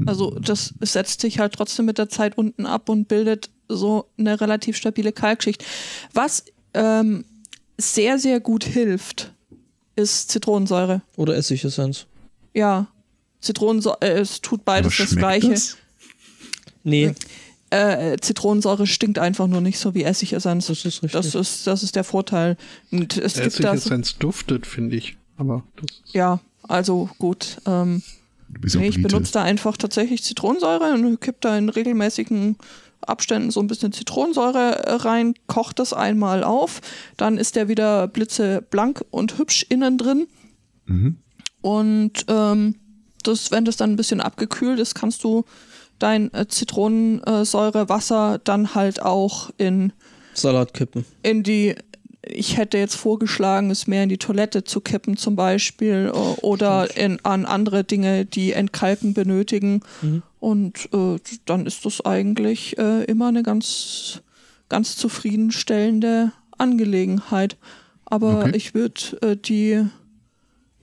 Also das setzt sich halt trotzdem mit der Zeit unten ab und bildet so eine relativ stabile Kalkschicht. Was ähm, sehr, sehr gut hilft, ist Zitronensäure. Oder Essigessenz. Ja, Zitronensäure, äh, es tut beides das Gleiche. das? Nee, Äh, Zitronensäure stinkt einfach nur nicht so wie Essigessenz. das ist richtig. Das ist, das ist der Vorteil. Und es Essigessenz duftet, finde ich. Aber das ist ja, also gut. Ähm, Du bist ja nee, ich Brite. benutze da einfach tatsächlich Zitronensäure und kipp da in regelmäßigen Abständen so ein bisschen Zitronensäure rein, kocht das einmal auf, dann ist der wieder blitzeblank und hübsch innen drin. Mhm. Und ähm, das, wenn das dann ein bisschen abgekühlt ist, kannst du dein äh, Zitronensäurewasser dann halt auch in Salat kippen. in die, ich hätte jetzt vorgeschlagen, es mehr in die Toilette zu kippen zum Beispiel äh, oder in, an andere Dinge, die Entkalken benötigen. Mhm. Und äh, dann ist das eigentlich äh, immer eine ganz, ganz zufriedenstellende Angelegenheit. Aber Okay. ich würde äh, die,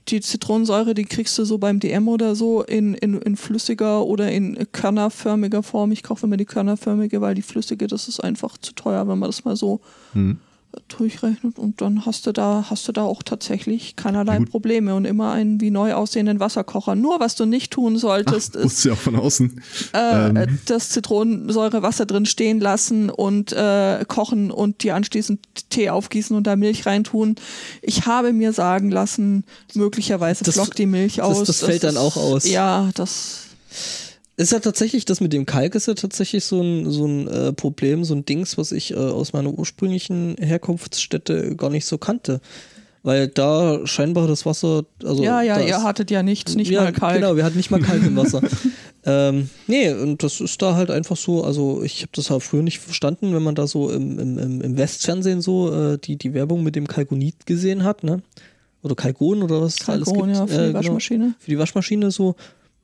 die Zitronensäure, die kriegst du so beim DM oder so in, in, in flüssiger oder in körnerförmiger Form. Ich kaufe immer die körnerförmige, weil die flüssige, das ist einfach zu teuer, wenn man das mal so Mhm. Durchrechnet. Und dann hast du da, hast du da auch tatsächlich keinerlei gut. Probleme und immer einen wie neu aussehenden Wasserkocher. Nur was du nicht tun Ach, solltest, ist wusste ja auch von außen. äh, ähm. das Zitronensäurewasser drin stehen lassen und äh, kochen und dir anschließend Tee aufgießen und da Milch reintun. Ich habe mir sagen lassen, möglicherweise Das- flockt die Milch das- aus. das fällt dann ist- auch aus. Ja, das. Ist ja tatsächlich, das mit dem Kalk ist ja tatsächlich so ein, so ein äh, Problem, so ein Dings, was ich äh, aus meiner ursprünglichen Herkunftsstätte gar nicht so kannte. Weil da scheinbar das Wasser, also ja, ja, ihr ist- hattet ja nichts, nicht ja, mal kalt. Genau, wir hatten nicht mal Kalk im <laughs> Wasser. ähm, nee, und das ist da halt einfach so, also ich habe das halt früher nicht verstanden, wenn man da so im, im, im Westfernsehen so äh, die, die Werbung mit dem Kalkonit gesehen hat, ne? Oder Kalkon oder was es alles Kalkon, gibt. ja, für Äh, die Waschmaschine. Für die Waschmaschine so,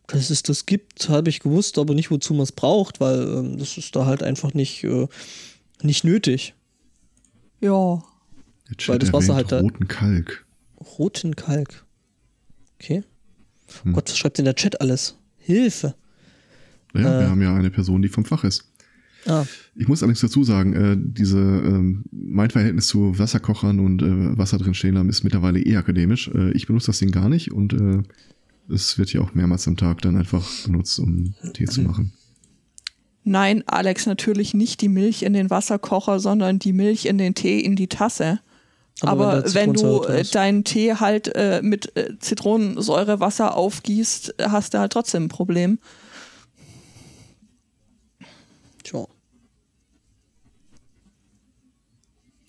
dass es das gibt, habe ich gewusst, aber nicht, wozu man es braucht, weil ähm, das ist da halt einfach nicht, äh, nicht nötig. Ja. Der Chat Weil das Wasser halt da- roten Kalk. Roten Kalk. Okay. Hm. Oh Gott, was schreibt denn der Chat alles? Hilfe. Ja, Äh. wir haben ja eine Person, die vom Fach ist. Ah, Ich muss allerdings dazu sagen, äh, diese, ähm, mein Verhältnis zu Wasserkochern und äh, Wasser drin stehen haben ist mittlerweile eh akademisch. Äh, ich benutze das Ding gar nicht und äh, es wird ja auch mehrmals am Tag dann einfach benutzt, um Tee zu machen. Nein, Alex, natürlich nicht die Milch in den Wasserkocher, sondern die Milch in den Tee in die Tasse. Aber Aber, wenn wenn, du äh, deinen Tee halt äh, mit äh, Zitronensäurewasser aufgießt, äh, hast du halt trotzdem ein Problem. tja.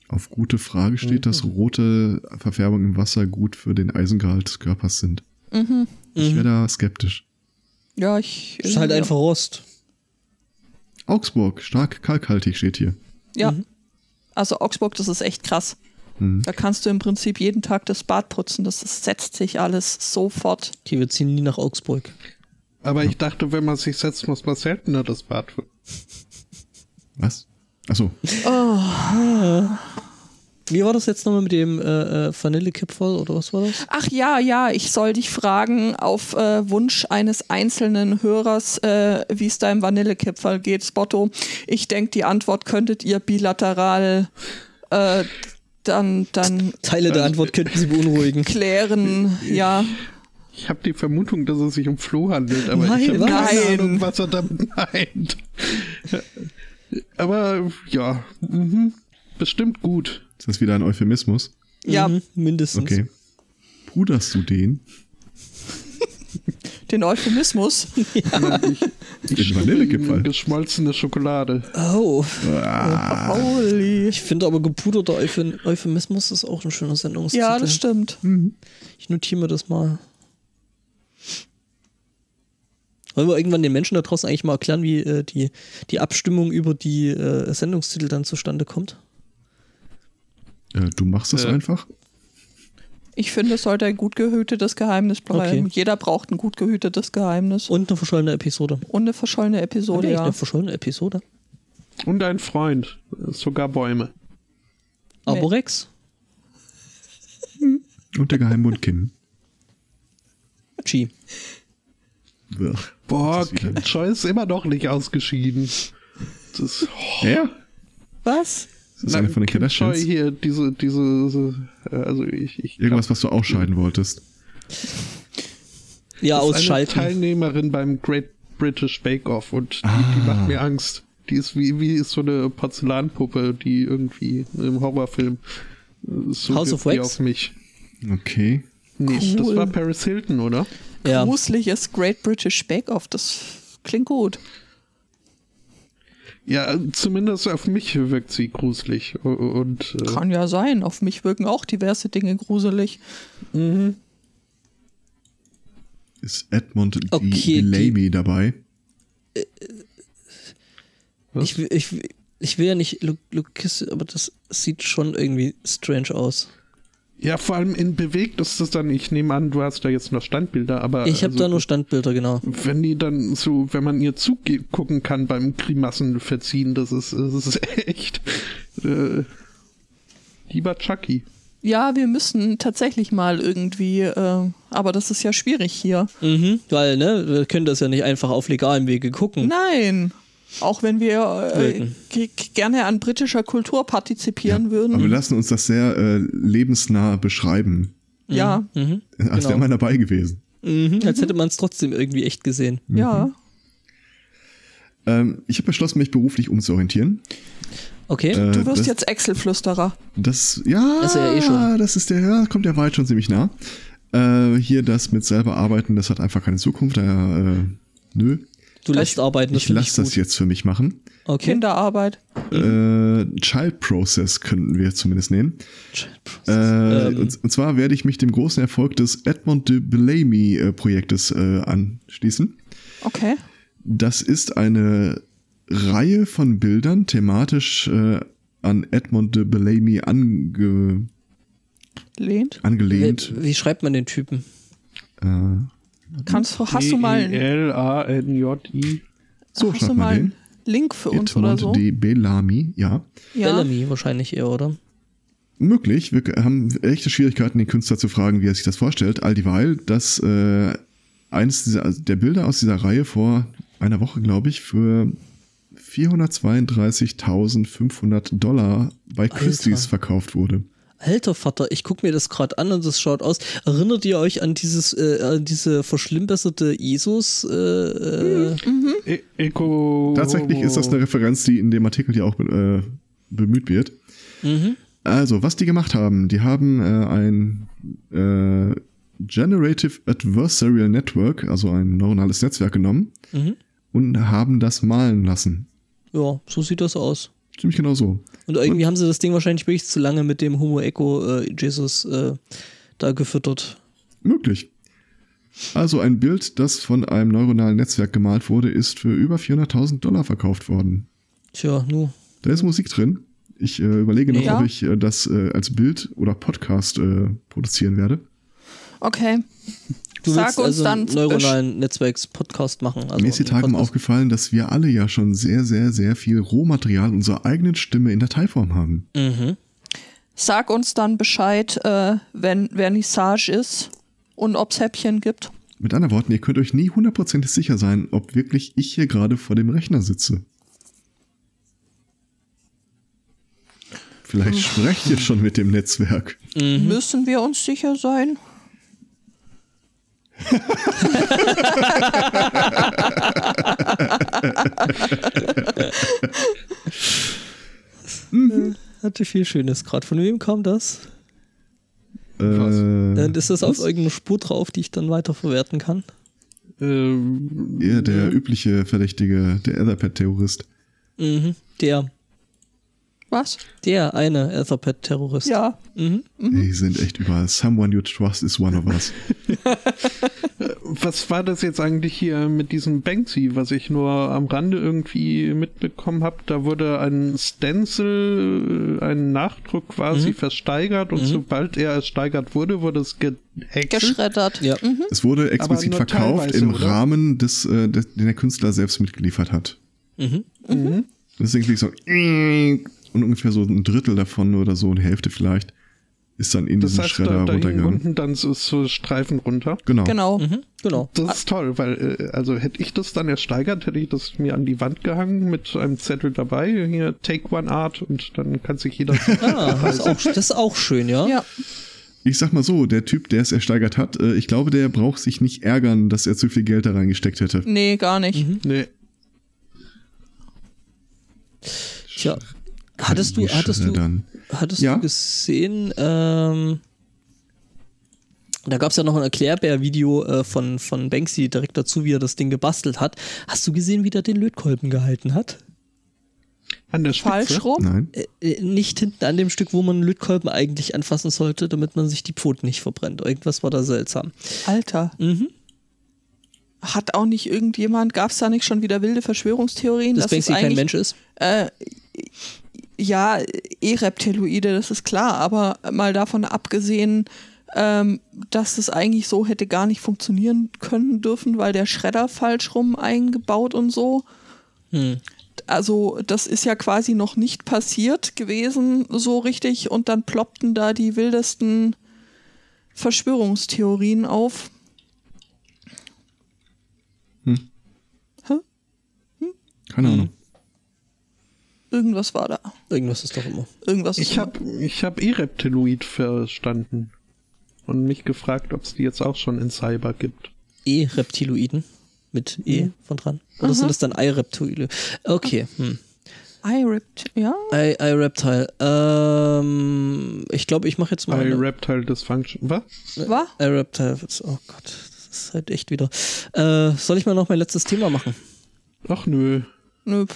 Auf gute Frage steht, dass rote Verfärbungen im Wasser gut für den Eisengehalt des Körpers sind. Ich wäre da skeptisch. Ja, ich. Ist halt ja. einfach Rost. Augsburg, stark kalkhaltig steht hier. Ja. Also Augsburg, das ist echt krass. Mhm. Da kannst du im Prinzip jeden Tag das Bad putzen. Das, das setzt sich alles sofort. Okay, wir ziehen nie nach Augsburg. Aber ich dachte, wenn man sich setzt, muss man seltener das Bad. Was? Achso, Wie war das jetzt nochmal mit dem äh, äh, Vanillekipferl oder was war das? Ach ja, ja, ich soll dich fragen, auf äh, Wunsch eines einzelnen Hörers, äh, wie es da im Vanillekipferl geht, Spotto. Ich denke, die Antwort könntet ihr bilateral äh, dann, dann Teile der Antwort könnten Sie beunruhigen. klären. Ja, Ich habe die Vermutung, dass es sich um Flo handelt, aber Nein, ich habe keine Nein. Ahnung, was er damit meint. Aber ja, mhm, bestimmt gut. Ist das wieder ein Euphemismus? ja, Mhm, mindestens. Okay. Puderst du den? <laughs> den Euphemismus. <laughs> Ich Den Vanillekipferl? Geschmolzene Schokolade. Oh, Holy. ich finde aber gepuderter Euphem Euphemismus ist auch ein schöner Sendungstitel. Ja, das stimmt. Ich notiere mir das mal. Wollen wir irgendwann den Menschen da draußen eigentlich mal erklären, wie äh, die, die Abstimmung über die äh, Sendungstitel dann zustande kommt? Äh, du machst das Äh. einfach? Ich finde, es sollte ein gut gehütetes Geheimnis bleiben. Okay. Jeder braucht ein gut gehütetes Geheimnis. Und eine verschollene Episode. Und eine verschollene Episode, ja. eine verschollene Episode? Und ein Freund. Sogar Bäume. Arborex? Und der Geheimbund Kim. G. Ugh. Boah, Das ist ist immer noch nicht ausgeschieden. Das, oh, Ja, Was? Das ist eine von den Kim Choi Kardashians. hier, diese, diese, äh, also ich, ich Irgendwas, was du ausscheiden wolltest. Ja, Das ist eine ausschalten. Teilnehmerin beim Great British Bake Off und die, die macht mir Angst. Die ist wie, wie so eine Porzellanpuppe, die irgendwie im Horrorfilm äh, so House of Wax? auf mich. Okay. Nee, das Cool. war Paris Hilton, oder? Ja. Gruseliges Great British Bake Off. Das klingt gut. Ja, zumindest auf mich wirkt sie gruselig. Und äh, Kann ja sein. Auf mich wirken auch diverse Dinge gruselig. Ist Edmund Okay, die Lamy dabei? Ich, will- ich, will- ich will ja nicht Lu- Lucas, aber das sieht schon irgendwie strange aus. Ja, vor allem in bewegt ist das dann, ich nehme an, du hast da jetzt noch Standbilder, aber Ich habe also, da nur Standbilder, genau. wenn die dann so, wenn man ihr zugucken kann beim Grimassen verziehen, das ist, das ist <laughs> echt äh, lieber Chucky. Ja, wir müssen tatsächlich mal irgendwie, äh, aber das ist ja schwierig hier. Mhm, weil, ne, wir können das ja nicht einfach auf legalem Wege gucken. Nein. Auch wenn wir äh, gerne an britischer Kultur partizipieren würden. Aber wir lassen uns das sehr äh, lebensnah beschreiben. ja, Mhm, Als Genau. wäre man dabei gewesen. mhm, als hätte man es trotzdem irgendwie echt gesehen. ja. Ähm, ich habe beschlossen, mich beruflich umzuorientieren. Okay. Äh, Du wirst das, jetzt Excel-Flüsterer. Das, ja, Das ist ja eh schon. das ist der, ja, kommt der Wahrheit schon ziemlich nah. Äh, hier das mit selber arbeiten, das hat einfach keine Zukunft. Daher, äh, nö. Du lässt arbeiten, das Ich ich lasse das jetzt für mich machen. Okay. Kinderarbeit. Äh, Child Process könnten wir zumindest nehmen. Äh, Ähm. und, und zwar werde ich mich dem großen Erfolg des Edmond de Bellamy äh, Projektes äh, anschließen. Okay. Das ist eine Reihe von Bildern, thematisch äh, an Edmond de Bellamy ange, Lehnt. angelehnt. Wie, wie schreibt man den Typen? Kannst du, hast du mal, einen- L-A-N-J-I. so hast du mal einen. Link für uns oder so? de Bellamy, ja. Ja. Bellamy wahrscheinlich eher, oder? Möglich. Wir haben echte Schwierigkeiten, den Künstler zu fragen, wie er sich das vorstellt. All dieweil, dass äh, eines dieser, also der Bilder aus dieser Reihe vor einer Woche, glaube ich, für 432.500 Dollar bei Christie's verkauft wurde. Alter Vater, ich gucke mir das gerade an und das schaut aus. Erinnert ihr euch an dieses, äh, an diese verschlimmbesserte ISOs? Äh, äh, E Eco. Tatsächlich ist das eine Referenz, die in dem Artikel ja auch äh, bemüht wird. mhm. Also, was die gemacht haben, die haben äh, ein äh, Generative Adversarial Network, also ein neuronales Netzwerk genommen Mhm. und haben das malen lassen. Ja, so sieht das aus. Ziemlich genau so. Und irgendwie haben sie das Ding wahrscheinlich wirklich zu lange mit dem Homo Echo äh, Jesus äh, da gefüttert. Möglich. Also ein Bild, das von einem neuronalen Netzwerk gemalt wurde, ist für über 400.000 Dollar verkauft worden. Tja, nu. Da ist Musik drin. Ich äh, überlege noch, Ja. ob ich äh, das äh, als Bild oder Podcast äh, produzieren werde. Okay. Du Sag willst uns also dann einen neuronalen Netzwerks-Podcast machen. Also Mir ist die Tage mal aufgefallen, dass wir alle ja schon sehr, sehr, sehr viel Rohmaterial unserer eigenen Stimme in Dateiform haben. Mhm. Sag uns dann Bescheid, äh, wenn Vernissage ist und ob es Häppchen gibt. Mit anderen Worten, ihr könnt euch nie hundertprozentig sicher sein, ob wirklich ich hier gerade vor dem Rechner sitze. Vielleicht sprecht ihr schon mit dem Netzwerk. Mhm. Müssen wir uns sicher sein? Hatte viel Schönes gerade. Von wem kam das? Äh, Und ist das auf irgendeiner Spur drauf, die ich dann weiterverwerten kann? Ähm, eher der übliche Verdächtige, der Etherpad-Terrorist. Mhm. Der. Was? Der eine Etherpad-Terrorist. Ja. Mhm. Die sind echt überall. Someone you trust is one of us. <laughs> was war das jetzt eigentlich hier mit diesem Banksy, was ich nur am Rande irgendwie mitbekommen habe? Da wurde ein Stencil, äh, ein Nachdruck quasi Mhm. versteigert und sobald er ersteigert wurde, wurde es gehäckselt. Geschreddert. Ja. Es wurde explizit verkauft im oder? Rahmen des, äh, des, den der Künstler selbst mitgeliefert hat. Mhm. Deswegen klingt so und ungefähr so ein Drittel davon oder so, eine Hälfte vielleicht, ist dann in Das diesen heißt, Schredder da, da runtergegangen. unten dann so, so Streifen runter. Genau. Genau. Mhm. Genau. Das ist toll, weil, äh, also hätte ich das dann ersteigert, hätte ich das mir an die Wand gehangen mit einem Zettel dabei, hier Take One Art und dann kann sich jeder. <laughs> Ah, das, ist auch, das ist auch schön, ja. Ja. Ich sag mal so, der Typ, der es ersteigert hat, äh, ich glaube, der braucht sich nicht ärgern, dass er zu viel Geld da reingesteckt hätte. Nee, gar nicht. Mhm. nee. Tja. Hattest du, hattest du, Schreddern. hattest Ja? du gesehen, ähm, da gab es ja noch ein Erklärbär-Video äh, von, von Banksy direkt dazu, wie er das Ding gebastelt hat. Hast du gesehen, wie der den Lötkolben gehalten hat? An der Spitze. Falsch rum. Nein. Äh, äh, nicht hinten an dem Stück, wo man einen Lötkolben eigentlich anfassen sollte, damit man sich die Pfoten nicht verbrennt. Irgendwas war da seltsam. Alter. Mhm. Hat auch nicht irgendjemand, gab es da nicht schon wieder wilde Verschwörungstheorien? Dass es Banksy kein eigentlich- Mensch ist. Äh, ja, eh Reptiloide, das ist klar, aber mal davon abgesehen, ähm, dass es eigentlich so hätte gar nicht funktionieren können dürfen, weil der Schredder falsch rum eingebaut und so. Hm. Also das ist ja quasi noch nicht passiert gewesen, so richtig, und dann ploppten da die wildesten Verschwörungstheorien auf. Keine Ahnung. Irgendwas war da. Irgendwas ist doch immer. Irgendwas ist Ich habe ich hab eh Reptiloid verstanden und mich gefragt, ob es die jetzt auch schon in Cyber gibt. E-Reptiloiden. Mit E von dran. Oder sind das dann I-Reptile? Okay. Hm. iRipped, ja? I, I Reptile. Ähm, ich glaube, ich mache jetzt mal. Bei eine- Reptile Dysfunction. Was? War? I Reptile. Oh Gott, das ist halt echt wieder. Äh, soll ich mal noch mein letztes Thema machen? Ach nö. Nö. <laughs>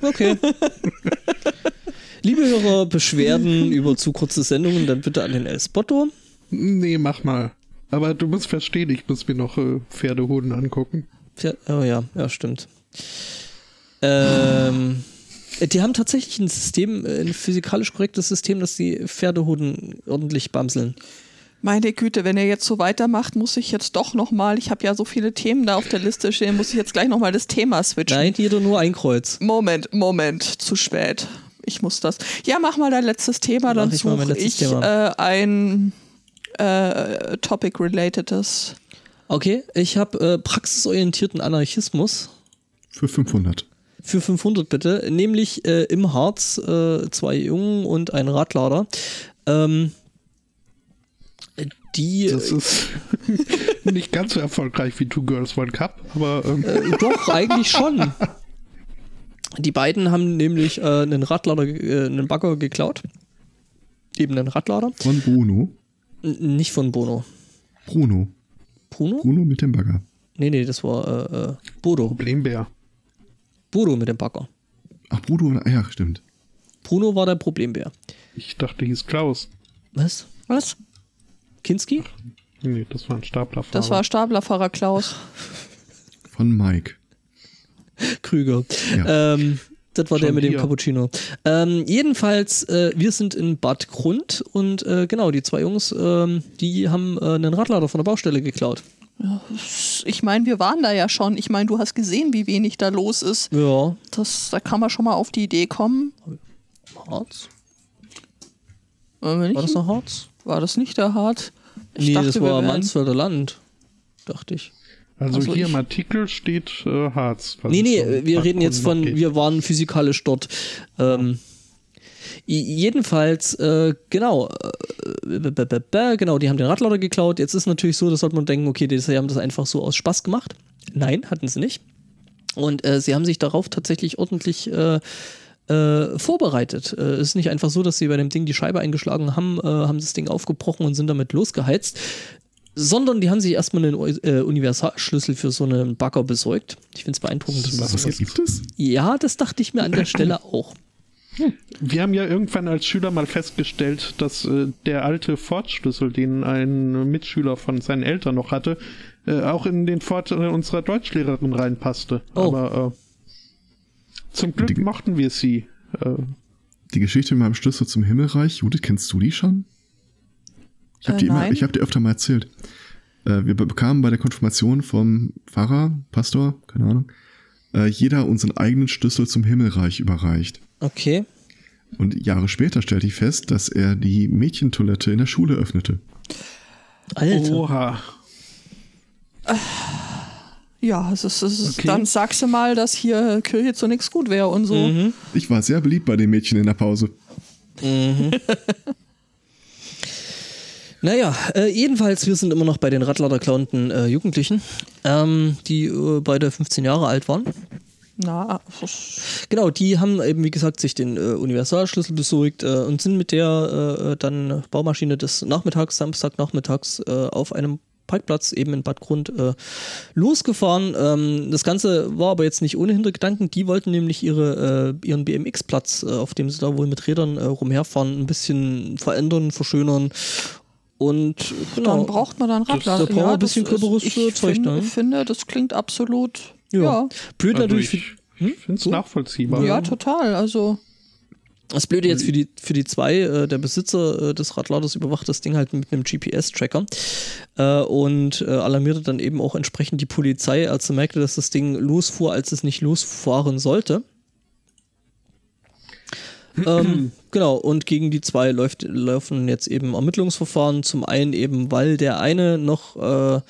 Okay. Liebe Hörer, Beschwerden über zu kurze Sendungen, dann bitte an den El Spotto. Nee, mach mal. Aber du musst verstehen, ich muss mir noch äh, Pferdehoden angucken. Tja, Oh ja, ja, stimmt. Ähm, die haben tatsächlich ein System, ein physikalisch korrektes System, dass die Pferdehoden ordentlich bamseln. Meine Güte, wenn er jetzt so weitermacht, muss ich jetzt doch nochmal, ich habe ja so viele Themen da auf der Liste stehen, muss ich jetzt gleich nochmal das Thema switchen. Nein, jeder nur ein Kreuz. Moment, Moment, zu spät. Ich muss das. Ja, mach mal dein letztes Thema, dann Mach ich mal mein suche letztes ich Thema. äh, ein äh, Topic-relatedes. Okay, ich habe äh, praxisorientierten Anarchismus Für 500. für 500 bitte, nämlich äh, im Harz äh, zwei Jungen und ein Radlader. Ähm, die Das ist <laughs> nicht ganz so erfolgreich wie Two Girls One Cup, aber ähm, Äh, doch, eigentlich schon. Die beiden haben nämlich äh, einen Radlader, äh, einen Bagger geklaut. Eben einen Radlader. Von Bruno. N nicht von Bono. Bruno. Bruno? Bruno mit dem Bagger. Nee, nee, das war äh, äh, Bodo. Problembär. Bodo mit dem Bagger. Ach, Bruno, ja, stimmt. Bruno war der Problembär. Ich dachte, hieß Klaus. Was? Was? Kinski? Nee, das war ein Staplerfahrer. Das war Staplerfahrer Klaus. Von Mike. Krüger. Ja. Ähm, das war der Schon mit dem hier. Cappuccino. Ähm, jedenfalls, äh, wir sind in Bad Grund und äh, genau, die zwei Jungs, ähm, die haben äh, einen Radlader von der Baustelle geklaut. Ich meine, wir waren da ja schon. Ich meine, du hast gesehen, wie wenig da los ist. Ja, Das, da kann man schon mal auf die Idee kommen. Harz? War das noch Harz? War das nicht der Hart? Ich nee, dachte, das wir war Mansfelder Land, dachte ich. Also, Also hier ich- im Artikel steht äh, Harz. Nee, nee, so wir Bad reden jetzt von, geht. wir waren physikalisch dort. Ähm, jedenfalls, äh, genau, äh, b- b- b- b- genau, die haben den Radlader geklaut. Jetzt ist natürlich so, das sollte man denken, okay, die haben das einfach so aus Spaß gemacht. Nein, hatten sie nicht. Und äh, sie haben sich darauf tatsächlich ordentlich äh, äh, vorbereitet. Äh, es ist nicht einfach so, dass sie bei dem Ding die Scheibe eingeschlagen haben, äh, haben das Ding aufgebrochen und sind damit losgeheizt, sondern die haben sich erstmal einen äh, Universalschlüssel für so einen Bagger besorgt. Ich finde es beeindruckend. dass Was Was gibt es? ja, das dachte ich mir an der Stelle <laughs> auch. Wir haben ja irgendwann als Schüler mal festgestellt, dass äh, der alte Ford-Schlüssel, den ein Mitschüler von seinen Eltern noch hatte, äh, auch in den Ford äh, unserer Deutschlehrerin reinpasste. Oh. Aber äh, zum Glück Die- mochten wir sie. Äh, Die Geschichte mit meinem Schlüssel zum Himmelreich, Judith, kennst du die schon? Ich habe Äh, die immer, nein. ich habe dir öfter mal erzählt. Äh, wir be- bekamen bei der Konfirmation vom Pfarrer, Pastor, keine Ahnung, äh, jeder unseren eigenen Schlüssel zum Himmelreich überreicht. Okay. Und Jahre später stellte ich fest, dass er die Mädchentoilette in der Schule öffnete. Alter. oha. Ja, es ist, es ist, Okay. dann sagst du mal, dass hier Kirche zu nichts gut wäre und so. Mhm. Ich war sehr beliebt bei den Mädchen in der Pause. <laughs> Naja, äh, jedenfalls, wir sind immer noch bei den Radlader-klauenden äh, Jugendlichen, ähm, die äh, beide 15 Jahre alt waren. Na, Genau, die haben eben, wie gesagt, sich den äh, Universalschlüssel besorgt äh, und sind mit der äh, dann Baumaschine des Nachmittags, Samstagnachmittags, äh, auf einem Parkplatz eben in Bad Grund äh, losgefahren. Ähm, das Ganze war aber jetzt nicht ohne Hintergedanken. Die wollten nämlich ihre, äh, ihren BMX-Platz, äh, auf dem sie da wohl mit Rädern äh, rumherfahren, ein bisschen verändern, verschönern. Und genau. Dann braucht man dann Radler. da braucht man ein bisschen das gröberes, äh, Zeug, finde, ne? finde, das klingt absolut. ja. Ja, Blöd Also natürlich. ich ich finde es nachvollziehbar. ja, total. Also, Das Blöde jetzt für die, für die zwei, äh, der Besitzer äh, des Radladers überwacht das Ding halt mit einem GPS-Tracker äh, und äh, alarmierte dann eben auch entsprechend die Polizei, als er merkte, dass das Ding losfuhr, als es nicht losfahren sollte. <clears throat> ähm, genau, und gegen die zwei läuft, laufen jetzt eben Ermittlungsverfahren. Zum einen eben, weil der eine noch äh,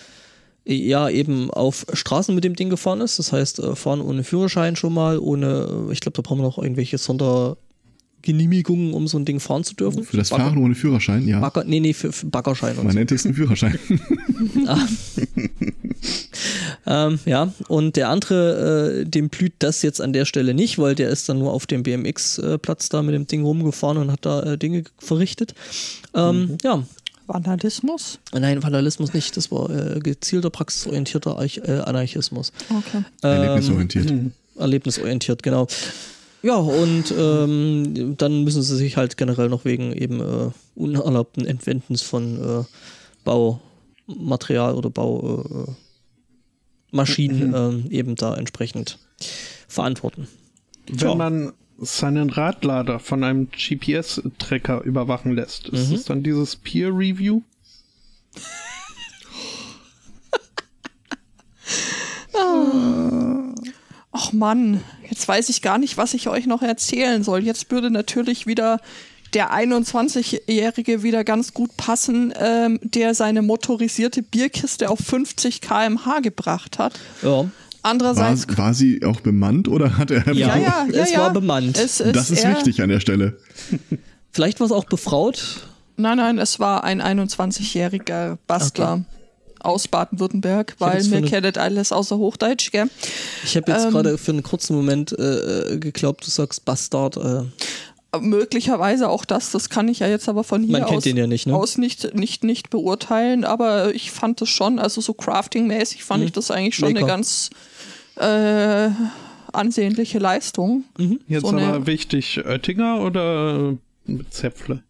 ja eben auf Straßen mit dem Ding gefahren ist. Das heißt, äh, fahren ohne Führerschein schon mal, ohne, ich glaube, da brauchen wir noch irgendwelche Sondergenehmigungen, um so ein Ding fahren zu dürfen. Für das Bagger- Fahren ohne Führerschein, ja. Bagger, nee, nee, für, für Baggerschein Man nennt es einen Führerschein. <laughs> Ähm, ja, und der andere, äh, dem blüht das jetzt an der Stelle nicht, weil der ist dann nur auf dem BMX-Platz da mit dem Ding rumgefahren und hat da äh, Dinge verrichtet. Ähm, Ja, Vandalismus? nein, Vandalismus nicht, das war äh, gezielter, praxisorientierter Arch äh, Anarchismus. Okay. Ähm, Erlebnisorientiert. Erlebnisorientiert, genau. Ja, und ähm, dann müssen sie sich halt generell noch wegen eben äh, unerlaubten Entwendens von äh, Baumaterial oder Baumaschinen äh, Maschinen, ähm, eben da entsprechend verantworten. Wenn Ja. man seinen Radlader von einem GPS-Tracker überwachen lässt, ist Mhm. es dann dieses Peer Review? <laughs> Ach Mann, jetzt weiß ich gar nicht, was ich euch noch erzählen soll. Jetzt würde natürlich wieder der 21-Jährige wieder ganz gut passen, ähm, der seine motorisierte Bierkiste auf 50 km/h gebracht hat. Ja, War, Andererseits. war sie auch bemannt oder hat er Ja. ja, ja, ja, es ja. war bemannt. Es ist Das ist er, wichtig an der Stelle. vielleicht war es auch befraut. Nein, nein, es war ein 21-jähriger Bastler aus Baden-Württemberg, weil mir eine- kennt alles außer Hochdeutsch, gell? Ich habe jetzt Ähm. gerade für einen kurzen Moment äh, äh, geglaubt, du sagst Bastard. Äh, Möglicherweise auch das, das kann ich ja jetzt aber von hier Man kennt aus, ja nicht, ne? aus nicht, nicht, nicht beurteilen, aber ich fand das schon, also so crafting-mäßig fand ich das eigentlich schon Lecker. eine ganz äh, ansehnliche Leistung. Jetzt So eine- aber wichtig, Oettinger oder äh, Zäpfle?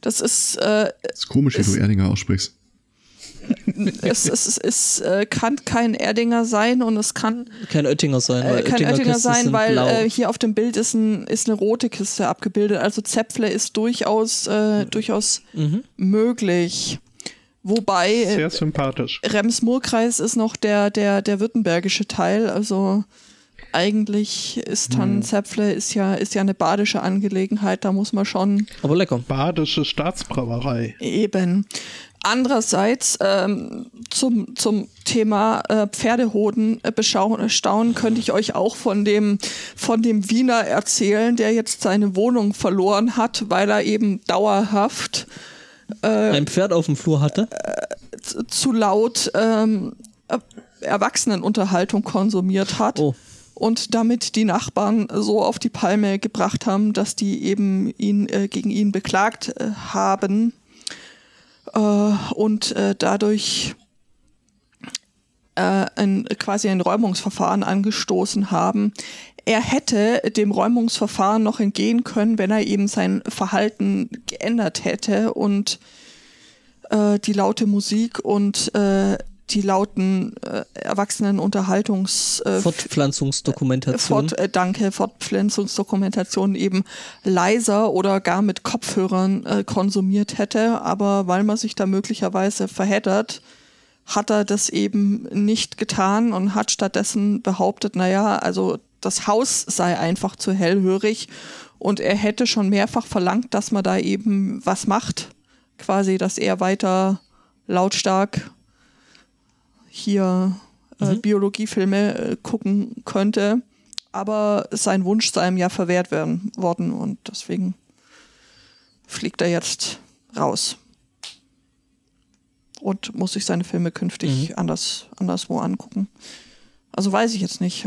Das ist, äh, ist komisch, wie du Erdinger aussprichst. Es, es, es, es äh, kann kein Erdinger sein und es kann kein Oettinger sein. äh, weil kein Oettinger Kisten sein, weil äh, hier auf dem Bild ist, ein, ist eine rote Kiste abgebildet. Also Zäpfle ist durchaus, äh, durchaus Mhm. möglich. Wobei äh, Sehr sympathisch. Rems-Murr-Kreis ist noch der, der, der württembergische Teil. Also eigentlich ist Tannenzäpfle ist ja, ist ja eine badische Angelegenheit. Da muss man schon Aber lecker. Badische Staatsbrauerei. eben. Andererseits ähm, zum, zum Thema äh, Pferdehoden äh, beschauen, staunen könnte ich euch auch von dem, von dem Wiener erzählen, der jetzt seine Wohnung verloren hat, weil er eben dauerhaft Ein Pferd auf dem Flur hatte. z- zu laut ähm, äh, Erwachsenenunterhaltung konsumiert hat. Oh. Und damit die Nachbarn so auf die Palme gebracht haben, dass die eben ihn äh, gegen ihn beklagt äh, haben äh, und äh, dadurch äh, ein, quasi ein Räumungsverfahren angestoßen haben. Er hätte dem Räumungsverfahren noch entgehen können, wenn er eben sein Verhalten geändert hätte und äh, die laute Musik und äh, die lauten äh, Erwachsenenunterhaltungs äh, Fortpflanzungsdokumentation. Fort, äh, danke, Fortpflanzungsdokumentation eben leiser oder gar mit Kopfhörern äh, konsumiert hätte, aber weil man sich da möglicherweise verheddert, hat er das eben nicht getan und hat stattdessen behauptet, naja, also das Haus sei einfach zu hellhörig. Und er hätte schon mehrfach verlangt, dass man da eben was macht, quasi, dass er weiter lautstark hier äh, Mhm. Biologiefilme äh, gucken könnte. Aber sein Wunsch sei ihm ja verwehrt werden, worden und deswegen fliegt er jetzt raus. Und muss sich seine Filme künftig Mhm. anders, anderswo angucken. Also weiß ich jetzt nicht.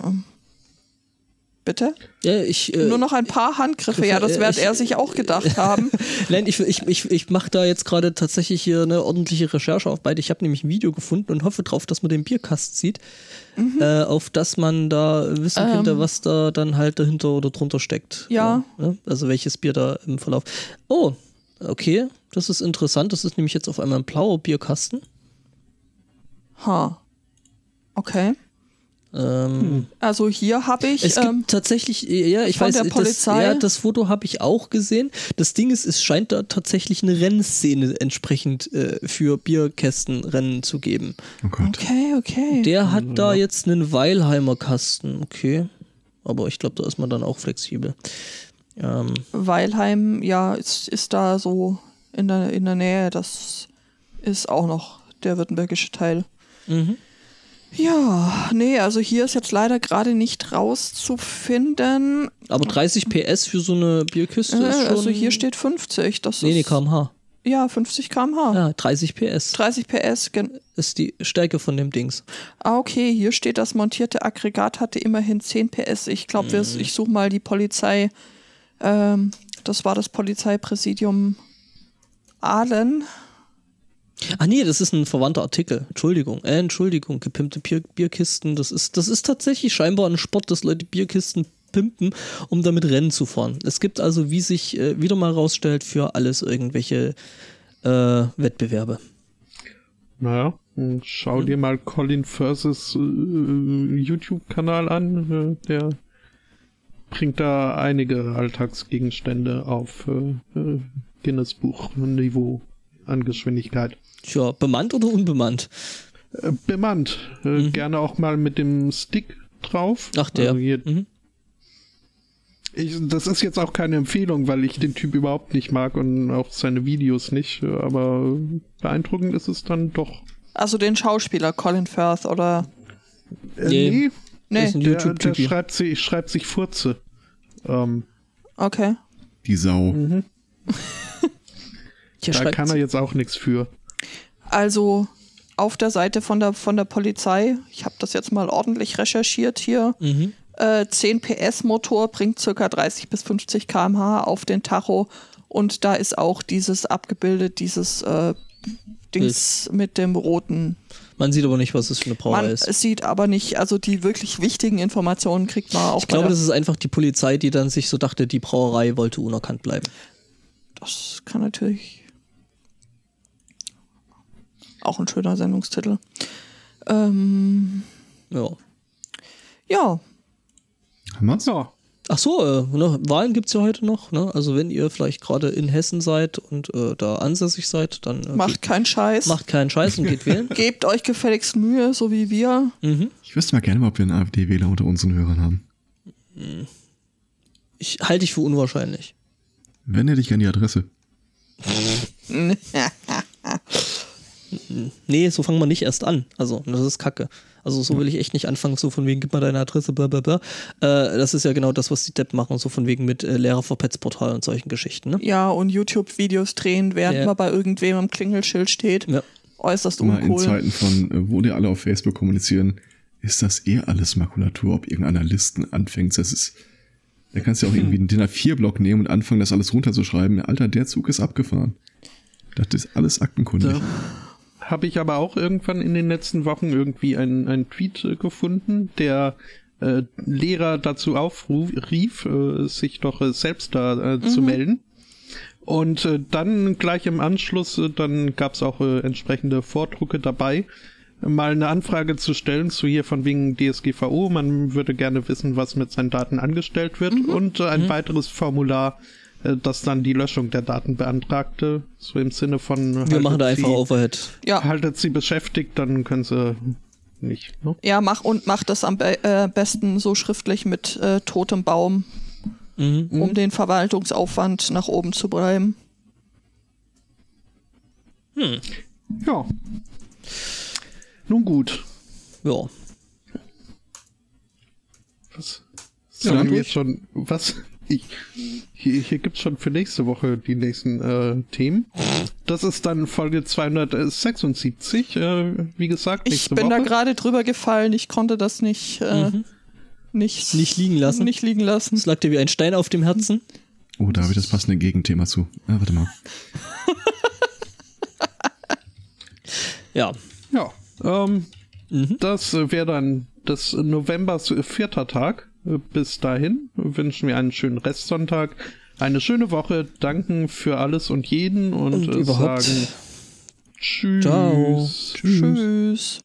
Ähm, Bitte? Ja, ich, äh, Nur noch ein paar Handgriffe, ja, das äh, wird er sich auch gedacht haben. <laughs> Nein, ich, ich, ich, ich mache da jetzt gerade tatsächlich hier eine ordentliche Recherche auf beide. Ich habe nämlich ein Video gefunden und hoffe drauf, dass man den Bierkast sieht, äh, auf das man da wissen könnte, was da dann halt dahinter oder drunter steckt. Ja. ne? Also welches Bier da im Verlauf. Oh, okay, das ist interessant. Das ist nämlich jetzt auf einmal ein blauer Bierkasten. Ha. Okay. Ähm, Also hier habe ich. Es gibt ähm, tatsächlich, ja, ich von weiß, der das, Polizei? ja, das Foto habe ich auch gesehen. Das Ding ist, es scheint da tatsächlich eine Rennszene entsprechend äh, für Bierkästenrennen zu geben. Oh okay, okay. Der hat da jetzt einen Weilheimer Kasten, okay. Aber ich glaube, da ist man dann auch flexibel. Ähm, Weilheim, ja, ist, ist da so in der, in der Nähe. Das ist auch noch der württembergische Teil. mhm. Ja, nee, also hier ist jetzt leider gerade nicht rauszufinden. Aber 30 PS für so eine Bierkiste Äh, ist schon. also hier steht 50. Das Nee, nee, kmh. Ja, 50 km/h. Ja, 30 PS 30 PS. ist die Stärke von dem Dings. Ah, okay, hier steht, das montierte Aggregat hatte immerhin 10 PS. Ich glaube, Mhm. ich suche mal die Polizei. Ähm, das war das Polizeipräsidium Aalen. Ah nee, das ist ein verwandter Artikel. Entschuldigung, äh, Entschuldigung, gepimpte Bier Bierkisten. Das ist, das ist tatsächlich scheinbar ein Sport, dass Leute Bierkisten pimpen, um damit Rennen zu fahren. Es gibt also, wie sich äh, wieder mal rausstellt, für alles irgendwelche äh, Wettbewerbe. Naja, und schau dir mal Colin Firths äh, YouTube-Kanal an. Äh, der bringt da einige Alltagsgegenstände auf äh, Guinness-Buch-Niveau an Geschwindigkeit. Tja, bemannt oder unbemannt? Äh, bemannt. Äh, Gerne auch mal mit dem Stick drauf. Ach, der. Also hier, Mhm. ich, das ist jetzt auch keine Empfehlung, weil ich den Typ überhaupt nicht mag und auch seine Videos nicht. Aber beeindruckend ist es dann doch. Also den Schauspieler Colin Firth oder. Äh, Nee. nee, Nee, der, der schreibt, sich, schreibt sich Furze. Ähm, okay. Die Sau. Der da kann er jetzt auch nichts für. Also auf der Seite von der, von der Polizei, ich habe das jetzt mal ordentlich recherchiert hier, Mhm. äh, 10 PS Motor bringt circa 30 bis 50 km/h auf den Tacho und da ist auch dieses abgebildet, dieses äh, Dings mit dem roten. Man sieht aber nicht, was das für eine Brauerei Man ist. sieht aber nicht, also die wirklich wichtigen Informationen kriegt man auch Ich glaube, das ist einfach die Polizei, die dann sich so dachte, die Brauerei wollte unerkannt bleiben. das kann natürlich auch ein schöner Sendungstitel. Ähm, Ja. ja, Haben wir's? Ja, Ach so, äh, ne, Wahlen gibt es ja heute noch. Ne? Also wenn ihr vielleicht gerade in Hessen seid und äh, da ansässig seid, dann äh, macht keinen Scheiß. macht keinen Scheiß und geht wählen. <laughs> Gebt euch gefälligst Mühe, so wie wir. Mhm. Ich wüsste mal gerne, ob wir einen AfD-Wähler unter unseren Hörern haben. Ich halte ich für unwahrscheinlich. Wenn hätte ich gerne die Adresse. <laughs> <laughs> Nee, so fangen wir nicht erst an. Also, das ist Kacke. Also, so will ich echt nicht anfangen, so von wegen, gib mal deine Adresse, bla bla bla. Äh, das ist ja genau das, was die Depp machen, so von wegen mit äh, Lehrerverpetzportal und solchen Geschichten. Ne? Ja, und YouTube-Videos drehen, während Ja. man bei irgendwem am Klingelschild steht. Ja. Äußerst Mal in uncool. Zeiten von, äh, wo die alle auf Facebook kommunizieren, ist das eh alles Makulatur, ob irgendeiner Listen anfängt. Das ist, da kannst du ja auch irgendwie einen DIN A4-Block nehmen und anfangen, das alles runterzuschreiben. Alter, der Zug ist abgefahren. Das ist alles aktenkundig. Habe ich aber auch irgendwann in den letzten Wochen irgendwie einen, einen Tweet äh, gefunden, der äh, Lehrer dazu aufrief, äh, sich doch äh, selbst da äh, zu melden. Und dann gleich im Anschluss, dann gab es auch entsprechende Vordrucke dabei, mal eine Anfrage zu stellen zu hier von wegen DSGVO. Man würde gerne wissen, was mit seinen Daten angestellt wird und äh, ein weiteres Formular, äh, das dann die Löschung der Daten beantragte, so im Sinne von Wir haltet machen da einfach sie, Overhead. Ja, haltet sie beschäftigt, dann können sie nicht. Ne? ja, mach und mach das am be äh, besten so schriftlich mit äh, totem Baum, Mhm. um den Verwaltungsaufwand nach oben zu treiben. Ja. Nun gut. Ja. Was Ja, sagen wir jetzt schon? Was? Ich, hier, hier gibt's schon für nächste Woche die nächsten äh, Themen. Das ist dann Folge 276, äh, wie gesagt, Ich nächste bin da Woche. gerade drüber gefallen, ich konnte das nicht, äh, nicht, Nicht liegen lassen. Nicht liegen lassen. Es lag dir wie ein Stein auf dem Herzen. Oh, da habe ich das passende Gegenthema zu. Ah, warte mal. <laughs> Ja. Ja, ähm, das äh, wäre dann des Novembers vierter Tag. Bis dahin wünschen wir einen schönen Restsonntag, eine schöne Woche, danken für alles und jeden und, Und äh, sagen Tschüss. Ciao. Tschüss.